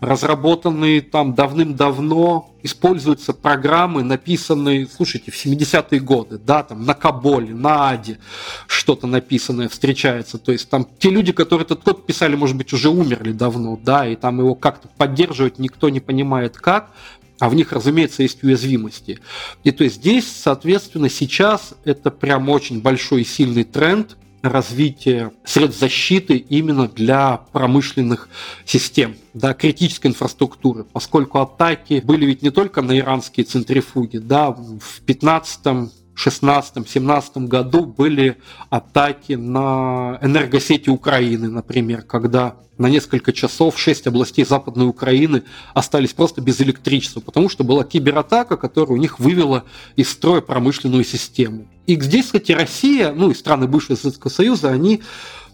разработанные там давным-давно, используются программы, написанные, слушайте, в 70-е годы, да, там на Каболе, на Аде что-то написанное встречается. То есть там те люди, которые этот код писали, может быть, уже умерли давно, да, и там его как-то поддерживать никто не понимает как, а в них, разумеется, есть уязвимости. И то есть здесь, соответственно, сейчас это прям очень большой и сильный тренд развития средств защиты именно для промышленных систем, да, критической инфраструктуры, поскольку атаки были ведь не только на иранские центрифуги, да, в 15 16-17 году были атаки на энергосети Украины, например, когда на несколько часов шесть областей Западной Украины остались просто без электричества, потому что была кибератака, которая у них вывела из строя промышленную систему. И здесь, кстати, Россия, ну и страны бывшего Советского Союза, они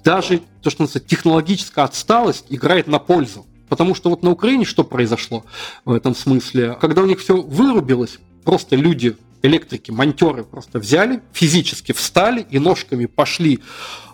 даже, то, что называется, технологическая отсталость играет на пользу. Потому что вот на Украине что произошло в этом смысле? Когда у них все вырубилось, просто люди электрики, монтеры просто взяли, физически встали и ножками пошли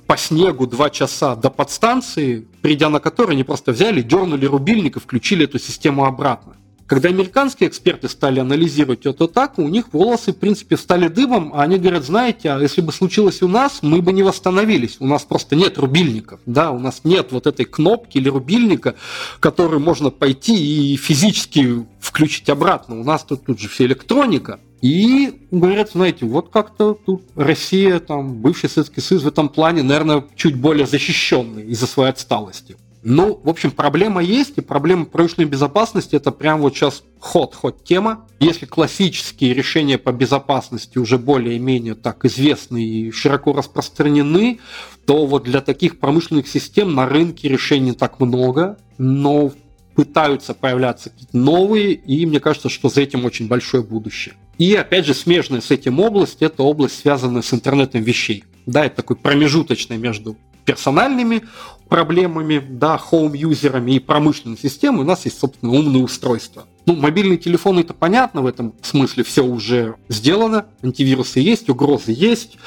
по снегу два часа до подстанции, придя на которой они просто взяли, дернули рубильник и включили эту систему обратно. Когда американские эксперты стали анализировать эту атаку, у них волосы, в принципе, стали дыбом, а они говорят, знаете, а если бы случилось у нас, мы бы не восстановились. У нас просто нет рубильников, да, у нас нет вот этой кнопки или рубильника, который можно пойти и физически включить обратно. У нас тут, тут же все электроника. И говорят, знаете, вот как-то тут Россия, там, бывший Советский Союз в этом плане, наверное, чуть более защищенный из-за своей отсталости. Ну, в общем, проблема есть, и проблема промышленной безопасности это прям вот сейчас ход-ход тема. Если классические решения по безопасности уже более-менее так известны и широко распространены, то вот для таких промышленных систем на рынке решений так много, но пытаются появляться какие-то новые, и мне кажется, что за этим очень большое будущее. И опять же, смежная с этим область, это область, связанная с интернетом вещей. Да, это такой промежуточный между персональными проблемами, да, home-юзерами и промышленной системой, у нас есть, собственно, умные устройства. Ну, мобильные телефоны, это понятно, в этом смысле все уже сделано, антивирусы есть, угрозы есть.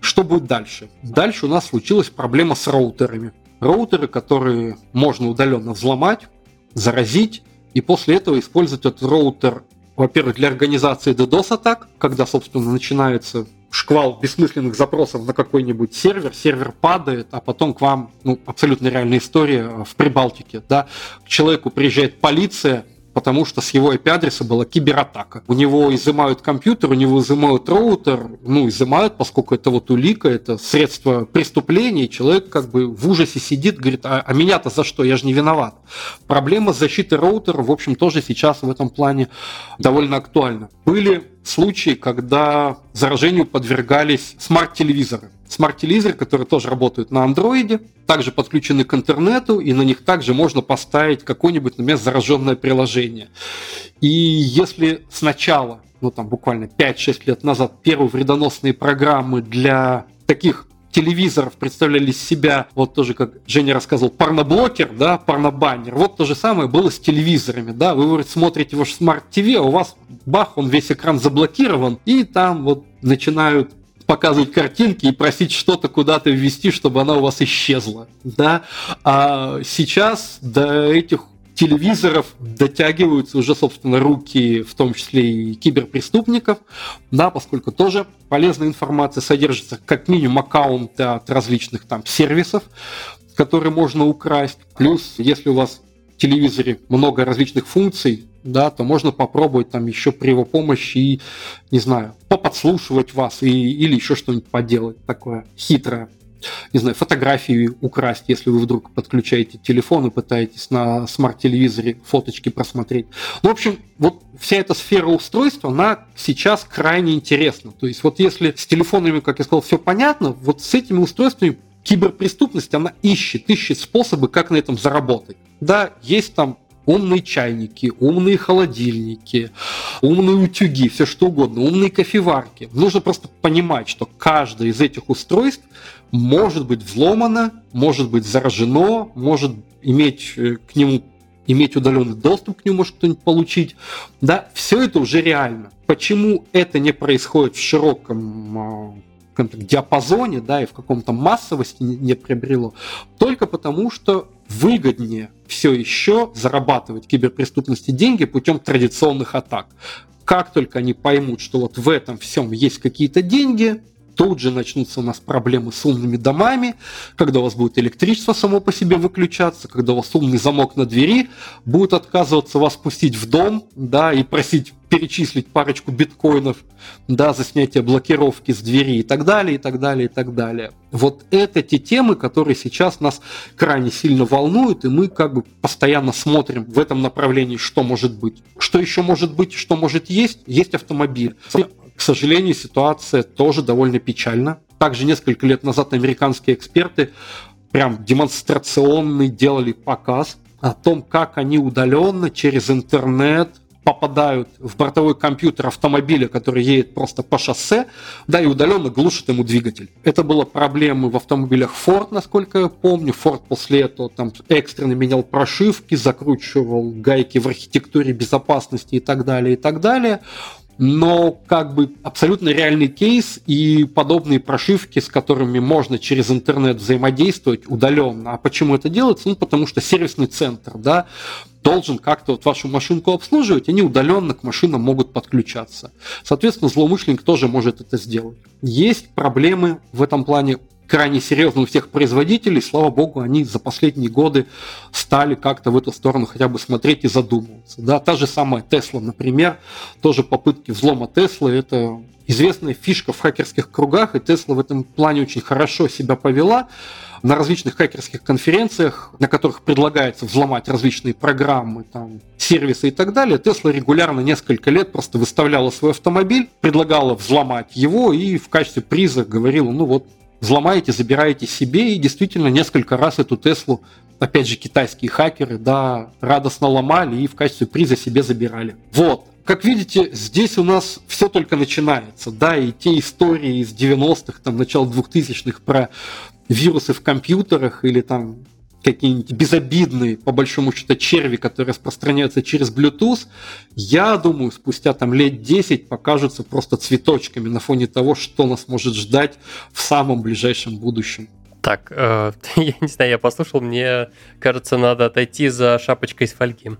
Что будет дальше? Дальше у нас случилась проблема с роутерами. Роутеры, которые можно удаленно взломать, заразить, и после этого использовать этот роутер, во-первых, для организации DDoS-атак, когда, собственно, начинается шквал бессмысленных запросов на какой-нибудь сервер, сервер падает, а потом к вам, ну, абсолютно реальная история в Прибалтике, да, к человеку приезжает полиция, потому что с его IP-адреса была кибератака. У него изымают компьютер, у него изымают роутер, ну, изымают, поскольку это вот улика, это средство преступления, и человек как бы в ужасе сидит, говорит, а, а меня-то за что, я же не виноват. Проблема защиты роутера, в общем, тоже сейчас в этом плане довольно актуальна. Были случаи, когда заражению подвергались смарт-телевизоры смарт-телевизоры, которые тоже работают на андроиде, также подключены к интернету, и на них также можно поставить какое-нибудь, например, зараженное приложение. И если сначала, ну там буквально 5-6 лет назад, первые вредоносные программы для таких телевизоров представляли себя, вот тоже, как Женя рассказывал, порноблокер, да, порнобаннер. Вот то же самое было с телевизорами, да. Вы, говорит, смотрите ваш смарт-ТВ, а у вас, бах, он весь экран заблокирован, и там вот начинают показывать картинки и просить что-то куда-то ввести, чтобы она у вас исчезла. Да? А сейчас до этих телевизоров дотягиваются уже, собственно, руки, в том числе и киберпреступников, да, поскольку тоже полезная информация содержится как минимум аккаунты от различных там сервисов, которые можно украсть. Плюс, если у вас в телевизоре много различных функций, да, то можно попробовать там еще при его помощи и, не знаю, поподслушивать вас и, или еще что-нибудь поделать такое хитрое. Не знаю, фотографии украсть, если вы вдруг подключаете телефон и пытаетесь на смарт-телевизоре фоточки просмотреть. Ну, в общем, вот вся эта сфера устройства, она сейчас крайне интересна. То есть вот если с телефонами, как я сказал, все понятно, вот с этими устройствами киберпреступность, она ищет, ищет способы, как на этом заработать. Да, есть там умные чайники, умные холодильники, умные утюги, все что угодно, умные кофеварки. Нужно просто понимать, что каждое из этих устройств может быть взломано, может быть заражено, может иметь э, к нему иметь удаленный доступ к нему может кто-нибудь получить. Да, все это уже реально. Почему это не происходит в широком а, диапазоне, да, и в каком-то массовости не приобрело, только потому, что выгоднее все еще зарабатывать киберпреступности деньги путем традиционных атак. Как только они поймут, что вот в этом всем есть какие-то деньги, тут же начнутся у нас проблемы с умными домами, когда у вас будет электричество само по себе выключаться, когда у вас умный замок на двери будет отказываться вас пустить в дом, да, и просить перечислить парочку биткоинов, да, за снятие блокировки с двери и так далее, и так далее, и так далее. Вот это те темы, которые сейчас нас крайне сильно волнуют, и мы как бы постоянно смотрим в этом направлении, что может быть. Что еще может быть, что может есть? Есть автомобиль. К сожалению, ситуация тоже довольно печальна. Также несколько лет назад американские эксперты прям демонстрационный делали показ о том, как они удаленно через интернет попадают в бортовой компьютер автомобиля, который едет просто по шоссе, да, и удаленно глушит ему двигатель. Это было проблемы в автомобилях Ford, насколько я помню. Ford после этого там экстренно менял прошивки, закручивал гайки в архитектуре безопасности и так далее, и так далее но как бы абсолютно реальный кейс и подобные прошивки, с которыми можно через интернет взаимодействовать удаленно. А почему это делается? Ну, потому что сервисный центр, да, должен как-то вот вашу машинку обслуживать, они удаленно к машинам могут подключаться. Соответственно, злоумышленник тоже может это сделать. Есть проблемы в этом плане крайне серьезно у всех производителей. Слава богу, они за последние годы стали как-то в эту сторону хотя бы смотреть и задумываться. Да, та же самая Тесла, например, тоже попытки взлома Теслы, это известная фишка в хакерских кругах, и Тесла в этом плане очень хорошо себя повела на различных хакерских конференциях, на которых предлагается взломать различные программы, там, сервисы и так далее, Тесла регулярно несколько лет просто выставляла свой автомобиль, предлагала взломать его и в качестве приза говорила, ну вот, взломаете, забираете себе, и действительно несколько раз эту Теслу, опять же, китайские хакеры, да, радостно ломали и в качестве приза себе забирали. Вот. Как видите, здесь у нас все только начинается, да, и те истории из 90-х, там, начала 2000-х про вирусы в компьютерах или там какие-нибудь безобидные, по большому счету, черви, которые распространяются через Bluetooth, я думаю, спустя там лет 10 покажутся просто цветочками на фоне того, что нас может ждать в самом ближайшем будущем. Так, э, я не знаю, я послушал, мне кажется, надо отойти за шапочкой из фольги.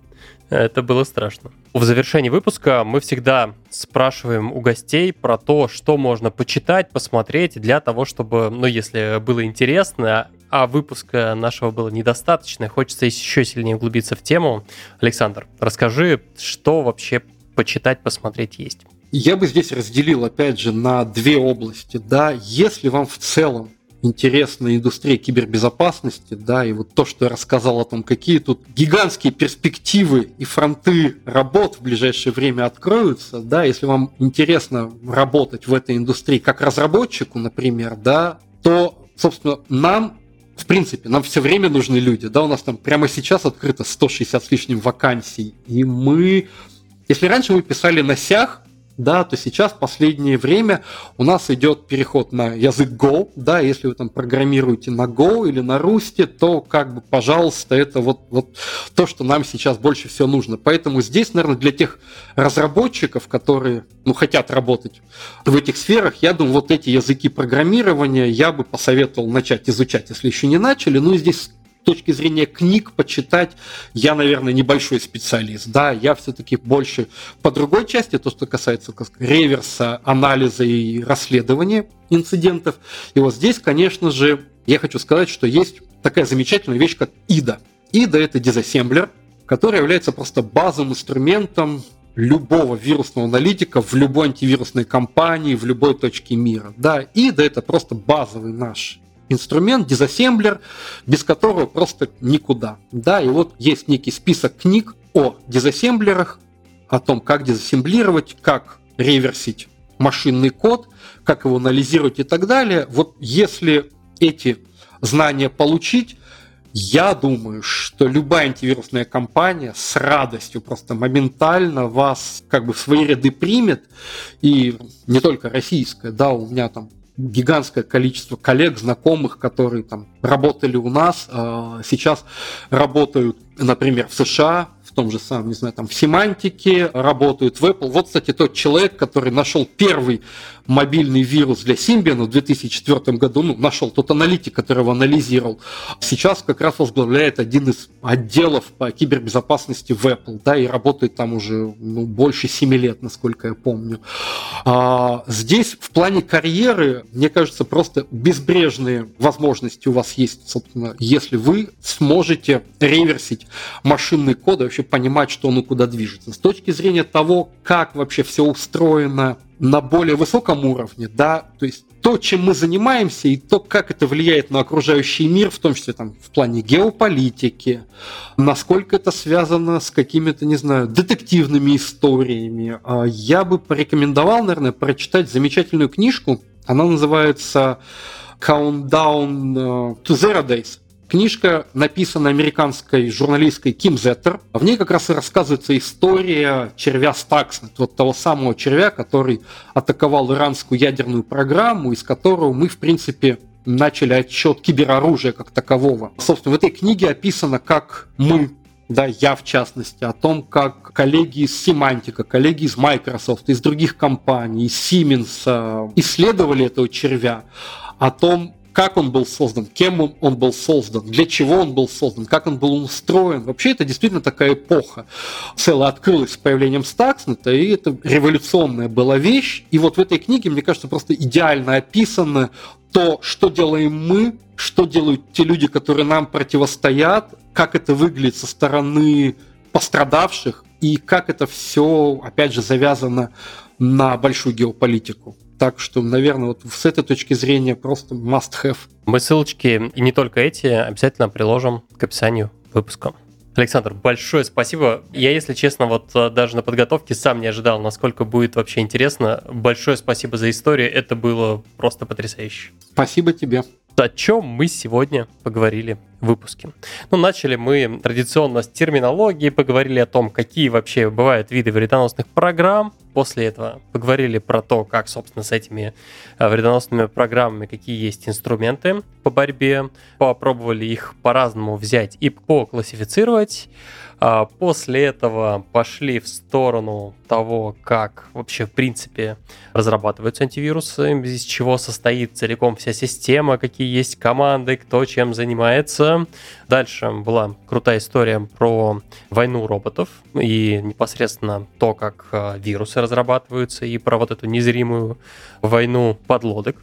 Это было страшно. В завершении выпуска мы всегда спрашиваем у гостей про то, что можно почитать, посмотреть для того, чтобы, ну, если было интересно, а выпуска нашего было недостаточно, хочется еще сильнее углубиться в тему. Александр, расскажи, что вообще почитать, посмотреть есть. Я бы здесь разделил, опять же, на две области. Да, если вам в целом интересная индустрия кибербезопасности, да, и вот то, что я рассказал о том, какие тут гигантские перспективы и фронты работ в ближайшее время откроются, да, если вам интересно работать в этой индустрии как разработчику, например, да, то, собственно, нам в принципе, нам все время нужны люди, да, у нас там прямо сейчас открыто 160 с лишним вакансий, и мы, если раньше мы писали на сях, да, то сейчас в последнее время у нас идет переход на язык Go, да, если вы там программируете на Go или на Rust, то как бы, пожалуйста, это вот, вот то, что нам сейчас больше всего нужно. Поэтому здесь, наверное, для тех разработчиков, которые, ну, хотят работать в этих сферах, я думаю, вот эти языки программирования я бы посоветовал начать изучать, если еще не начали. Ну, и здесь точки зрения книг почитать, я, наверное, небольшой специалист. Да, я все-таки больше по другой части, то, что касается как, реверса, анализа и расследования инцидентов. И вот здесь, конечно же, я хочу сказать, что есть такая замечательная вещь, как IDA. IDA – это дизассемблер, который является просто базовым инструментом любого вирусного аналитика в любой антивирусной компании, в любой точке мира. Да, IDA – это просто базовый наш инструмент, дизассемблер, без которого просто никуда. Да, и вот есть некий список книг о дизассемблерах, о том, как дизассемблировать, как реверсить машинный код, как его анализировать и так далее. Вот если эти знания получить, я думаю, что любая антивирусная компания с радостью просто моментально вас как бы в свои ряды примет. И не только российская, да, у меня там гигантское количество коллег, знакомых, которые там работали у нас, а, сейчас работают, например, в США, в том же самом, не знаю, там в семантике, работают в Apple. Вот, кстати, тот человек, который нашел первый мобильный вирус для Symbian в 2004 году, ну, нашел тот аналитик, который его анализировал, сейчас как раз возглавляет один из отделов по кибербезопасности в Apple, да, и работает там уже ну, больше 7 лет, насколько я помню. А, здесь в плане карьеры, мне кажется, просто безбрежные возможности у вас есть, собственно, если вы сможете реверсить машинный код и вообще понимать, что он и куда движется. С точки зрения того, как вообще все устроено на более высоком уровне, да, то есть то, чем мы занимаемся, и то, как это влияет на окружающий мир, в том числе там, в плане геополитики, насколько это связано с какими-то, не знаю, детективными историями, а, я бы порекомендовал, наверное, прочитать замечательную книжку. Она называется Countdown э, to Zero Days. Книжка написана американской журналисткой Ким Зеттер. В ней как раз и рассказывается история червя Стакснет, вот того самого червя, который атаковал иранскую ядерную программу, из которого мы, в принципе, начали отчет кибероружия как такового. Собственно, в этой книге описано, как мы да, я в частности, о том, как коллеги из Semantic, коллеги из Microsoft, из других компаний, из Siemens э, исследовали этого червя, о том, как он был создан, кем он, был создан, для чего он был создан, как он был устроен. Вообще это действительно такая эпоха. Целая открылась с появлением Стакснета, и это революционная была вещь. И вот в этой книге, мне кажется, просто идеально описано то, что делаем мы, что делают те люди, которые нам противостоят, как это выглядит со стороны пострадавших, и как это все, опять же, завязано на большую геополитику. Так что, наверное, вот с этой точки зрения просто must have. Мы ссылочки, и не только эти, обязательно приложим к описанию выпуска. Александр, большое спасибо. Я, если честно, вот э, даже на подготовке сам не ожидал, насколько будет вообще интересно. Большое спасибо за историю. Это было просто потрясающе. Спасибо тебе. О чем мы сегодня поговорили выпуске. Ну, начали мы традиционно с терминологии, поговорили о том, какие вообще бывают виды вредоносных программ. После этого поговорили про то, как, собственно, с этими э, вредоносными программами, какие есть инструменты по борьбе. Попробовали их по-разному взять и поклассифицировать. А после этого пошли в сторону того, как вообще в принципе разрабатываются антивирусы, из чего состоит целиком вся система, какие есть команды, кто чем занимается. Дальше была крутая история про войну роботов и непосредственно то, как а, вирусы разрабатываются, и про вот эту незримую войну подлодок.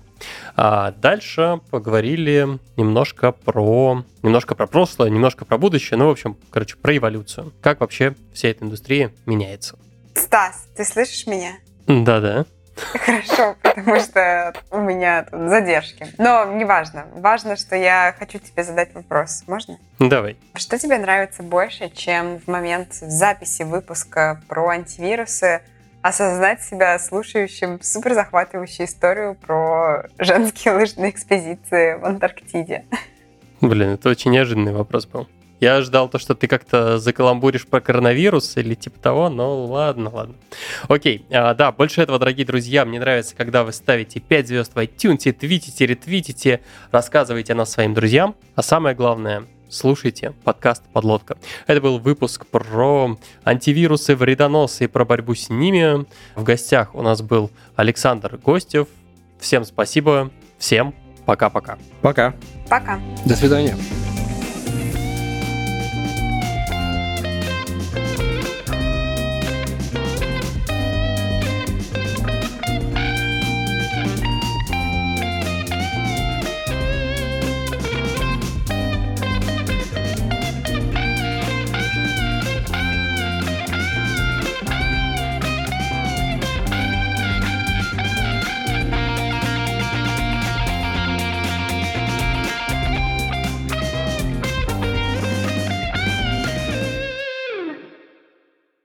А дальше поговорили немножко про, немножко про прошлое, немножко про будущее, ну, в общем, короче, про эволюцию. Как вообще вся эта индустрия меняется. Стас, ты слышишь меня? Да-да. Хорошо, потому что у меня тут задержки. Но неважно. Важно, что я хочу тебе задать вопрос. Можно? Давай. Что тебе нравится больше, чем в момент записи выпуска про антивирусы осознать себя слушающим супер захватывающую историю про женские лыжные экспедиции в Антарктиде. Блин, это очень неожиданный вопрос был. Я ждал то, что ты как-то закаламбуришь про коронавирус или типа того, но ладно, ладно. Окей, а, да, больше этого, дорогие друзья, мне нравится, когда вы ставите 5 звезд в iTunes, твитите, ретвитите, рассказывайте о нас своим друзьям, а самое главное, слушайте подкаст «Подлодка». Это был выпуск про антивирусы, вредоносы и про борьбу с ними. В гостях у нас был Александр Гостев. Всем спасибо, всем пока-пока. Пока. Пока. До свидания.